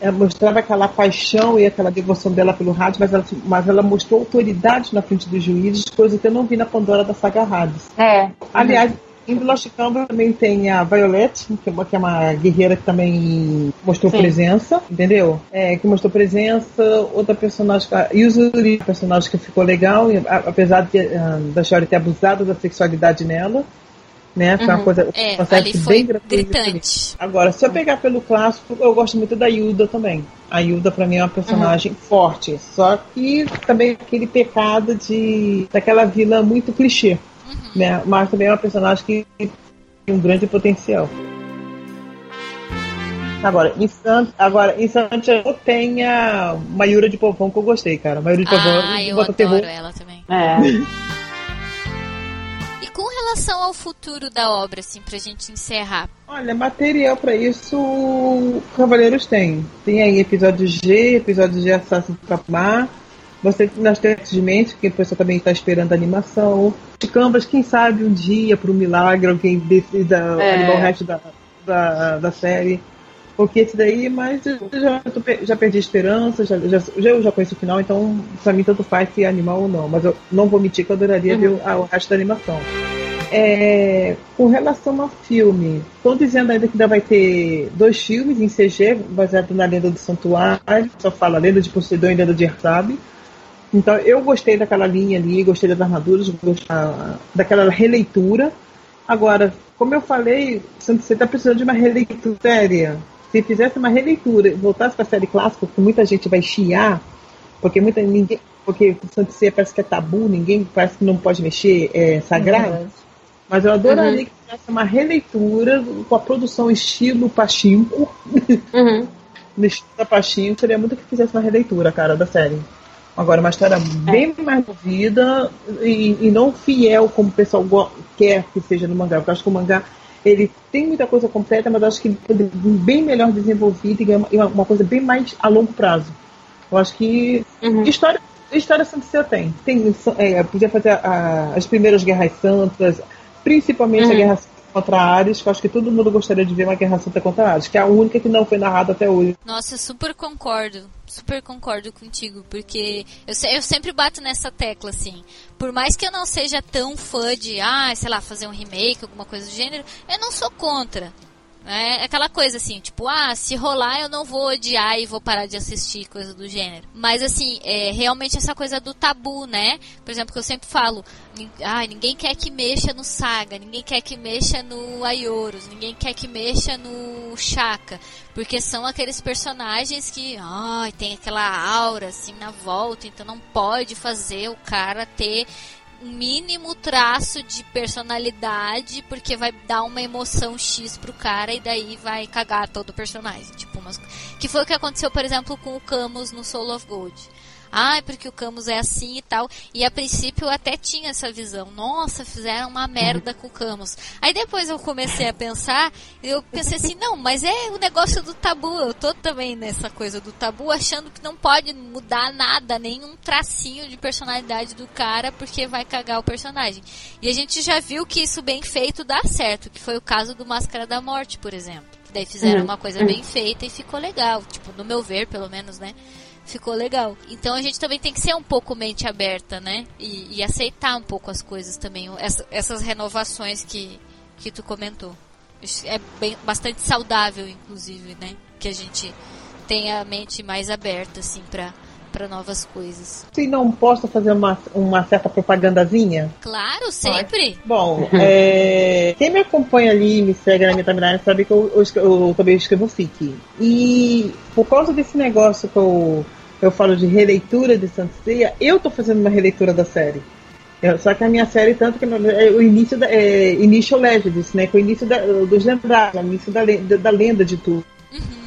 Ela mostrava aquela paixão e aquela devoção dela pelo rádio, mas ela, mas ela mostrou autoridade na frente dos juízes, coisa que eu não vi na Pandora da saga Hades. É. Aliás, em Lost Canvas também tem a Violet, que é uma, que é uma guerreira que também mostrou Sim. presença, entendeu? É, que mostrou presença. Outra personagem, a Yuzuri, personagem que ficou legal, apesar de, ah, da Shori ter abusado da sexualidade nela. Né? Foi uma Uhum. coisa É, uma ali foi gritante. Agora, se eu pegar pelo clássico, eu gosto muito da Yuda também. A Yuda, pra mim, é uma personagem forte. Só que também aquele pecado de daquela vila muito clichê. Né? Mas também é uma personagem que tem um grande potencial. Agora, em Santos, agora, em Santos eu tenho a Mayura de Povão que eu gostei, cara. Mayura de Povão Ah, eu bota adoro terror. ela também. É. E com relação ao futuro da obra, assim, pra gente encerrar. Olha, material pra isso Cavaleiros tem. Tem aí episódio G, episódio de Assassin's Creed Você nas Texas de Mente, que o pessoal também está esperando a animação. De Canvas, quem sabe um dia, por um milagre, alguém decida É. animar o resto da, da, da série. Porque esse daí, mas eu já, já perdi a esperança, já, já, eu já conheço o final, então pra mim tanto faz se é animal ou não. Mas eu não vou mentir que eu adoraria ver o, a- o resto da animação. É, com relação ao filme, estão dizendo ainda que ainda vai ter dois filmes em CG, baseado na Lenda do Santuário, só fala Lenda de Poseidon e Lenda de Ersabe. Então eu gostei daquela linha ali, gostei das armaduras, gostei da- daquela releitura. Agora, como eu falei, você está precisando de uma releitura séria. Se fizesse uma releitura e voltasse para a série clássica, que muita gente vai chiar, porque muita ninguém, porque Santo Ceia parece que é tabu, ninguém parece que não pode mexer, é sagrado. Mas eu adoraria Uhum. que tivesse uma releitura com a produção estilo Pachinko. Uhum. no estilo da Pachinko, seria muito que fizesse uma releitura, cara, da série. Agora, uma história bem mais movida e, e não fiel como o pessoal quer que seja no mangá. Porque eu acho que o mangá ele tem muita coisa completa, mas eu acho que ele poderia vir bem melhor desenvolvido e uma- uma, coisa bem mais a longo prazo. Eu acho que Uhum. história, história Santa Ceia tem. tem é, podia fazer a- as primeiras guerras santas, principalmente a Uhum. guerra santa contra Ares, que eu acho que todo mundo gostaria de ver uma guerra santa contra Ares, que é a única que não foi narrada até hoje. Nossa, super concordo. Super concordo contigo, porque eu, eu sempre bato nessa tecla, assim. Por mais que eu não seja tão fã de, ah, sei lá, fazer um remake, alguma coisa do gênero, eu não sou contra. É aquela coisa assim, tipo, ah, se rolar eu não vou odiar e vou parar de assistir coisa do gênero. Mas assim, é realmente essa coisa do tabu, né? Por exemplo, que eu sempre falo, ah, ninguém quer que mexa no Saga, ninguém quer que mexa no Aioros, ninguém quer que mexa no Shaka, porque são aqueles personagens que, ai, tem aquela aura assim na volta, então não pode fazer o cara ter um mínimo traço de personalidade, porque vai dar uma emoção X pro cara e daí vai cagar todo o personagem. Tipo, umas... Que foi o que aconteceu, por exemplo, com o Camus no Soul of Gold. Ah, porque o Camus é assim e tal. E a princípio eu até tinha essa visão. Nossa, fizeram uma merda com o Camus. Aí depois eu comecei a pensar, eu pensei assim, não, mas é o negócio do tabu. Eu tô também nessa coisa do tabu, achando que não pode mudar nada, nenhum tracinho de personalidade do cara, porque vai cagar o personagem. E a gente já viu que isso bem feito dá certo, que foi o caso do Máscara da Morte, por exemplo. Que daí fizeram Uhum. uma coisa bem feita e ficou legal. Tipo, no meu ver, pelo menos, né? Ficou legal. Então a gente também tem que ser um pouco mente aberta, né? E, e aceitar um pouco as coisas também. Essa- essas renovações que, que tu comentou. É bem, bastante saudável, inclusive, né? Que a gente tenha a mente mais aberta, assim, pra, para novas coisas. Se não posso fazer uma, uma certa propagandazinha? Claro, sempre. Bom, é, quem me acompanha ali e me segue na minha timeline sabe que eu, eu, eu também escrevo fic. E por causa desse negócio que eu, eu falo de releitura de Sanseia, eu tô fazendo uma releitura da série. Eu, só que a minha série, tanto que é o início da é, Initial Legends, né? Que é o início da, dos lendários, o início da, da lenda de tudo.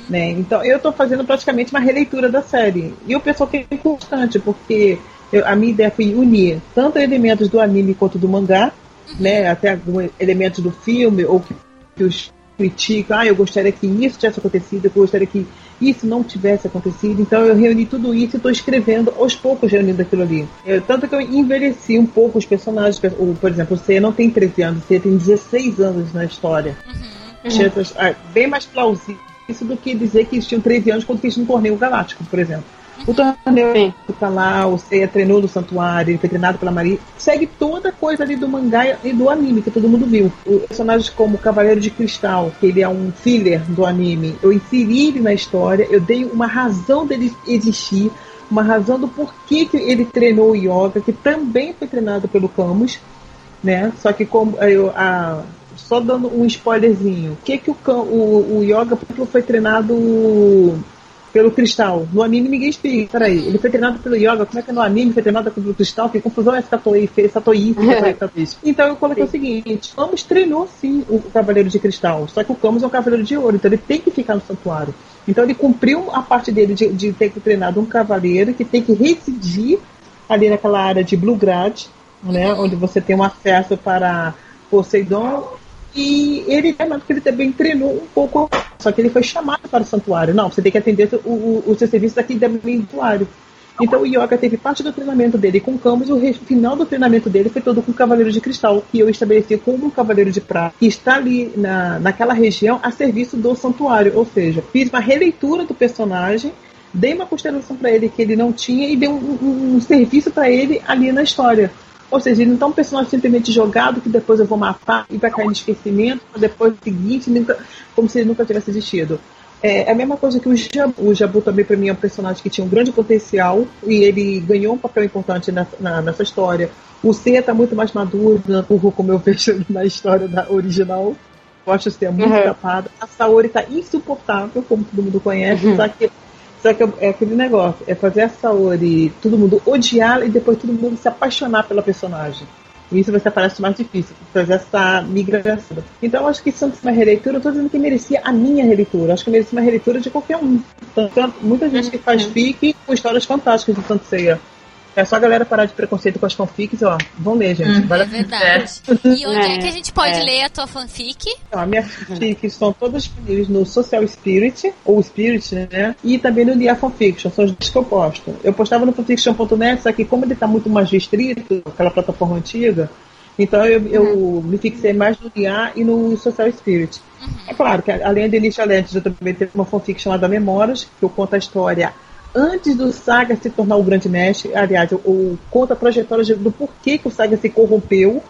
Né? Então eu estou fazendo praticamente uma releitura da série. E o pessoal que é importante, porque eu, a minha ideia foi unir tanto elementos do anime quanto do mangá, né? Até alguns elementos do filme, ou que, que os criticam, ah, eu gostaria que isso tivesse acontecido, eu gostaria que isso não tivesse acontecido. Então eu reuni tudo isso e estou escrevendo aos poucos reunindo aquilo ali. Eu, tanto que eu envelheci um pouco os personagens. O, por exemplo, o C não tem 13 anos, o C tem 16 anos na história. Uhum. Uhum. Bem mais plausível isso do que dizer que eles tinham 13 anos quando fez um torneio galáctico, por exemplo. O torneio tá lá, o Seiya treinou no santuário, ele foi treinado pela Maria. Segue toda a coisa ali do mangá e do anime, que todo mundo viu. Os personagens como o Cavaleiro de Cristal, que ele é um filler do anime, eu inseri ele na história, eu dei uma razão dele existir, uma razão do porquê que ele treinou o Yoga, que também foi treinado pelo Camus, né? Só que como eu, a, só dando um spoilerzinho. O que que o, o, o Yoga foi treinado pelo Cristal? No anime ninguém explica. Peraí, ele foi treinado pelo Yoga, como é que no anime foi treinado pelo Cristal? Que confusão é essa Toei fez, essa Toei fez. Então eu coloquei sim. o seguinte, Camus treinou sim o Cavaleiro de Cristal, só que o Camus é um Cavaleiro de Ouro, então ele tem que ficar no santuário. Então ele cumpriu a parte dele de, de ter que treinar um cavaleiro que tem que residir ali naquela área de Bluegrad, né, onde você tem um acesso para Poseidon e ele, porque ele também treinou um pouco, só que ele foi chamado para o santuário. Não, você tem que atender o, o, o seu serviço aqui dentro do santuário. Então o Yoga teve parte do treinamento dele com Camus, o final do treinamento dele foi todo com o Cavaleiro de Cristal, que eu estabeleci como um Cavaleiro de Prata, que está ali na, naquela região a serviço do santuário. Ou seja, fiz uma releitura do personagem, dei uma constelação para ele que ele não tinha e dei um, um, um serviço para ele ali na história. Ou seja, ele não é um personagem simplesmente jogado que depois eu vou matar e vai cair no esquecimento, depois do seguinte, nunca, como se ele nunca tivesse existido. É, é a mesma coisa que o Jabu. O Jabu também, para mim, é um personagem que tinha um grande potencial e ele ganhou um papel importante nessa, na, nessa história. O C está muito mais maduro, como eu vejo na história da original. Eu acho o C muito uhum. capado. A Saori está insuportável, como todo mundo conhece, uhum. só que só que é aquele negócio, é fazer a Saori, todo mundo odiar e depois todo mundo se apaixonar pela personagem. E isso vai ser parece mais difícil, fazer essa migração. Então acho que se uma releitura, eu estou dizendo que merecia a minha releitura. Acho que merecia uma releitura de qualquer um. Então, muita gente que faz uhum. fic com histórias fantásticas de Santo Ceia. É só a galera parar de preconceito com as fanfics, ó. Vão ler, gente. Hum, é verdade. E onde é, é, que a gente pode é. ler a tua fanfic? Então, a minha fanfic estão todas disponíveis no Social Spirit, ou Spirit, né? E também no Dia Fanfiction, são os dois que eu posto. Eu postava no fanfiction.net, só que como ele tá muito mais restrito, aquela plataforma antiga, então eu, eu uhum. me fixei mais no Dia e no Social Spirit. Uhum. É claro que além de Initial Legends, eu também tenho uma fanfic chamada Memórias, que eu conto a história antes do Saga se tornar o grande mestre, aliás, o, o conta a trajetória do porquê que o Saga se corrompeu,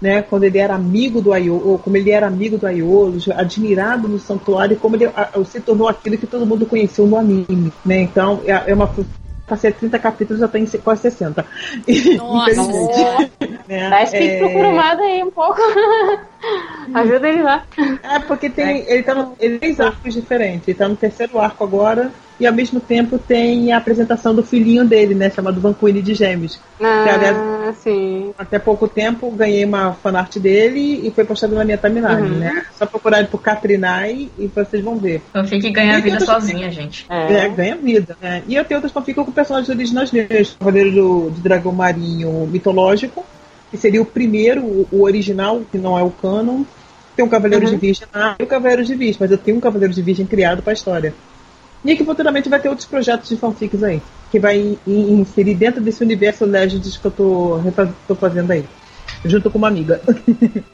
né, quando ele era amigo do Aiolo, como ele era amigo do Aiolo, admirado no santuário, e como ele a, se tornou aquilo que todo mundo conheceu no anime, né? Então, é, é uma passei 30 capítulos, já tem quase 60. Nossa! né? Dá esse é... procurado aí um pouco. Ajuda ele lá. É, porque tem, é. ele tá no, ele tem arcos diferentes. Ele tá no terceiro arco agora, e ao mesmo tempo tem a apresentação do filhinho dele, né? Chamado Vanquilly de Gêmeos. Ah, que, aliás, sim. Até pouco tempo ganhei uma fanart dele e foi postado na minha timeline, uhum. né? Só procurar por Katrinai e vocês vão ver. Fanfic ganha vida sozinha, gente. É. é, ganha vida. Né? E eu tenho outras fanfics com personagens originais deles. Cavaleiro do, do Dragão Marinho mitológico, que seria o primeiro, o original, que não é o canon. Tem um Cavaleiro uhum. de Virgem ah, e o Cavaleiro de Virgem, mas eu tenho um Cavaleiro de Virgem criado para a história. E que futuramente vai ter outros projetos de fanfics aí, que vai inserir dentro desse universo Legends que eu tô, tô fazendo aí, junto com uma amiga.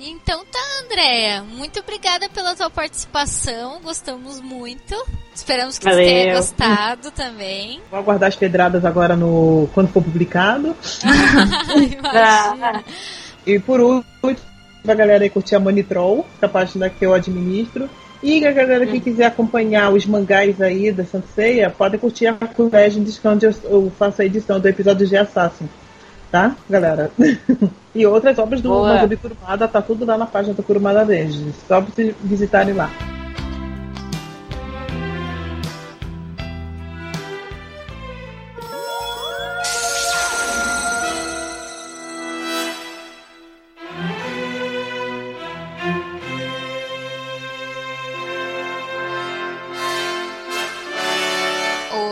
Então tá, Andréia. Muito obrigada pela tua participação, gostamos muito. Esperamos que Valeu. você tenha gostado também. Vou aguardar as pedradas agora no quando for publicado. e por último, pra galera aí curtir a Monitrol, que é a página que eu administro E a galera que quiser acompanhar os mangás aí da Sanseia, pode curtir a Legends, onde eu, eu faço a edição do episódio de Assassin. Tá, galera? e outras obras do Boa. Kurumada, tá tudo lá na página do Kurumada Legends. Só pra vocês visitarem lá.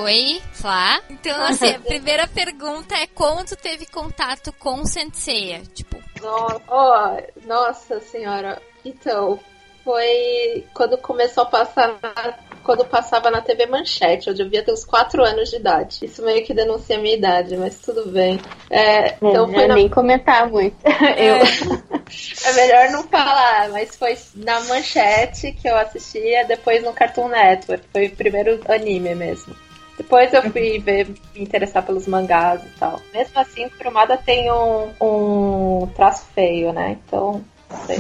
Oi, Flá. Então, assim, a primeira pergunta é como tu teve contato com o Senseiya? Tipo, No- ó, nossa senhora. Então, foi quando começou a passar na- quando passava na TV Manchete, eu devia ter uns 4 anos de idade. Isso meio que denuncia a minha idade, mas tudo bem. É, então É, foi na nem comentar muito. eu... é melhor não falar, mas foi na Manchete que eu assistia, depois no Cartoon Network. Foi o primeiro anime mesmo. Depois eu fui ver, me interessar pelos mangás e tal. Mesmo assim, Kurumada tem um, um traço feio, né? Então, não sei.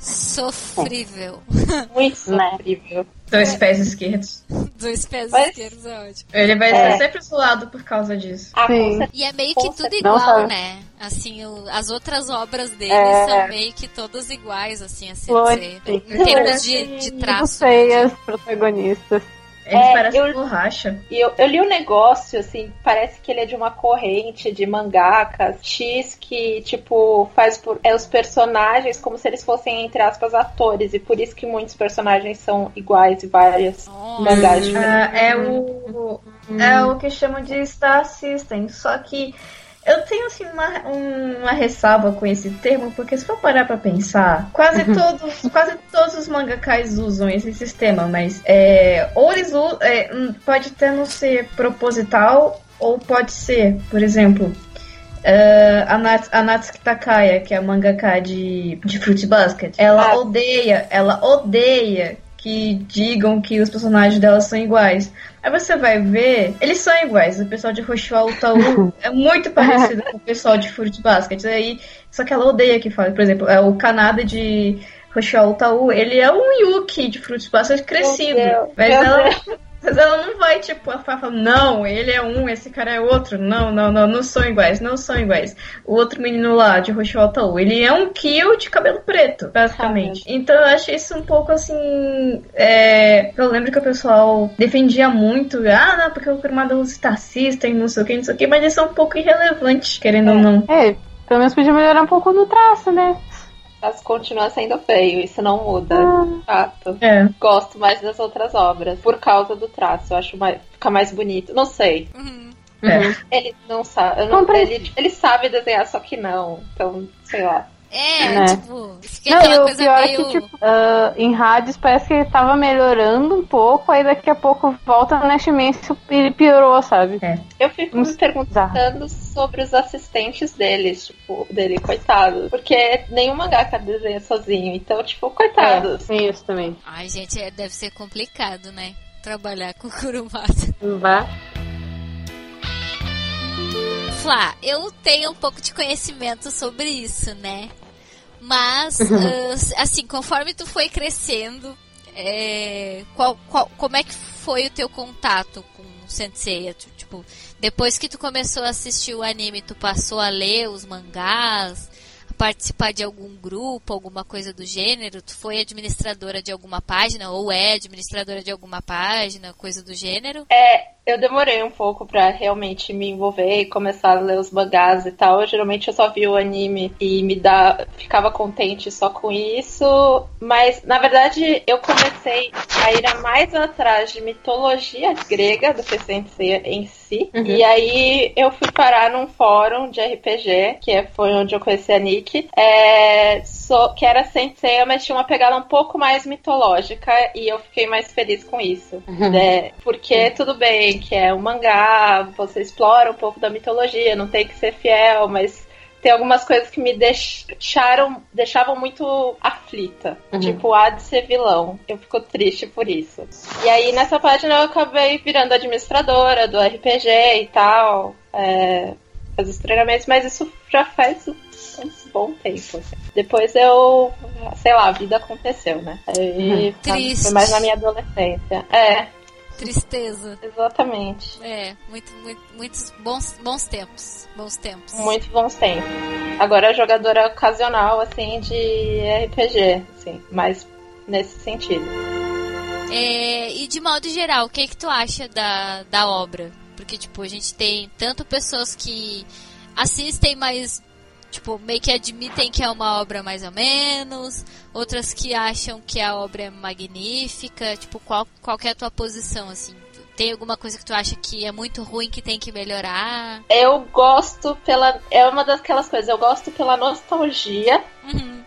sofrível. muito sofrível. Dois pés esquerdos. Dois pés Mas- esquerdos é ótimo. Ele vai É. ser sempre zoado por causa disso. Ah. E é meio que tudo igual, né? Assim, o- as outras obras dele É. são meio que todas iguais, assim, a Flores. Em termos de, de Muito traço. feias, protagonistas. Eles É, parecem eu- borracha. E eu, eu li um negócio, assim, parece que ele é de uma corrente de mangakas X que, tipo, faz por, é os personagens como se eles fossem, entre aspas, atores. E por isso que muitos personagens são iguais e várias Nossa. mangás diferentes. Ah, é o. É o que chamam de Star System. Só que eu tenho assim uma, uma ressalva com esse termo, porque se for parar pra pensar, quase todos, quase todos os mangakais usam esse sistema, mas é, ou eles u- é, hum, pode até não ser proposital, ou pode ser, por exemplo. é, a, Nats, a Natsuki Takaya, que é a mangaka de, de Fruit Basket, ela Ah. odeia, ela odeia que digam que os personagens dela são iguais. Aí você vai ver, eles são iguais. O pessoal de Roshua Utaú é muito parecido com o pessoal de Fruit Basket. Aí, só que ela odeia que fale. Por exemplo, é o Kanada de Roshua Utaú, ele é um Yuki de Fruit Basket crescido. Mas, ela. Mas ela não vai, tipo, a Fá fala, não, ele é um, esse cara é outro. Não, não, não, não são iguais, não são iguais. O outro menino lá, de Roshua Utaú, ele é um Kyo de cabelo preto, basicamente. Então eu acho isso um pouco assim. é, Eu lembro que o pessoal defendia muito, ah, não, porque o Kurumada usa Star System, não sei o que, não sei o que, mas isso é um pouco irrelevante, querendo ou não. É, pelo menos podia melhorar um pouco no traço, né? Mas continua sendo feio, isso não muda. Fato. É. Gosto mais das outras obras, por causa do traço. Eu acho mais, fica mais bonito. Não sei. Uhum. É. Ele não sabe. eu não- ele, ele sabe desenhar, só que não. Então, sei lá. É, Né? tipo, fica Não, aquela e o coisa pior meio... é que, tipo, ah, em rádios parece que ele tava melhorando um pouco, aí daqui a pouco volta no imenso e ele piorou, sabe? Eu fico me perguntando sobre os assistentes deles, tipo, dele, coitado. Porque nenhum mangaka desenha sozinho, então, tipo, coitados. É, tem isso também. Ai, gente, é- deve ser complicado, né? Trabalhar com Kurumada. Vá. Flá, eu tenho um pouco de conhecimento sobre isso, né? Mas, ah, assim, conforme tu foi crescendo, é, qual, qual- como é que foi o teu contato com o Sensei? Tipo, depois que tu começou a assistir o anime, tu passou a ler os mangás, a participar de algum grupo, alguma coisa do gênero? Tu foi administradora de alguma página, ou é administradora de alguma página, coisa do gênero? É, eu demorei um pouco pra realmente me envolver e começar a ler os mangás e tal. Eu, geralmente eu só via o anime e me dá, ficava contente só com isso. Mas na verdade eu comecei a ir mais atrás de mitologia grega do que Sensei em si. E aí eu fui parar num fórum de RPG, que é- foi onde eu conheci a Nick, é, so- que era Sensei, mas tinha uma pegada um pouco mais mitológica e eu fiquei mais feliz com isso. né? Porque tudo bem que é um mangá, você explora um pouco da mitologia, não tem que ser fiel, mas tem algumas coisas que me deixaram, deixavam muito aflita. Tipo, há de ser vilão. Eu fico triste por isso. E aí nessa página eu acabei virando administradora do RPG e tal. É, fazer os treinamentos, mas isso já faz bom tempo. assim. Depois eu sei lá, a vida aconteceu, né? Aí, Triste. Foi mais na minha adolescência. É, Tristeza. exatamente. É, muito, muito, muitos bons, bons tempos. Bons tempos. Muito bons tempos. Agora é jogadora ocasional, assim, de RPG, assim, mais nesse sentido. É, e de modo geral, o que que tu acha da, da obra? Porque, tipo, a gente tem tanto pessoas que assistem, mas, tipo, meio que admitem que é uma obra mais ou menos, outras que acham que a obra é magnífica, tipo, qual, qual que é a tua posição, assim? Tem alguma coisa que tu acha que é muito ruim, que tem que melhorar? Eu gosto pela. É uma daquelas coisas, eu gosto pela nostalgia Uhum.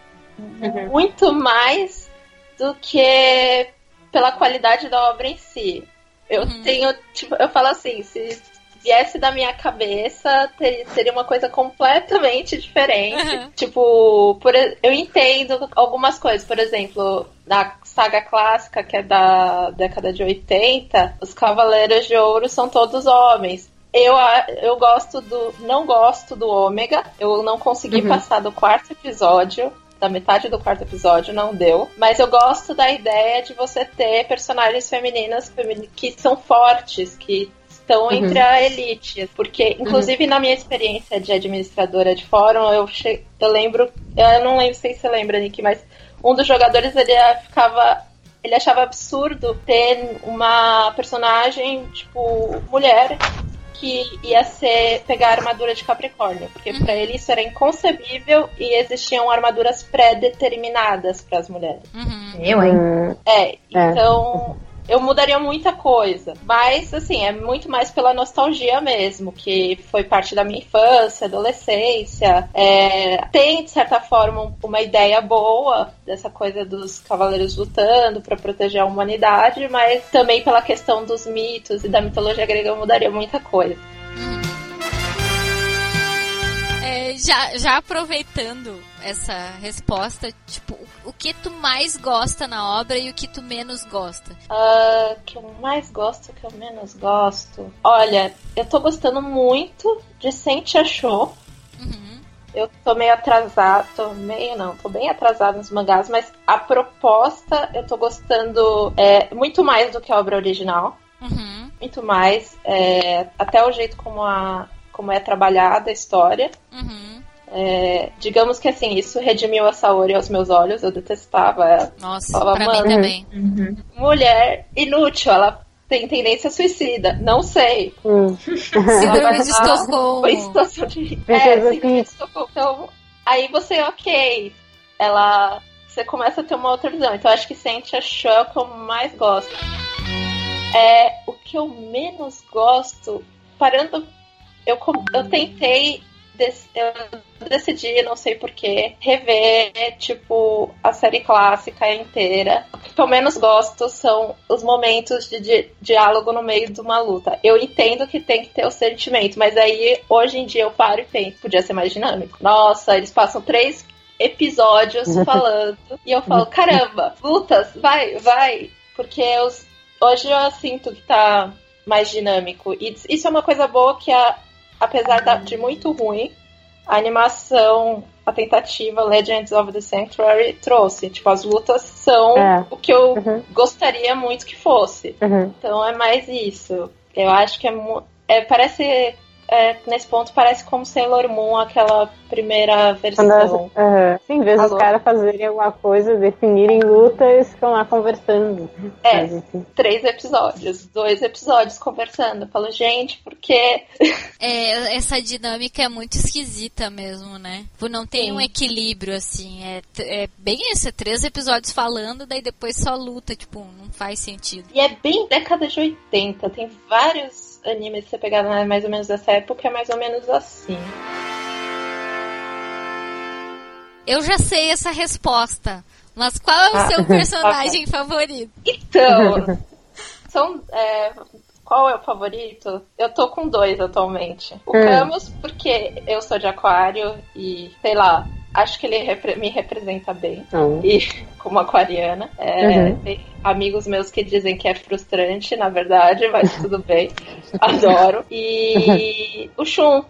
muito mais do que pela qualidade da obra em si. Eu Uhum. tenho, tipo, eu falo assim, se viesse da minha cabeça, ter- seria uma coisa completamente diferente. Uhum. Tipo, por eu entendo algumas coisas, por exemplo, na saga clássica, que é da década de 80, os Cavaleiros de Ouro são todos homens. Eu, eu gosto do. Não gosto do Ômega. Eu não consegui Uhum. passar do quarto episódio. Da metade do quarto episódio não deu. Mas eu gosto da ideia de você ter personagens femininas femini- que são fortes, que estão Uhum. entre a elite. Porque, inclusive, na minha experiência de administradora de fórum, eu, che... eu lembro. Eu não lembro sei se você lembra, Nick, mas um dos jogadores ele ficava. Ele achava absurdo ter uma personagem, tipo, mulher, que ia ser pegar a armadura de Capricórnio, porque pra ele isso era inconcebível e existiam armaduras pré-determinadas para as mulheres. Uhum. Eu, hein? Hum, É, então eu mudaria muita coisa, mas assim, é muito mais pela nostalgia mesmo, que foi parte da minha infância, adolescência. É, tem, de certa forma, um- uma ideia boa dessa coisa dos cavaleiros lutando para proteger a humanidade, mas também pela questão dos mitos e da mitologia grega eu mudaria muita coisa. É, já, já aproveitando essa resposta, tipo, o, o que tu mais gosta na obra e o que tu menos gosta? Ah, que eu mais gosto, que eu menos gosto. Olha, eu tô gostando muito de Sente Achou. Uhum. Eu tô meio atrasada, tô meio não, tô bem atrasada nos mangás, mas a proposta eu tô gostando é, muito mais do que a obra original. Uhum. Muito mais. é, até o jeito como, a, como é trabalhada a história. Uhum. É, digamos que assim, isso redimiu a Saori aos meus olhos, eu detestava ela. Nossa, Fala, pra mano. mim também. Uhum. Mulher inútil, ela tem tendência suicida. Não sei. hum. Síndrome de Estocolmo. Foi situação de. É, síndrome de Peach. Estocolmo. Então, aí você, ok. Ela. Você começa a ter uma outra visão. Então, acho que Sente achou é o que eu mais gosto. É, o que eu menos gosto, parando. Eu, eu tentei. Eu decidi, não sei porquê, rever, tipo, a série clássica inteira. O que eu menos gosto são os momentos de, di- diálogo no meio de uma luta. Eu entendo que tem que ter o sentimento, mas aí, hoje em dia, eu paro e penso, podia ser mais dinâmico. Nossa, eles passam três episódios falando e eu falo, caramba, lutas, vai, vai. Porque os, hoje eu sinto que tá mais dinâmico. E isso é uma coisa boa que, a, apesar de muito ruim, a animação, a tentativa Legends of the Sanctuary trouxe. Tipo, as lutas são É. o que eu Uhum. gostaria muito que fosse. Uhum. Então é mais isso. Eu acho que é, é parece é, nesse ponto parece como Sailor Moon aquela primeira Quando versão. aham. Sim, em vez dos Alô? caras fazerem alguma coisa, definirem luta, eles ficam lá conversando. É. Mas. Três episódios, dois episódios conversando. Eu falo, gente, por quê? É, essa dinâmica é muito esquisita mesmo, né? Tipo, não tem Sim. um equilíbrio, assim. É, é bem isso, é três episódios falando, daí depois só luta, tipo, não faz sentido. E é bem década de 80. Tem vários animes que você pegar né, mais ou menos dessa época, é mais ou menos assim. Eu já sei essa resposta, mas qual é o Ah, seu personagem favorito? Então, são. é, qual é o favorito? Eu tô com dois atualmente. O Hum. Camus, porque eu sou de aquário e, sei lá, acho que ele repre- me representa bem. Não. E como aquariana. É, Uhum. Tem amigos meus que dizem que é frustrante, na verdade, mas tudo bem. Adoro. E o Shun,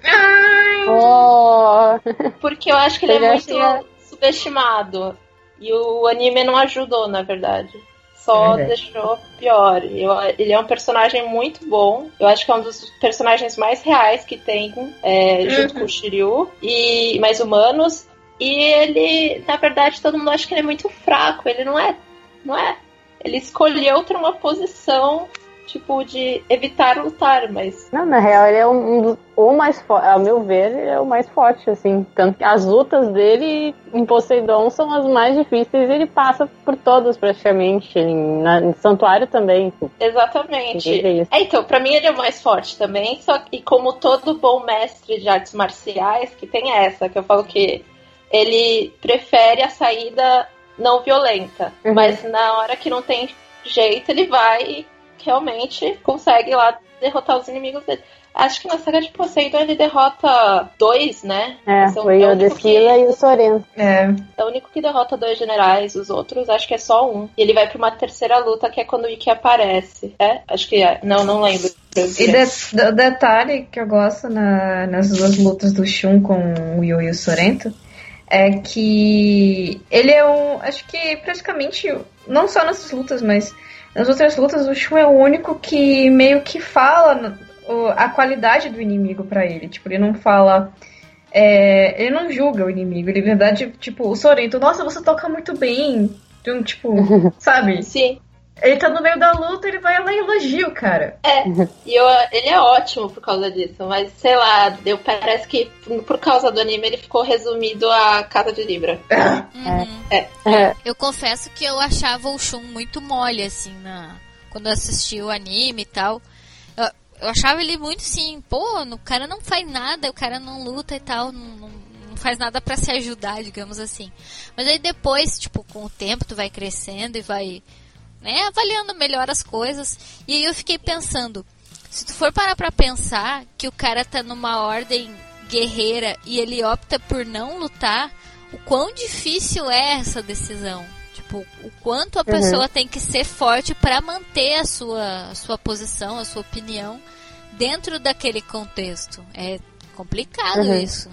Oh, porque eu acho que ele é muito tinha- subestimado. E o anime não ajudou, na verdade. Só É deixou pior. Eu, ele é um personagem muito bom. Eu acho que é um dos personagens mais reais que tem, é, junto Uhum. com o Shiryu. E mais humanos. E ele, na verdade, todo mundo acha que ele é muito fraco. Ele não é. Não é. Ele escolheu ter uma posição, tipo, de evitar lutar, mas. Não, na real, ele é um, dos, o mais forte, ao meu ver, ele é o mais forte, assim. Tanto que as lutas dele em Poseidon são as mais difíceis e ele passa por todas praticamente. Em, na, em Santuário também. Exatamente. Isso. É, então, pra mim ele é o mais forte também, só que como todo bom mestre de artes marciais, que tem essa, que eu falo que ele prefere a saída não violenta, Uhum. mas na hora que não tem jeito, ele vai e realmente consegue lá derrotar os inimigos dele. Acho que na saga de Poseidon ele derrota dois, né? É, São- o é o único Yodesquila que- e o Sorento. É. é o único que derrota dois generais, os outros acho que é só um. E ele vai pra uma terceira luta que é quando o Ikki aparece. É? Acho que é. Não, não lembro. E de- o detalhe que eu gosto na- nas duas lutas do Shun com o Yu e o Sorento é que ele é um. Acho que praticamente, não só nessas lutas, mas nas outras lutas, o Shun é o único que meio que fala a qualidade do inimigo pra ele. Tipo, ele não fala. é, ele não julga o inimigo. Ele, na verdade, tipo, o Sorento, nossa, você toca muito bem. Então, tipo, sabe? Sim. Ele tá no meio da luta, ele vai lá e elogia o cara. É, e eu, ele é ótimo por causa disso, mas sei lá, deu, parece que por causa do anime ele ficou resumido a Casa de Libra. Uhum. É. Eu confesso que eu achava o Shun muito mole, assim, na... quando eu assisti o anime e tal. Eu, eu achava ele muito assim, pô, o cara não faz nada, o cara não luta e tal, não, não, não faz nada pra se ajudar, digamos assim. Mas aí depois, tipo, com o tempo tu vai crescendo e vai né, avaliando melhor as coisas. E aí eu fiquei pensando, se tu for parar pra pensar que o cara tá numa ordem guerreira e ele opta por não lutar, o quão difícil é essa decisão? Tipo, o quanto a pessoa tem que ser forte pra manter a sua, a sua posição, a sua opinião dentro daquele contexto. É complicado Uhum. isso.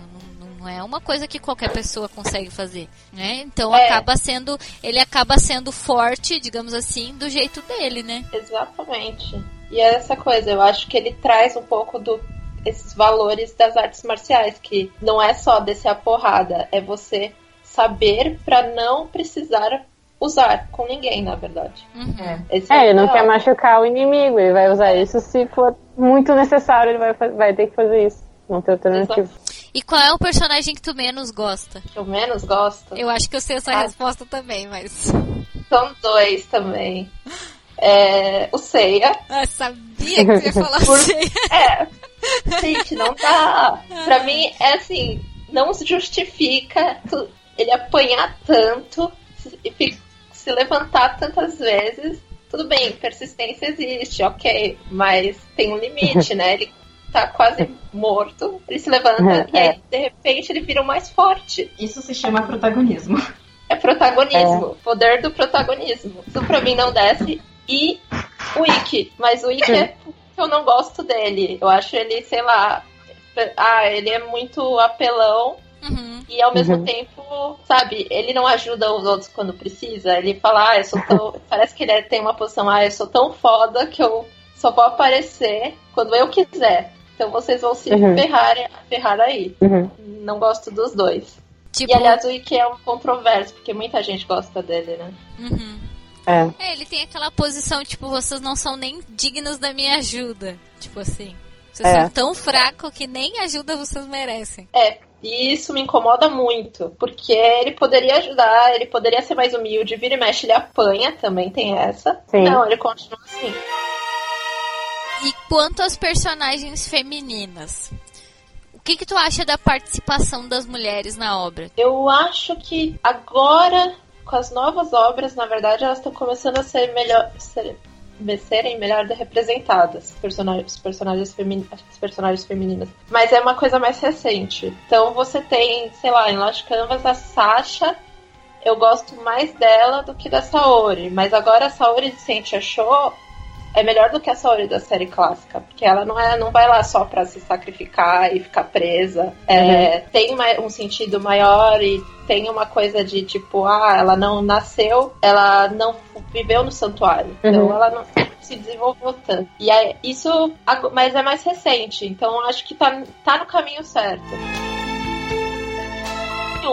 Não, é uma coisa que qualquer pessoa consegue fazer, né? Então É. acaba sendo, ele acaba sendo forte, digamos assim, do jeito dele, né? Exatamente. E é essa coisa, eu acho que ele traz um pouco do esses valores das artes marciais, que não é só descer a porrada, é você saber pra não precisar usar com ninguém, na verdade. Uhum. Esse É, o ele não quer machucar o inimigo, ele vai usar isso se for muito necessário, ele vai, vai ter que fazer isso. Não tem alternativa. E qual é o personagem que tu menos gosta? Que eu menos gosto. Eu acho que eu sei essa Ah. resposta também, mas. São dois também. É, o Seiya. Ah, sabia que você ia falar Por- assim. É. Gente, não dá. Pra mim, é assim, não se justifica ele apanhar tanto e se levantar tantas vezes. Tudo bem, persistência existe, ok, mas tem um limite, né? Ele tá quase morto, ele se levanta e aí, de repente, ele vira o mais forte. Isso se chama protagonismo. É protagonismo, poder do protagonismo. Isso pra mim não desce. E o Ikki, mas o Ikki é porque eu não gosto dele. Eu acho ele, sei lá, ah, ele é muito apelão Uhum. e ao mesmo Uhum. tempo, sabe, ele não ajuda os outros quando precisa. Ele fala, ah, eu sou tão. Parece que ele tem uma posição, ah, eu sou tão foda que eu só vou aparecer quando eu quiser. Então vocês vão se Uhum. ferrar, ferrar aí. Uhum. Não gosto dos dois. Tipo, E aliás, o Ikki é um controverso, porque muita gente gosta dele, né? uhum. É. É, ele tem aquela posição, tipo, vocês não são nem dignos da minha ajuda. Tipo assim. Vocês É. são tão fracos que nem ajuda vocês merecem. É, e isso me incomoda muito, porque ele poderia ajudar, ele poderia ser mais humilde, vira e mexe, ele apanha, também tem essa. Sim. Não, ele continua assim. E quanto às personagens femininas? O que, que tu acha da participação das mulheres na obra? Eu acho que agora, com as novas obras, na verdade, elas estão começando a ser melhor. Ser, serem melhor representadas, personagens, personagens, femini, as personagens femininas. Mas é uma coisa mais recente. Então você tem, sei lá, em Lost Canvas a Sasha. Eu gosto mais dela do que da Saori. Mas agora a Saori de Saint achou é melhor do que a Saori da série clássica, porque ela não, é, não vai lá só pra se sacrificar e ficar presa. É, Tem ma- um sentido maior e tem uma coisa de tipo, ah, ela não nasceu, ela não viveu no santuário. Então Uhum. ela não se desenvolveu tanto. E é, isso, mas é mais recente, então acho que tá, tá no caminho certo.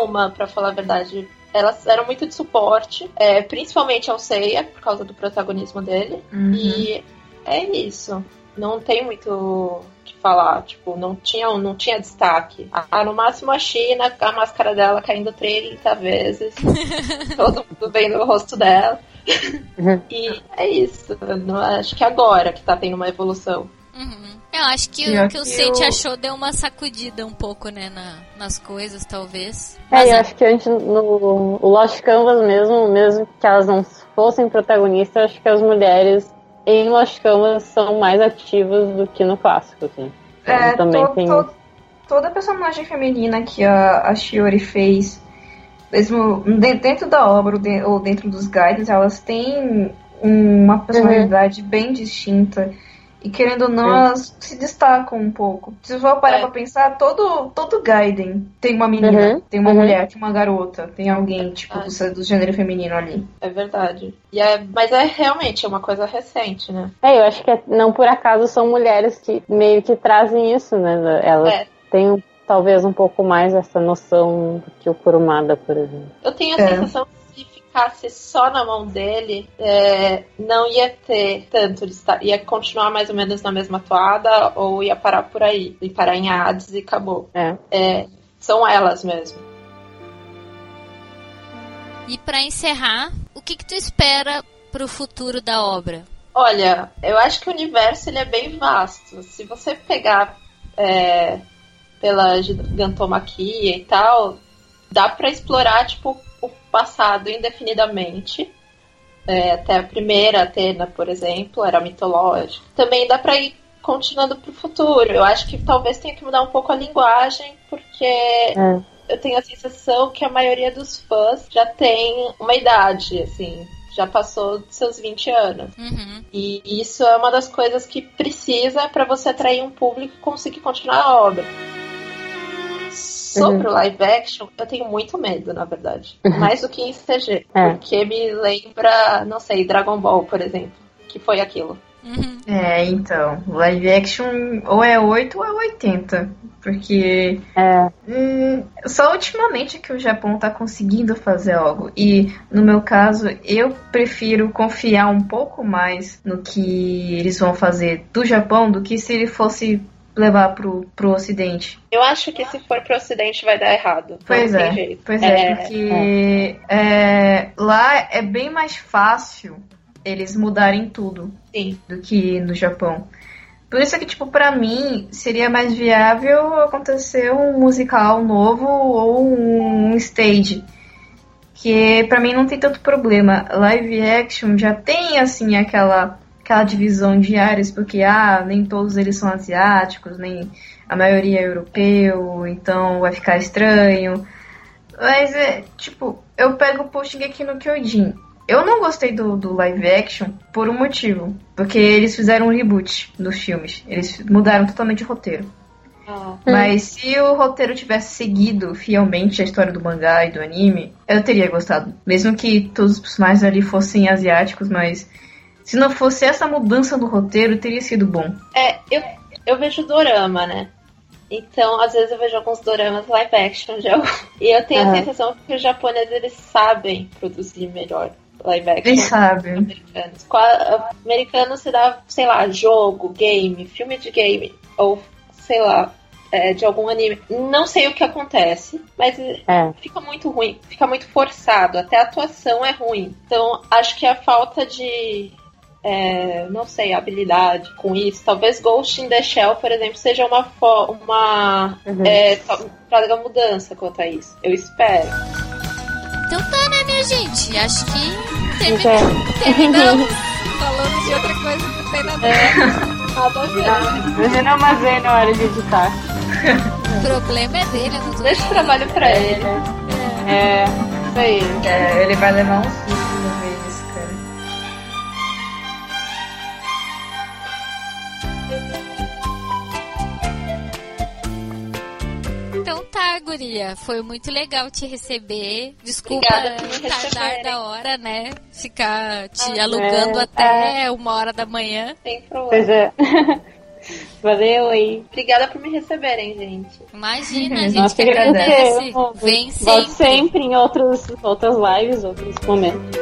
Uma, pra falar a verdade, elas eram muito de suporte, é, principalmente ao Seiya, por causa do protagonismo dele. Uhum. E é isso. Não tem muito o que falar. Tipo, não tinha, não tinha destaque. Ah, no máximo a China, a máscara dela caindo 30 vezes. Todo mundo vendo o rosto dela. E é isso. Não- acho que agora que tá tendo uma evolução. Uhum. Eu acho que o que o Sente eu- achou deu uma sacudida um pouco, né, na- nas coisas, talvez. É, Mas eu acho que antes no o Lost Canvas mesmo, mesmo que elas não fossem protagonistas, eu acho que as mulheres em Lost Canvas são mais ativas do que no clássico, assim. É, também to- tem to- toda personagem feminina que a, a Shiori fez, mesmo de- dentro da obra ou de- ou dentro dos guides, elas têm uma personalidade bem distinta. E querendo ou não, Sim. elas se destacam um pouco. Se for parar É. pra pensar, todo, todo Gaiden tem uma menina, Uhum, tem uma uhum. mulher, tem uma garota, tem alguém, tipo, Ah. do, do gênero feminino ali. É verdade. E é, mas é realmente uma coisa recente, né? É, eu acho que é- não por acaso são mulheres que meio que trazem isso, né? Elas É. têm talvez um pouco mais essa noção do que o Kurumada, por exemplo. Eu tenho a É. sensação ficasse só na mão dele, é, não ia ter tanto destaque. Ia continuar mais ou menos na mesma toada ou ia parar por aí. E parar em Hades e acabou. É. É, são elas mesmo. E pra encerrar, o que que tu espera pro futuro da obra? Olha, eu acho que o universo ele é bem vasto. Se você pegar é, pela gigantomaquia e tal, dá pra explorar tipo o passado indefinidamente. É, até a primeira Atena, por exemplo, era mitológica. Também dá pra ir continuando pro futuro. Eu acho que talvez tenha que mudar um pouco a linguagem, porque É. eu tenho a sensação que a maioria dos fãs já tem uma idade, assim, já passou dos seus 20 anos. Uhum. E isso é uma das coisas que precisa para você atrair um público e conseguir continuar a obra. Sobre o live action, eu tenho muito medo, na verdade. Mais do que em CG. É. Porque me lembra, não sei, Dragon Ball, por exemplo. Que foi aquilo. Uhum. É, então, live action ou é 8 ou é 80. Porque É. Hum, só ultimamente que o Japão tá conseguindo fazer algo. E no meu caso, eu prefiro confiar um pouco mais no que eles vão fazer do Japão do que se ele fosse levar pro, pro Ocidente. Eu acho que se for pro ocidente vai dar errado. Pois é, jeito. pois é, porque é, lá é bem mais fácil eles mudarem tudo Sim. do que no Japão. Por isso que, tipo, pra mim, seria mais viável acontecer um musical novo ou um stage. Que pra mim não tem tanto problema. Live action já tem, assim, aquela, aquela divisão de áreas, porque, ah, nem todos eles são asiáticos, nem a maioria é europeu, então vai ficar estranho. Mas é, tipo, eu pego o Shingeki no Kyojin. Eu não gostei do, do live action por um motivo. Porque eles fizeram um reboot dos filmes. Eles mudaram totalmente o roteiro. Ah, Mas se o roteiro tivesse seguido fielmente a história do mangá e do anime, eu teria gostado. Mesmo que todos os personagens ali fossem asiáticos, mas se não fosse essa mudança no roteiro, teria sido bom. É, eu, eu vejo dorama, né? Então, às vezes eu vejo alguns doramas live action de algum... E eu tenho a sensação que os japoneses eles sabem produzir melhor live action. Eles sabem. americanos. Americano se dá, sei lá, jogo, game, filme de game, ou sei lá, é, de algum anime. Não sei o que acontece, mas É. fica muito ruim, fica muito forçado, até a atuação é ruim. Então, acho que a falta de. É, não sei, habilidade com isso. Talvez Ghost in the Shell, por exemplo, seja uma, uma Uhum. é, traga mudança quanto a isso. Eu espero. Então tá, né, minha gente? Acho que Então, termina- terminamos falando de outra coisa que não tem nada a ver. Ver. Hoje não armazém na hora de editar. O problema é dele, não Deixa o trabalho pra ele. É, isso aí. É, ele vai levar uns susto guria? Foi muito legal te receber. Desculpa Obrigada por me tardar da hora, né? Ficar te Ah, alugando é, até uma hora da manhã. Sem Pois problema. é. Valeu aí. Obrigada por me receberem, gente. Imagina, a gente Nossa, que agradece. Vem Volto sempre. sempre em outros, outras lives, outros momentos.